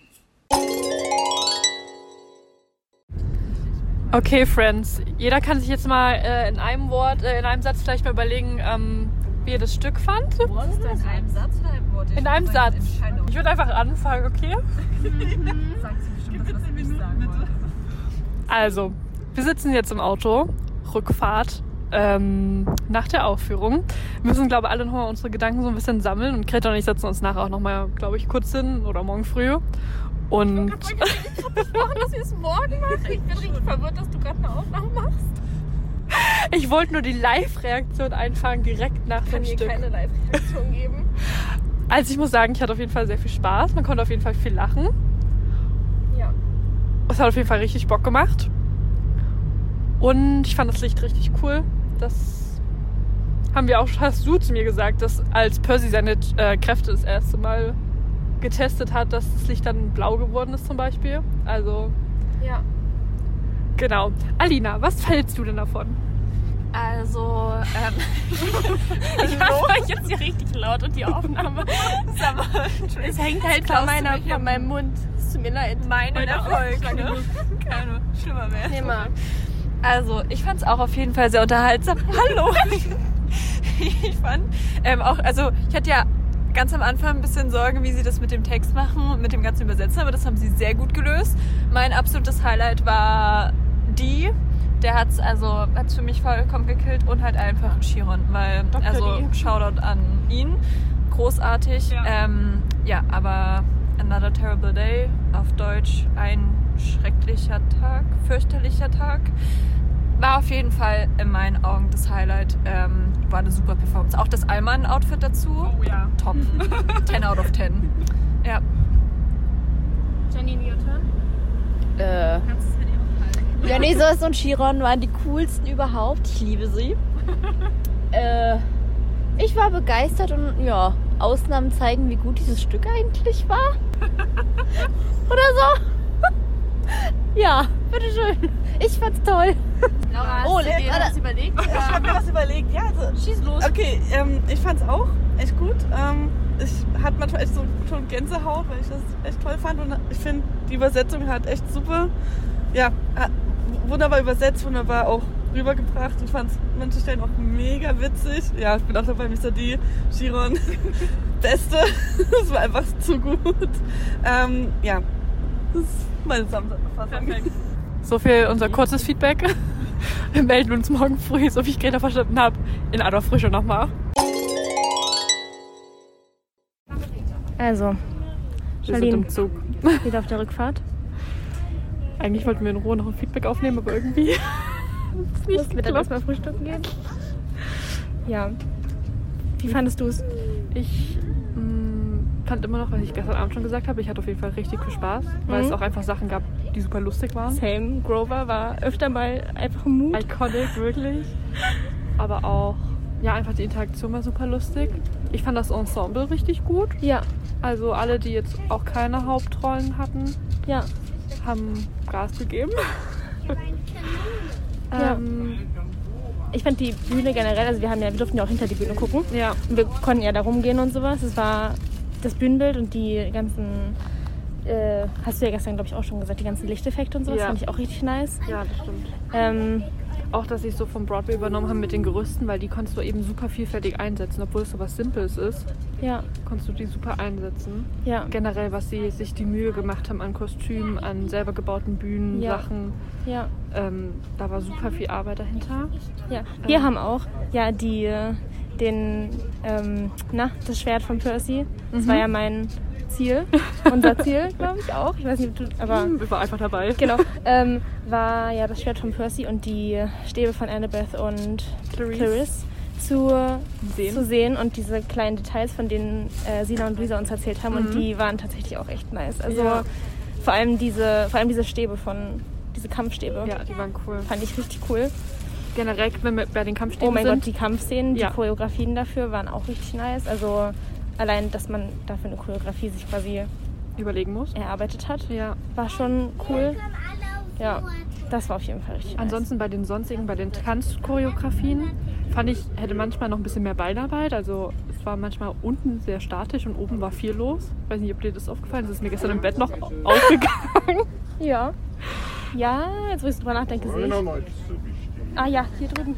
Okay, Friends. Jeder kann sich jetzt mal äh, in einem Wort, äh, in einem Satz vielleicht mal überlegen, ähm, wie ihr das Stück fand. In einem Satz oder im Wort? In einem Satz. Ich würde einfach anfangen, okay? Sagt sie bestimmt das, was ich sagen. Also, wir sitzen jetzt im Auto, Rückfahrt, ähm, nach der Aufführung. Wir müssen, glaube ich, alle nochmal unsere Gedanken so ein bisschen sammeln und Greta und ich setzen uns nachher auch nochmal, glaube ich, kurz hin oder morgen früh. Und Versprochen, dass wir es morgen machen. Ich bin richtig verwirrt, dass du gerade eine Aufnahme machst. ich wollte nur die Live-Reaktion einfangen, direkt nach Kann dem mir Stück. keine Live-Reaktion geben. Also ich muss sagen, ich hatte auf jeden Fall sehr viel Spaß. Man konnte auf jeden Fall viel lachen. Ja. Es hat auf jeden Fall richtig Bock gemacht. Und ich fand das Licht richtig cool. Das haben wir auch, hast du zu mir gesagt, dass als Percy seine äh, Kräfte das erste Mal getestet hat, dass das Licht dann blau geworden ist zum Beispiel. Also, Ja. genau. Alina, was hältst du denn davon? Also, ähm, ich mache euch jetzt hier richtig laut und die Aufnahme. ist aber, es hängt halt von, meiner, von meinem Mund. Es tut mir leid. Meinen Erfolg. Ne? Keine schlimmer mehr. Nee, mal. Also, ich fand es auch auf jeden Fall sehr unterhaltsam. Hallo! ich fand ähm, auch, also ich hatte ja ganz am Anfang ein bisschen Sorge, wie sie das mit dem Text machen und mit dem ganzen Übersetzen, aber das haben sie sehr gut gelöst. Mein absolutes Highlight war die. Der hat es also hat's für mich vollkommen gekillt und halt einfach Chiron, weil Dr. also Lee. Shoutout an ihn, großartig. Ja. Ähm, ja, aber Another Terrible Day auf Deutsch ein schrecklicher Tag, fürchterlicher Tag. War auf jeden Fall in meinen Augen das Highlight. Ähm, war eine super Performance. Auch das Allmann-Outfit dazu. Oh ja. Top. 10 out of 10. Ja. Janine, your turn. Äh. Ja, nee, Soos und Chiron waren die coolsten überhaupt. Ich liebe sie. äh, ich war begeistert und ja, Ausnahmen zeigen, wie gut dieses Stück eigentlich war. Oder so. ja, bitteschön. Ich fand's toll. Laura, Oh, hast du dir was überlegt? Ich habe mir was überlegt. Ja, also, Schieß los. Okay, ähm, ich fand's auch echt gut. Ähm, ich hatte manchmal echt so schon Gänsehaut, weil ich das echt toll fand. Und ich finde, die Übersetzung hat echt super, ja, hat wunderbar übersetzt, wunderbar auch rübergebracht. Ich fand es manche Stellen auch mega witzig. Ja, ich bin auch dabei, Mr. D, Chiron, Beste. Das war einfach zu gut. Ähm, ja, das ist meine Zusammenfassung. So viel unser kurzes Feedback. Wir melden uns morgen früh, so wie ich Greta verstanden habe, in aller Frische nochmal. Also, Wir sind im Zug. wieder auf der Rückfahrt. Eigentlich wollten wir in Ruhe noch ein Feedback aufnehmen, aber irgendwie Mussten wir dann erstmal frühstücken gehen? Ja. Wie fandest du es? Ich fand immer noch, was ich gestern Abend schon gesagt habe, ich hatte auf jeden Fall richtig viel Spaß, weil Mhm. es auch einfach Sachen gab, die super lustig waren. Same. Grover war öfter mal einfach ein Mut. Iconic, wirklich. Aber auch, ja, einfach die Interaktion war super lustig. Ich fand das Ensemble richtig gut. Ja. Also alle, die jetzt auch keine Hauptrollen hatten, Ja. haben Gas gegeben. Ja. ähm, Ich fand die Bühne generell, also wir haben ja, wir durften ja auch hinter die Bühne gucken. Ja. Und wir konnten ja da rumgehen und sowas. Es war das Bühnenbild und die ganzen, äh, hast du ja gestern, glaube ich, auch schon gesagt, die ganzen Lichteffekte und sowas Ja. fand ich auch richtig nice. ja, das stimmt. Ähm, Auch, dass sie es so vom Broadway übernommen haben mit den Gerüsten, weil die konntest du eben super vielfältig einsetzen. Obwohl es so was Simples ist, ja, konntest du die super einsetzen. ja, Generell, was sie sich die Mühe gemacht haben an Kostümen, an selber gebauten Bühnen, Ja. Sachen. ja, Ähm, da war super viel Arbeit dahinter. ja. Wir haben auch ja die, äh, den, ähm, na, das Schwert von Percy. Das Mhm. war ja mein Ziel, unser Ziel, glaube ich auch. Ich weiß nicht, aber Hm, ich war einfach dabei. genau, ähm, war ja das Schwert von Percy und die Stäbe von Annabeth und Clarice. Clarice zu Sehen. zu sehen und diese kleinen Details, von denen äh, Sina und Luisa uns erzählt haben und Mhm. die waren tatsächlich auch echt nice. Also Ja. vor allem diese, vor allem diese Stäbe von, diese Kampfstäbe, Ja, die waren cool. fand ich richtig cool. Generell, wenn wir bei den Kampfstäben Oh mein sind, Gott, die Kampfszenen, Ja. die Choreografien dafür waren auch richtig nice. Also allein, dass man dafür eine Choreografie sich quasi überlegen muss. erarbeitet hat, Ja. war schon cool. Ja, das war auf jeden Fall richtig nice. Ansonsten bei den sonstigen, bei den Tanzchoreografien, fand ich, hätte manchmal noch ein bisschen mehr Beinarbeit. Also es war manchmal unten sehr statisch und oben war viel los. Weiß nicht, ob dir das aufgefallen ist. Das ist mir gestern im Bett noch aufgegangen. Ja. Ja, jetzt wo ich drüber nachdenke, sehe ich. Ah ja, hier drüben.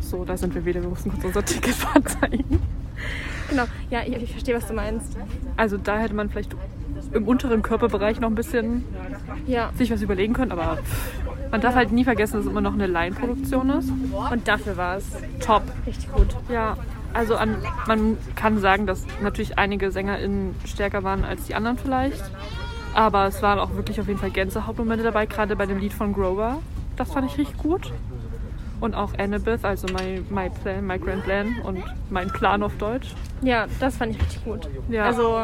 So, da sind wir wieder. Wir mussten kurz unser Ticket vorzeigen. Genau, ja, ich, ich verstehe, was du meinst. Also da hätte man vielleicht im unteren Körperbereich noch ein bisschen Ja. sich was überlegen können. Aber man darf halt nie vergessen, dass es immer noch eine Laienproduktion ist. Und dafür war es Top. richtig gut. Ja, also an, man kann sagen, dass natürlich einige SängerInnen stärker waren als die anderen vielleicht. Aber es waren auch wirklich auf jeden Fall Gänsehautmomente dabei, gerade bei dem Lied von Grover. Das fand ich richtig gut. Und auch Annabeth, also my, my Plan, my Grand Plan und mein Plan auf Deutsch. Ja, das fand ich richtig gut. Ja. Also,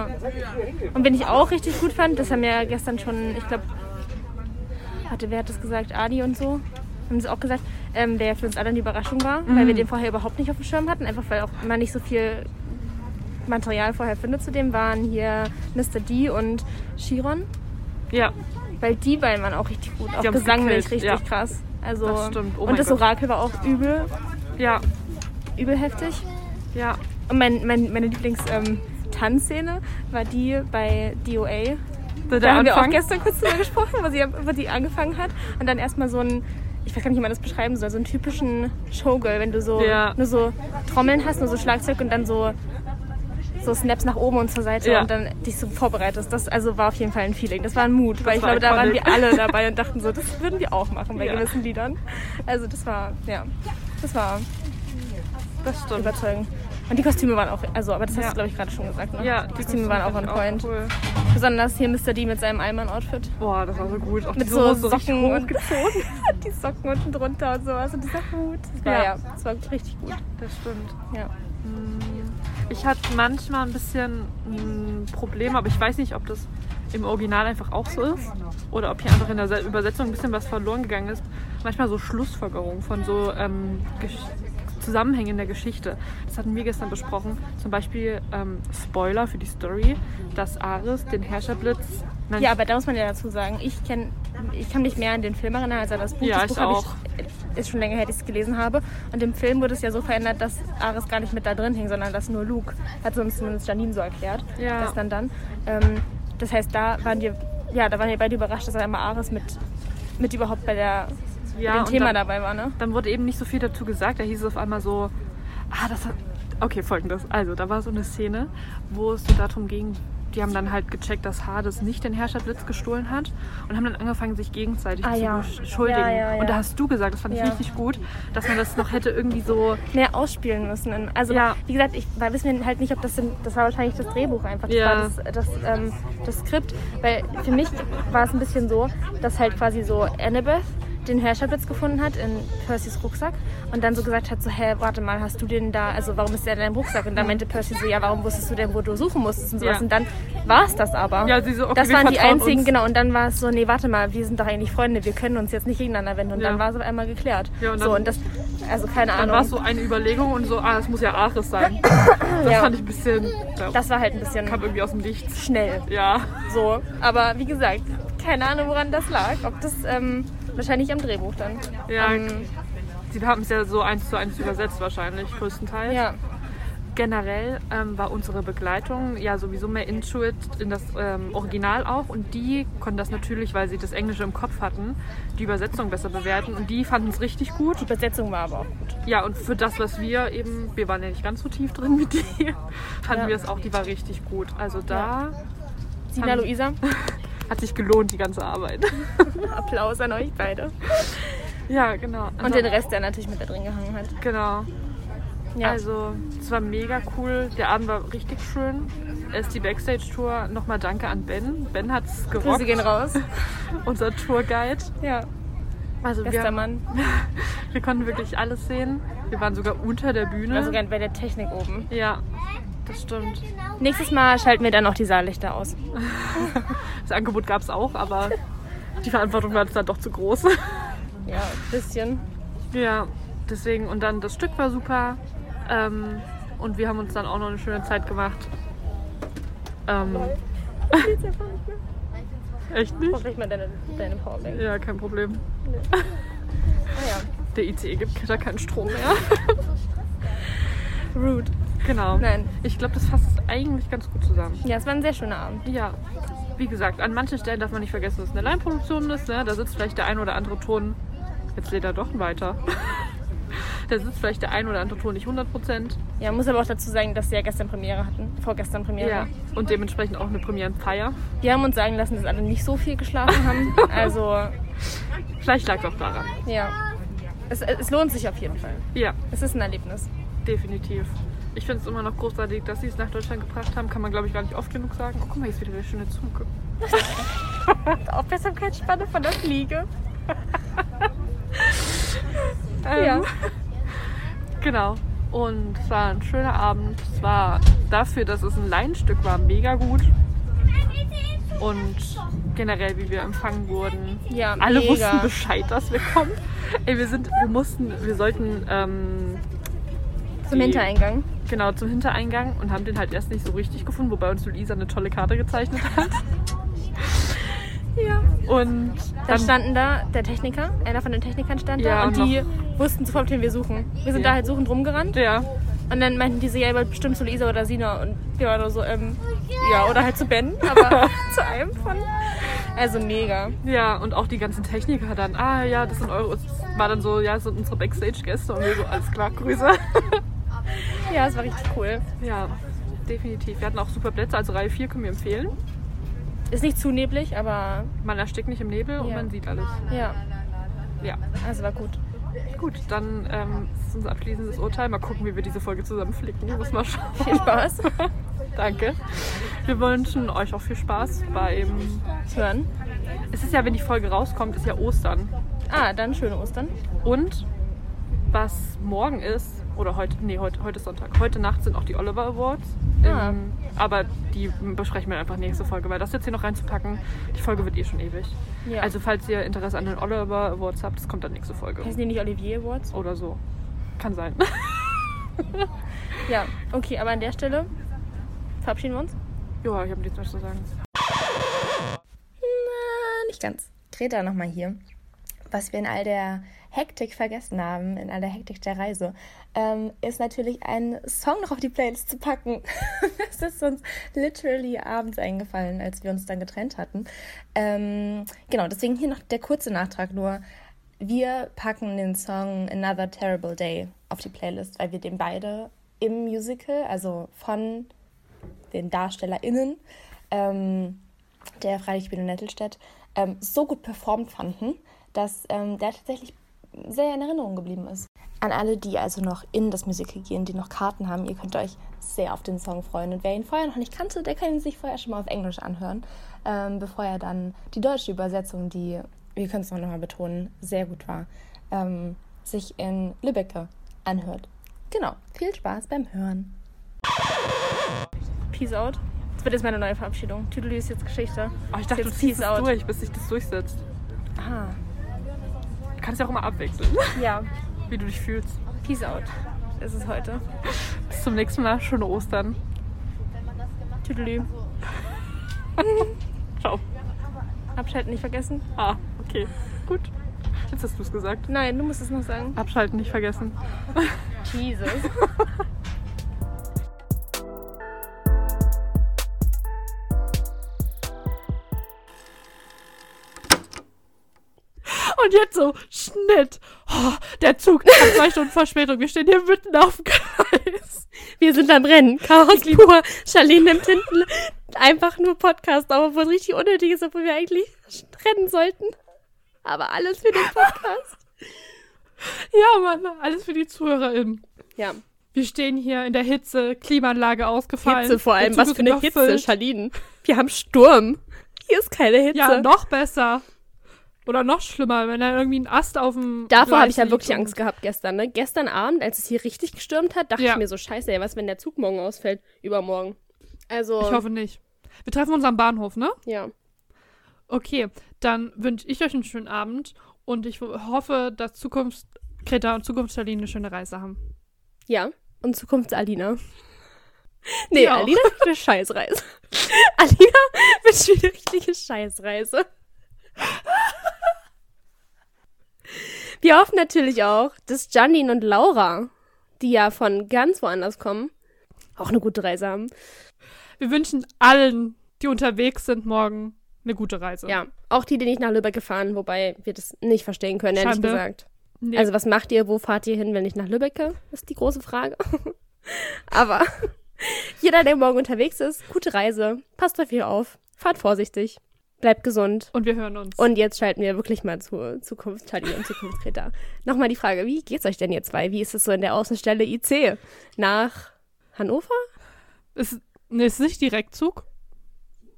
und wenn ich auch richtig gut fand, das haben ja gestern schon, ich glaube, hatte, wer hat das gesagt? Adi und so. Haben sie auch gesagt, ähm, der für uns alle eine Überraschung war, weil Mhm. wir den vorher überhaupt nicht auf dem Schirm hatten, einfach weil auch man nicht so viel Material vorher findet zu dem, waren hier Mr. D und Chiron. Ja. Weil die beiden waren auch richtig gut. Auch gesanglich richtig ja. krass. Also, Das stimmt. Oh und das Gott. Orakel war auch übel. Ja. Übel heftig. Ja. Und mein, mein, meine Lieblings-Tanzszene war die bei DOA. Der da haben wir auch gestern kurz drüber gesprochen, wo sie, wo die angefangen hat. Und dann erstmal so ein, ich weiß gar nicht, wie man das beschreiben soll, so einen typischen Showgirl, wenn du so Ja. nur so Trommeln hast, nur so Schlagzeug und dann so, so Snaps nach oben und zur Seite Ja. und dann dich so vorbereitest. Das also war auf jeden Fall ein Feeling. Das war ein Mut, weil ich glaube, da waren wir alle dabei und dachten so, das würden wir auch machen bei Ja. gewissen Liedern. Also das war, ja, das war das stimmt. überzeugend. Und die Kostüme waren auch, also, aber das hast Ja. du, glaube ich, gerade schon gesagt, ne? Ja, die die Kostüme waren auch on point. cool. Besonders hier Mr. D mit seinem Allmann-Outfit. Boah, das war so gut. Auch Mit so Socken und hochgezogen. die Socken unten drunter und sowas und dieser Hut. Das war, Ja. ja. das war richtig gut. Das stimmt. Ja. Ich hatte manchmal ein bisschen ein Problem, aber ich weiß nicht, ob das im Original einfach auch so ist oder ob hier einfach in der Se- Übersetzung ein bisschen was verloren gegangen ist. Manchmal so Schlussfolgerungen von so ähm, Gesch Zusammenhängen in der Geschichte. Das hatten wir gestern besprochen. Zum Beispiel ähm, Spoiler für die Story, dass Ares den Herrscherblitz. Nein, Ja, aber da muss man ja dazu sagen, ich kenne, ich kann mich mehr an den Film erinnern als an das Buch. Ja, das ich Buch hab auch. Ich, ist schon länger her, dass ich es gelesen habe. Und im Film wurde es ja so verändert, dass Ares gar nicht mit da drin hing, sondern dass nur Luke. Hat uns zumindest Janine so erklärt. Ja. Gestern dann. Ähm, das heißt, da waren wir, ja, da waren wir beide überrascht, dass einmal Ares mit, mit überhaupt bei der ja, und Thema dann, dabei war, ne? Dann wurde eben nicht so viel dazu gesagt. Da hieß es auf einmal so, ah, das hat. Okay, folgendes. Also, da war so eine Szene, wo es so darum ging, die haben dann halt gecheckt, dass Hades nicht den Herrscherblitz gestohlen hat und haben dann angefangen, sich gegenseitig Ah, zu ja. beschuldigen. Ja, ja, ja. Und da hast du gesagt, das fand ich richtig gut, dass man das noch hätte irgendwie so. mehr ausspielen müssen. Also wie gesagt, ich da wissen wir halt nicht, ob das sind, das war wahrscheinlich das Drehbuch einfach, das war das, das, ähm, das Skript, weil für mich war es ein bisschen so, dass halt quasi so Annabeth den Herrscherblitz gefunden hat in Percys Rucksack und dann so gesagt hat, so, hä, warte mal, hast du den da, also warum ist der in deinem Rucksack? Und dann meinte Percy so, ja, warum wusstest du denn, wo du suchen musstest und sowas? Ja. Und dann war es das aber. Ja, sie so, okay, das waren die einzigen, uns. genau, und dann war es so, nee, warte mal, wir sind doch eigentlich Freunde, wir können uns jetzt nicht gegeneinander wenden. Und Ja. dann war es auf einmal geklärt. Ja, und so, dann- und das, also keine Dann Ahnung. war es so eine Überlegung und so, ah, das muss ja Ares sein. Das Ja. fand ich ein bisschen. Das war halt ein bisschen kam irgendwie aus dem Nichts. schnell. Ja. So. Aber wie gesagt, keine Ahnung, woran das lag. Ob das ähm, wahrscheinlich am Drehbuch dann. Ja, Ähm, sie haben es ja so eins zu eins übersetzt wahrscheinlich, größtenteils. Ja. Generell ähm, war unsere Begleitung ja sowieso mehr into it in das ähm, Original auch und die konnten das natürlich, weil sie das Englische im Kopf hatten, die Übersetzung besser bewerten und die fanden es richtig gut. Die Übersetzung war aber auch gut. Ja, und für das, was wir eben, wir waren ja nicht ganz so tief drin wie die, fanden Ja. wir es auch, die war richtig gut. Also da Sina, haben- Luisa, hat sich gelohnt, die ganze Arbeit. Applaus an euch beide. ja, genau. Und den Rest, der natürlich mit da drin gehangen hat. Genau. Ja. Also, es war mega cool. Der Abend war richtig schön. Erst die Backstage-Tour. Nochmal danke an Ben. Ben hat es gerockt. Grüße gehen raus. Unser Tourguide. Ja. Also Bester wir, Mann. wir konnten wirklich alles sehen. Wir waren sogar unter der Bühne. War sogar bei der Technik oben. ja, das stimmt. Nächstes Mal schalten wir dann noch die Saallichter aus. Das Angebot gab es auch, aber die Verantwortung war jetzt dann doch zu groß. Ja, ein bisschen. Ja, deswegen. Und dann das Stück war super. Ähm, und wir haben uns dann auch noch eine schöne Zeit gemacht. Ähm, echt nicht? Brauch ich mal deine, deine Powerbank. Ja, kein Problem. Ah ja. Der ICE gibt da keinen Strom mehr. Rude. Genau. Nein. Ich glaube, das fasst es eigentlich ganz gut zusammen. Ja, es war ein sehr schöner Abend. Ja. Wie gesagt, an manchen Stellen darf man nicht vergessen, dass es eine Laienproduktion ist. Ne? Da sitzt vielleicht der ein oder andere Ton. Jetzt lädt er doch weiter. da sitzt vielleicht der ein oder andere Ton nicht 100 Prozent. Ja, muss aber auch dazu sagen, dass sie ja gestern Premiere hatten. Vorgestern Premiere. Ja. Und dementsprechend auch eine Premierenfeier. Wir haben uns sagen lassen, dass alle nicht so viel geschlafen haben. Also, Vielleicht lag es auch daran. ja. Es, es lohnt sich auf jeden Fall. Ja, Es ist ein Erlebnis. definitiv. Ich finde es immer noch großartig, dass sie es nach Deutschland gebracht haben. Kann man, glaube ich, gar nicht oft genug sagen. Oh, guck mal, hier ist wieder der schöne Zug. Aufmerksamkeitsspanne von der Fliege. Ähm, Ja. Genau. Und es war ein schöner Abend. Es war dafür, dass es ein Laienstück war, mega gut. Und generell, wie wir empfangen wurden. Ja, Alle mega. wussten Bescheid, dass wir kommen. Ey, wir sind, wir mussten, wir sollten ähm, Zum die- Genau. Genau, zum Hintereingang und haben den halt erst nicht so richtig gefunden, wobei uns Luisa eine tolle Karte gezeichnet hat. Ja. Und Dann standen da der Techniker, einer von den Technikern stand Ja, da und und die wussten sofort, wen wir suchen. Wir sind Ja. da halt suchend rumgerannt. Ja. Und dann meinten die so, ja, bestimmt zu Luisa oder Sina. Und wir waren nur so, ähm, ja, oder halt zu Ben, aber zu einem von. Also mega. Ja, und auch die ganzen Techniker dann, ah ja, das sind eure, war dann so, ja, das sind unsere Backstage-Gäste und wir so, alles klar, Grüße. Ja, es war richtig cool. Ja, definitiv. Wir hatten auch super Plätze, also Reihe 4 können wir empfehlen. Ist nicht zu neblig, aber Man erstickt nicht im Nebel und Ja. man sieht alles. ja, Ja. also war gut. Gut, dann ähm, ist unser abschließendes Urteil. Mal gucken, wie wir diese Folge zusammen flicken. Muss mal schauen. Viel Spaß. Danke. Wir wünschen euch auch viel Spaß beim Hören. Es ist ja, wenn die Folge rauskommt, ist ja Ostern. Ah, dann schöne Ostern. Und was morgen ist, oder heute, nee, heute, heute ist Sonntag. Heute Nacht sind auch die Oliver Awards. Ah. Ähm, aber die besprechen wir einfach nächste Folge, weil das jetzt hier noch reinzupacken, die Folge wird eh schon ewig. Ja. Also falls ihr Interesse an den Oliver Awards habt, das kommt dann nächste Folge. Heißen die nicht Olivier Awards? Oder so. Kann sein. Ja, okay, aber an der Stelle verabschieden wir uns. ja, ich habe nichts mehr zu sagen. Na, nicht ganz. Greta nochmal hier. Was wir in all der Hektik vergessen haben, in all der Hektik der Reise, ähm, ist natürlich einen Song noch auf die Playlist zu packen. das ist uns literally abends eingefallen, als wir uns dann getrennt hatten. Ähm, genau, deswegen hier noch der kurze Nachtrag nur. Wir packen den Song Another Terrible Day auf die Playlist, weil wir den beide im Musical, also von den DarstellerInnen, ähm, der Freilichtbühne Nettelstedt, ähm, so gut performt fanden, dass ähm, der tatsächlich sehr in Erinnerung geblieben ist. An alle, die also noch in das Musical gehen, die noch Karten haben, ihr könnt euch sehr auf den Song freuen. Und wer ihn vorher noch nicht kannte, der kann ihn sich vorher schon mal auf Englisch anhören, ähm, bevor er dann die deutsche Übersetzung, die, wir können es noch mal betonen, sehr gut war, ähm, sich in Lübbecke anhört. Genau, viel Spaß beim Hören. Peace out. Das wird jetzt meine neue Verabschiedung. Tüdelü ist jetzt Geschichte. Oh, ich dachte, du Jetzt ziehst es durch, bis sich das durchsetzt. Ah, kannst ja auch immer abwechseln, ja. wie du dich fühlst. Peace out. Ist es heute. Bis zum nächsten Mal. Schöne Ostern. Tüdelü. Ciao. Abschalten nicht vergessen. Ah, okay. Gut. Jetzt hast du es gesagt. Nein, du musst es noch sagen. Abschalten nicht vergessen. Jesus. Und jetzt so, Schnitt. Oh, der Zug hat zwei Stunden Verspätung. Wir stehen hier mitten auf dem Gleis. Wir sind am Rennen. Chaos pur. Charlene nimmt hinten einfach nur Podcast auf, es richtig unnötig ist, obwohl wir eigentlich rennen sollten. Aber alles für den Podcast. Ja, Mann, alles für die ZuhörerInnen. Ja. Wir stehen hier in der Hitze, Klimaanlage ausgefallen. Hitze vor allem. Was für eine Hitze. Charlene. Wir haben Sturm. Hier ist keine Hitze. Ja, noch besser. Oder noch schlimmer, wenn da irgendwie ein Ast auf dem. Davor habe ich ja wirklich Angst gehabt gestern. Ne? Gestern Abend, als es hier richtig gestürmt hat, dachte Ja. ich mir so, scheiße, ey, was, wenn der Zug morgen ausfällt? Übermorgen. Also, Ich hoffe nicht. Wir treffen uns am Bahnhof, ne? ja. Okay, dann wünsche ich euch einen schönen Abend und ich hoffe, dass Zukunft Greta und Zukunft Charlene eine schöne Reise haben. Ja. Und Zukunfts-Alina. Nee, auch. Alina wird eine Scheißreise. Alina wird schon eine richtige Scheißreise. Wir hoffen natürlich auch, dass Janine und Laura, die ja von ganz woanders kommen, auch eine gute Reise haben. Wir wünschen allen, die unterwegs sind, morgen eine gute Reise. Ja, auch die, die nicht nach Lübeck gefahren, wobei wir das nicht verstehen können, ehrlich Schande. gesagt. Nee. Also was macht ihr, wo fahrt ihr hin, wenn nicht nach Lübeck? Ist die große Frage. Aber jeder, der morgen unterwegs ist, gute Reise, passt auf ihr auf, fahrt vorsichtig, bleibt gesund. Und wir hören uns. Und jetzt schalten wir wirklich mal zur Zukunft Charlie und Zukunft Greta. Nochmal die Frage, wie geht's euch denn ihr zwei? Wie ist es so in der Außenstelle IC nach Hannover? Ist, nee, ist nicht Direktzug?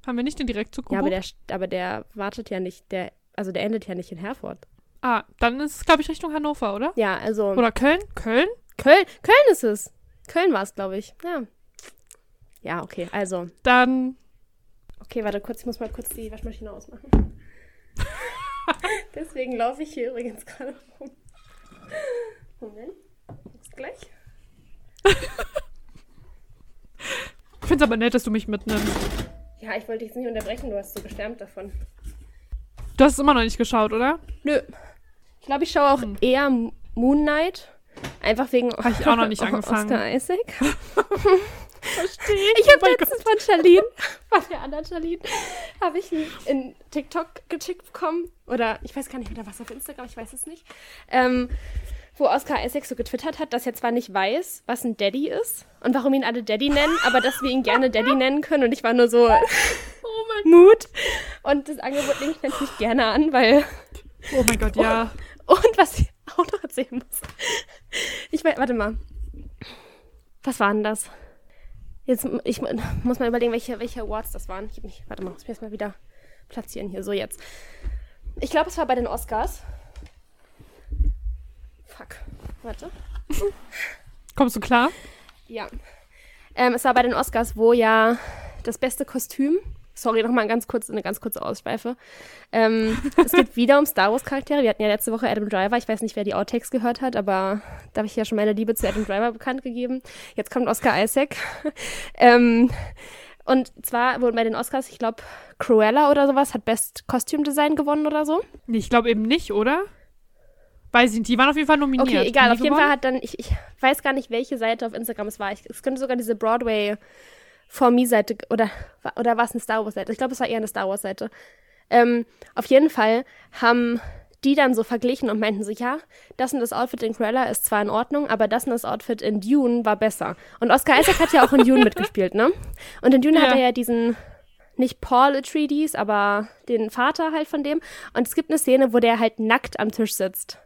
Haben wir nicht den Direktzug Ja, aber gebucht? der, aber der wartet ja nicht, der, also der endet ja nicht in Herford. Ah, dann ist es, glaube ich, Richtung Hannover, oder? Ja, also. Oder Köln? Köln? Köln, Köln ist es. Köln war es, glaube ich. Ja. Ja, okay, also. Dann. Okay, warte kurz, ich muss mal kurz die Waschmaschine ausmachen. Deswegen laufe ich hier übrigens gerade rum. Moment. Bis gleich. Ich finde es aber nett, dass du mich mitnimmst. Ja, ich wollte dich jetzt nicht unterbrechen, du hast so geschwärmt davon. Du hast es immer noch nicht geschaut, oder? Nö. Ich glaube, ich schaue auch eher M- Moon Knight. Einfach wegen Habe ich auch noch nicht angefangen. Oscar Isaac. Verstehe Ich habe letztens von Charlene, von der anderen Charlene, habe ich in TikTok geschickt bekommen. Oder ich weiß gar nicht, oder was auf Instagram, ich weiß es nicht. Ähm, wo Oscar Isaac so getwittert hat, dass er zwar nicht weiß, was ein Daddy ist und warum ihn alle Daddy nennen, aber dass wir ihn gerne Daddy nennen können. Und ich war nur so Mut. Und das Angebot nehme ich natürlich gerne an, weil. Oh mein Gott, ja. Und was ich auch noch erzählen muss. Ich weiß, warte mal. Was war denn das? Jetzt, ich muss mal überlegen, welche, welche Awards das waren. Ich mich, warte mal, muss mich erstmal wieder platzieren hier. So, jetzt. Ich glaube, es war bei den Oscars. Fuck. Warte. Kommst du klar? Ja. Ähm, es war bei den Oscars, wo ja das beste Kostüm. Sorry, nochmal ganz kurz, eine ganz kurze Ausschweife. Ähm, es geht wieder um Star Wars Charaktere. Wir hatten ja letzte Woche Adam Driver. Ich weiß nicht, wer die Outtakes gehört hat, aber da habe ich ja schon meine Liebe zu Adam Driver bekannt gegeben. Jetzt kommt Oscar Isaac. ähm, und zwar wurden bei den Oscars, ich glaube, Cruella oder sowas hat Best Costume Design gewonnen oder so. Nee, ich glaube eben nicht, oder? Weiß ich nicht. Die waren auf jeden Fall nominiert. Okay, egal. Auf jeden gewonnen? Fall hat dann, ich, ich weiß gar nicht, welche Seite auf Instagram es war. Ich, es könnte sogar diese Broadway For Me-Seite oder, oder war es eine Star Wars-Seite? Ich glaube, es war eher eine Star Wars-Seite. Ähm, auf jeden Fall haben die dann so verglichen und meinten so, ja, das und das Outfit in Cruella ist zwar in Ordnung, aber das und das Outfit in Dune war besser. Und Oscar Isaac hat ja auch in Dune mitgespielt, ne? Und in Dune Ja. hat er ja diesen, nicht Paul Atreides, aber den Vater halt von dem. Und es gibt eine Szene, wo der halt nackt am Tisch sitzt.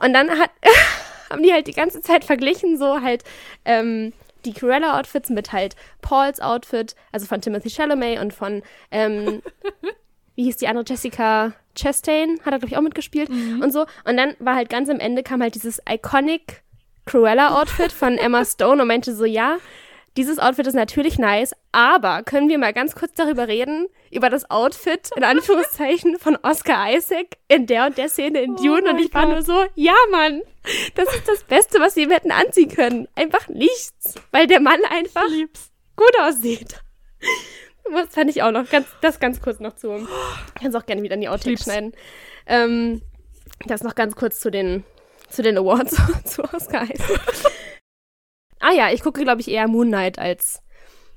Und dann hat, haben die halt die ganze Zeit verglichen, so halt ähm, die Cruella-Outfits mit halt Pauls Outfit, also von Timothy Chalamet und von, ähm, wie hieß die andere, Jessica Chastain, hat er, glaube ich, auch mitgespielt und so. Und dann war halt ganz am Ende kam halt dieses iconic Cruella-Outfit von Emma Stone und meinte so, ja, dieses Outfit ist natürlich nice, aber können wir mal ganz kurz darüber reden, über das Outfit, in Anführungszeichen, von Oscar Isaac in der und der Szene in Dune. und ich war nur so, ja, Mann, das ist das Beste, was sie ihm hätten anziehen können. Einfach nichts, weil der Mann einfach gut aussieht. Das fand ich auch noch, ganz, das ganz kurz noch zu. Kannst auch gerne wieder in die Outtakes schneiden. Ähm, das noch ganz kurz zu den, zu den Awards, zu Oscar Isaac. Ah ja, ich gucke, glaube ich, eher Moon Knight als,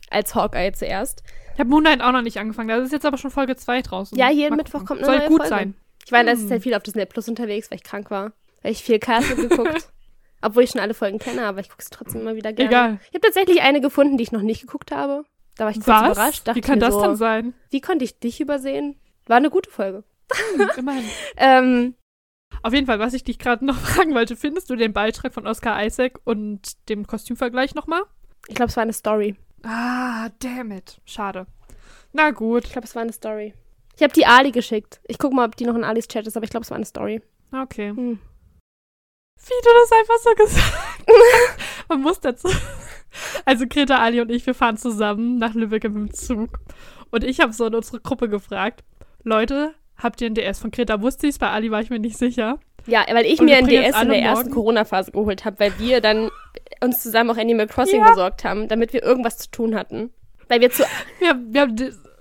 als Hawkeye zuerst. Ich habe Moon Knight auch noch nicht angefangen. Das ist jetzt aber schon Folge 2 draußen. Ja, jeden Mal Mittwoch kommt eine Soll neue gut Folge. sein. Ich war in letzter Hm. Zeit viel auf Disney Plus unterwegs, weil ich krank war. Weil ich viel Castle geguckt. Obwohl ich schon alle Folgen kenne, aber ich gucke sie trotzdem immer wieder gerne. Egal. Ich habe tatsächlich eine gefunden, die ich noch nicht geguckt habe. Da war ich kurz Was? überrascht. Dachte Wie kann das so, denn sein? Wie konnte ich dich übersehen? War eine gute Folge. Immerhin. Ähm, Auf jeden Fall, was ich dich gerade noch fragen wollte, findest du den Beitrag von Oscar Isaac und dem Kostümvergleich nochmal? ich glaube, es war eine Story. Ah, damn it. Schade. Na gut. Ich glaube, es war eine Story. Ich habe die Ali geschickt. Ich gucke mal, ob die noch in Alis Chat ist, aber ich glaube, es war eine Story. Okay. Hm. Wie du das einfach so gesagt hast. Man muss dazu. Also Greta, Ali und ich, wir fahren zusammen nach Lübeck dem Zug. Und ich habe so in unsere Gruppe gefragt, Leute, habt ihr ein DS? Von Greta wusste ich es, bei Ali war ich mir nicht sicher. Ja, weil ich Und mir wir ein bringen jetzt DS in der ersten Corona-Phase geholt habe, weil wir dann uns zusammen auch Animal Crossing Ja. besorgt haben, damit wir irgendwas zu tun hatten. Weil wir zu. Wir, wir haben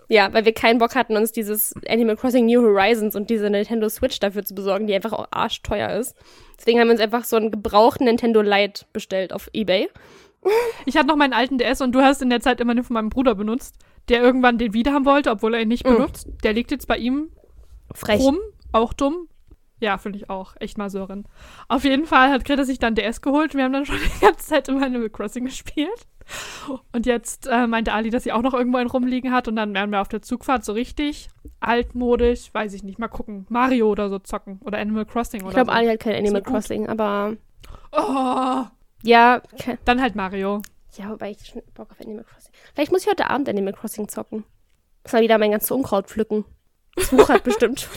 Ja, weil wir keinen Bock hatten, uns dieses Animal Crossing New Horizons und diese Nintendo Switch dafür zu besorgen, die einfach auch arschteuer ist. Deswegen haben wir uns einfach so einen gebrauchten Nintendo Lite bestellt auf Ebay. ich hatte noch meinen alten DS und du hast in der Zeit immer den von meinem Bruder benutzt, der irgendwann den wieder haben wollte, obwohl er ihn nicht Mhm. benutzt. Der liegt jetzt bei ihm Frech. rum, auch dumm. Ja, finde ich auch. Echt mal Sören. Auf jeden Fall hat Greta sich dann DS geholt. Wir haben dann schon die ganze Zeit immer Animal Crossing gespielt. Und jetzt äh, meinte Ali, dass sie auch noch irgendwo einen rumliegen hat. Und dann werden wir auf der Zugfahrt so richtig altmodisch, weiß ich nicht, mal gucken, Mario oder so zocken. Oder Animal Crossing Ich oder glaube, so. Ali hat kein Animal. Crossing, aber Oh, ja, ke- dann halt Mario. Ja, wobei ich schon Bock auf Animal Crossing. Vielleicht muss ich heute Abend Animal Crossing zocken. Muss mal wieder mein ganzes Unkraut pflücken. Das wuchert bestimmt schon.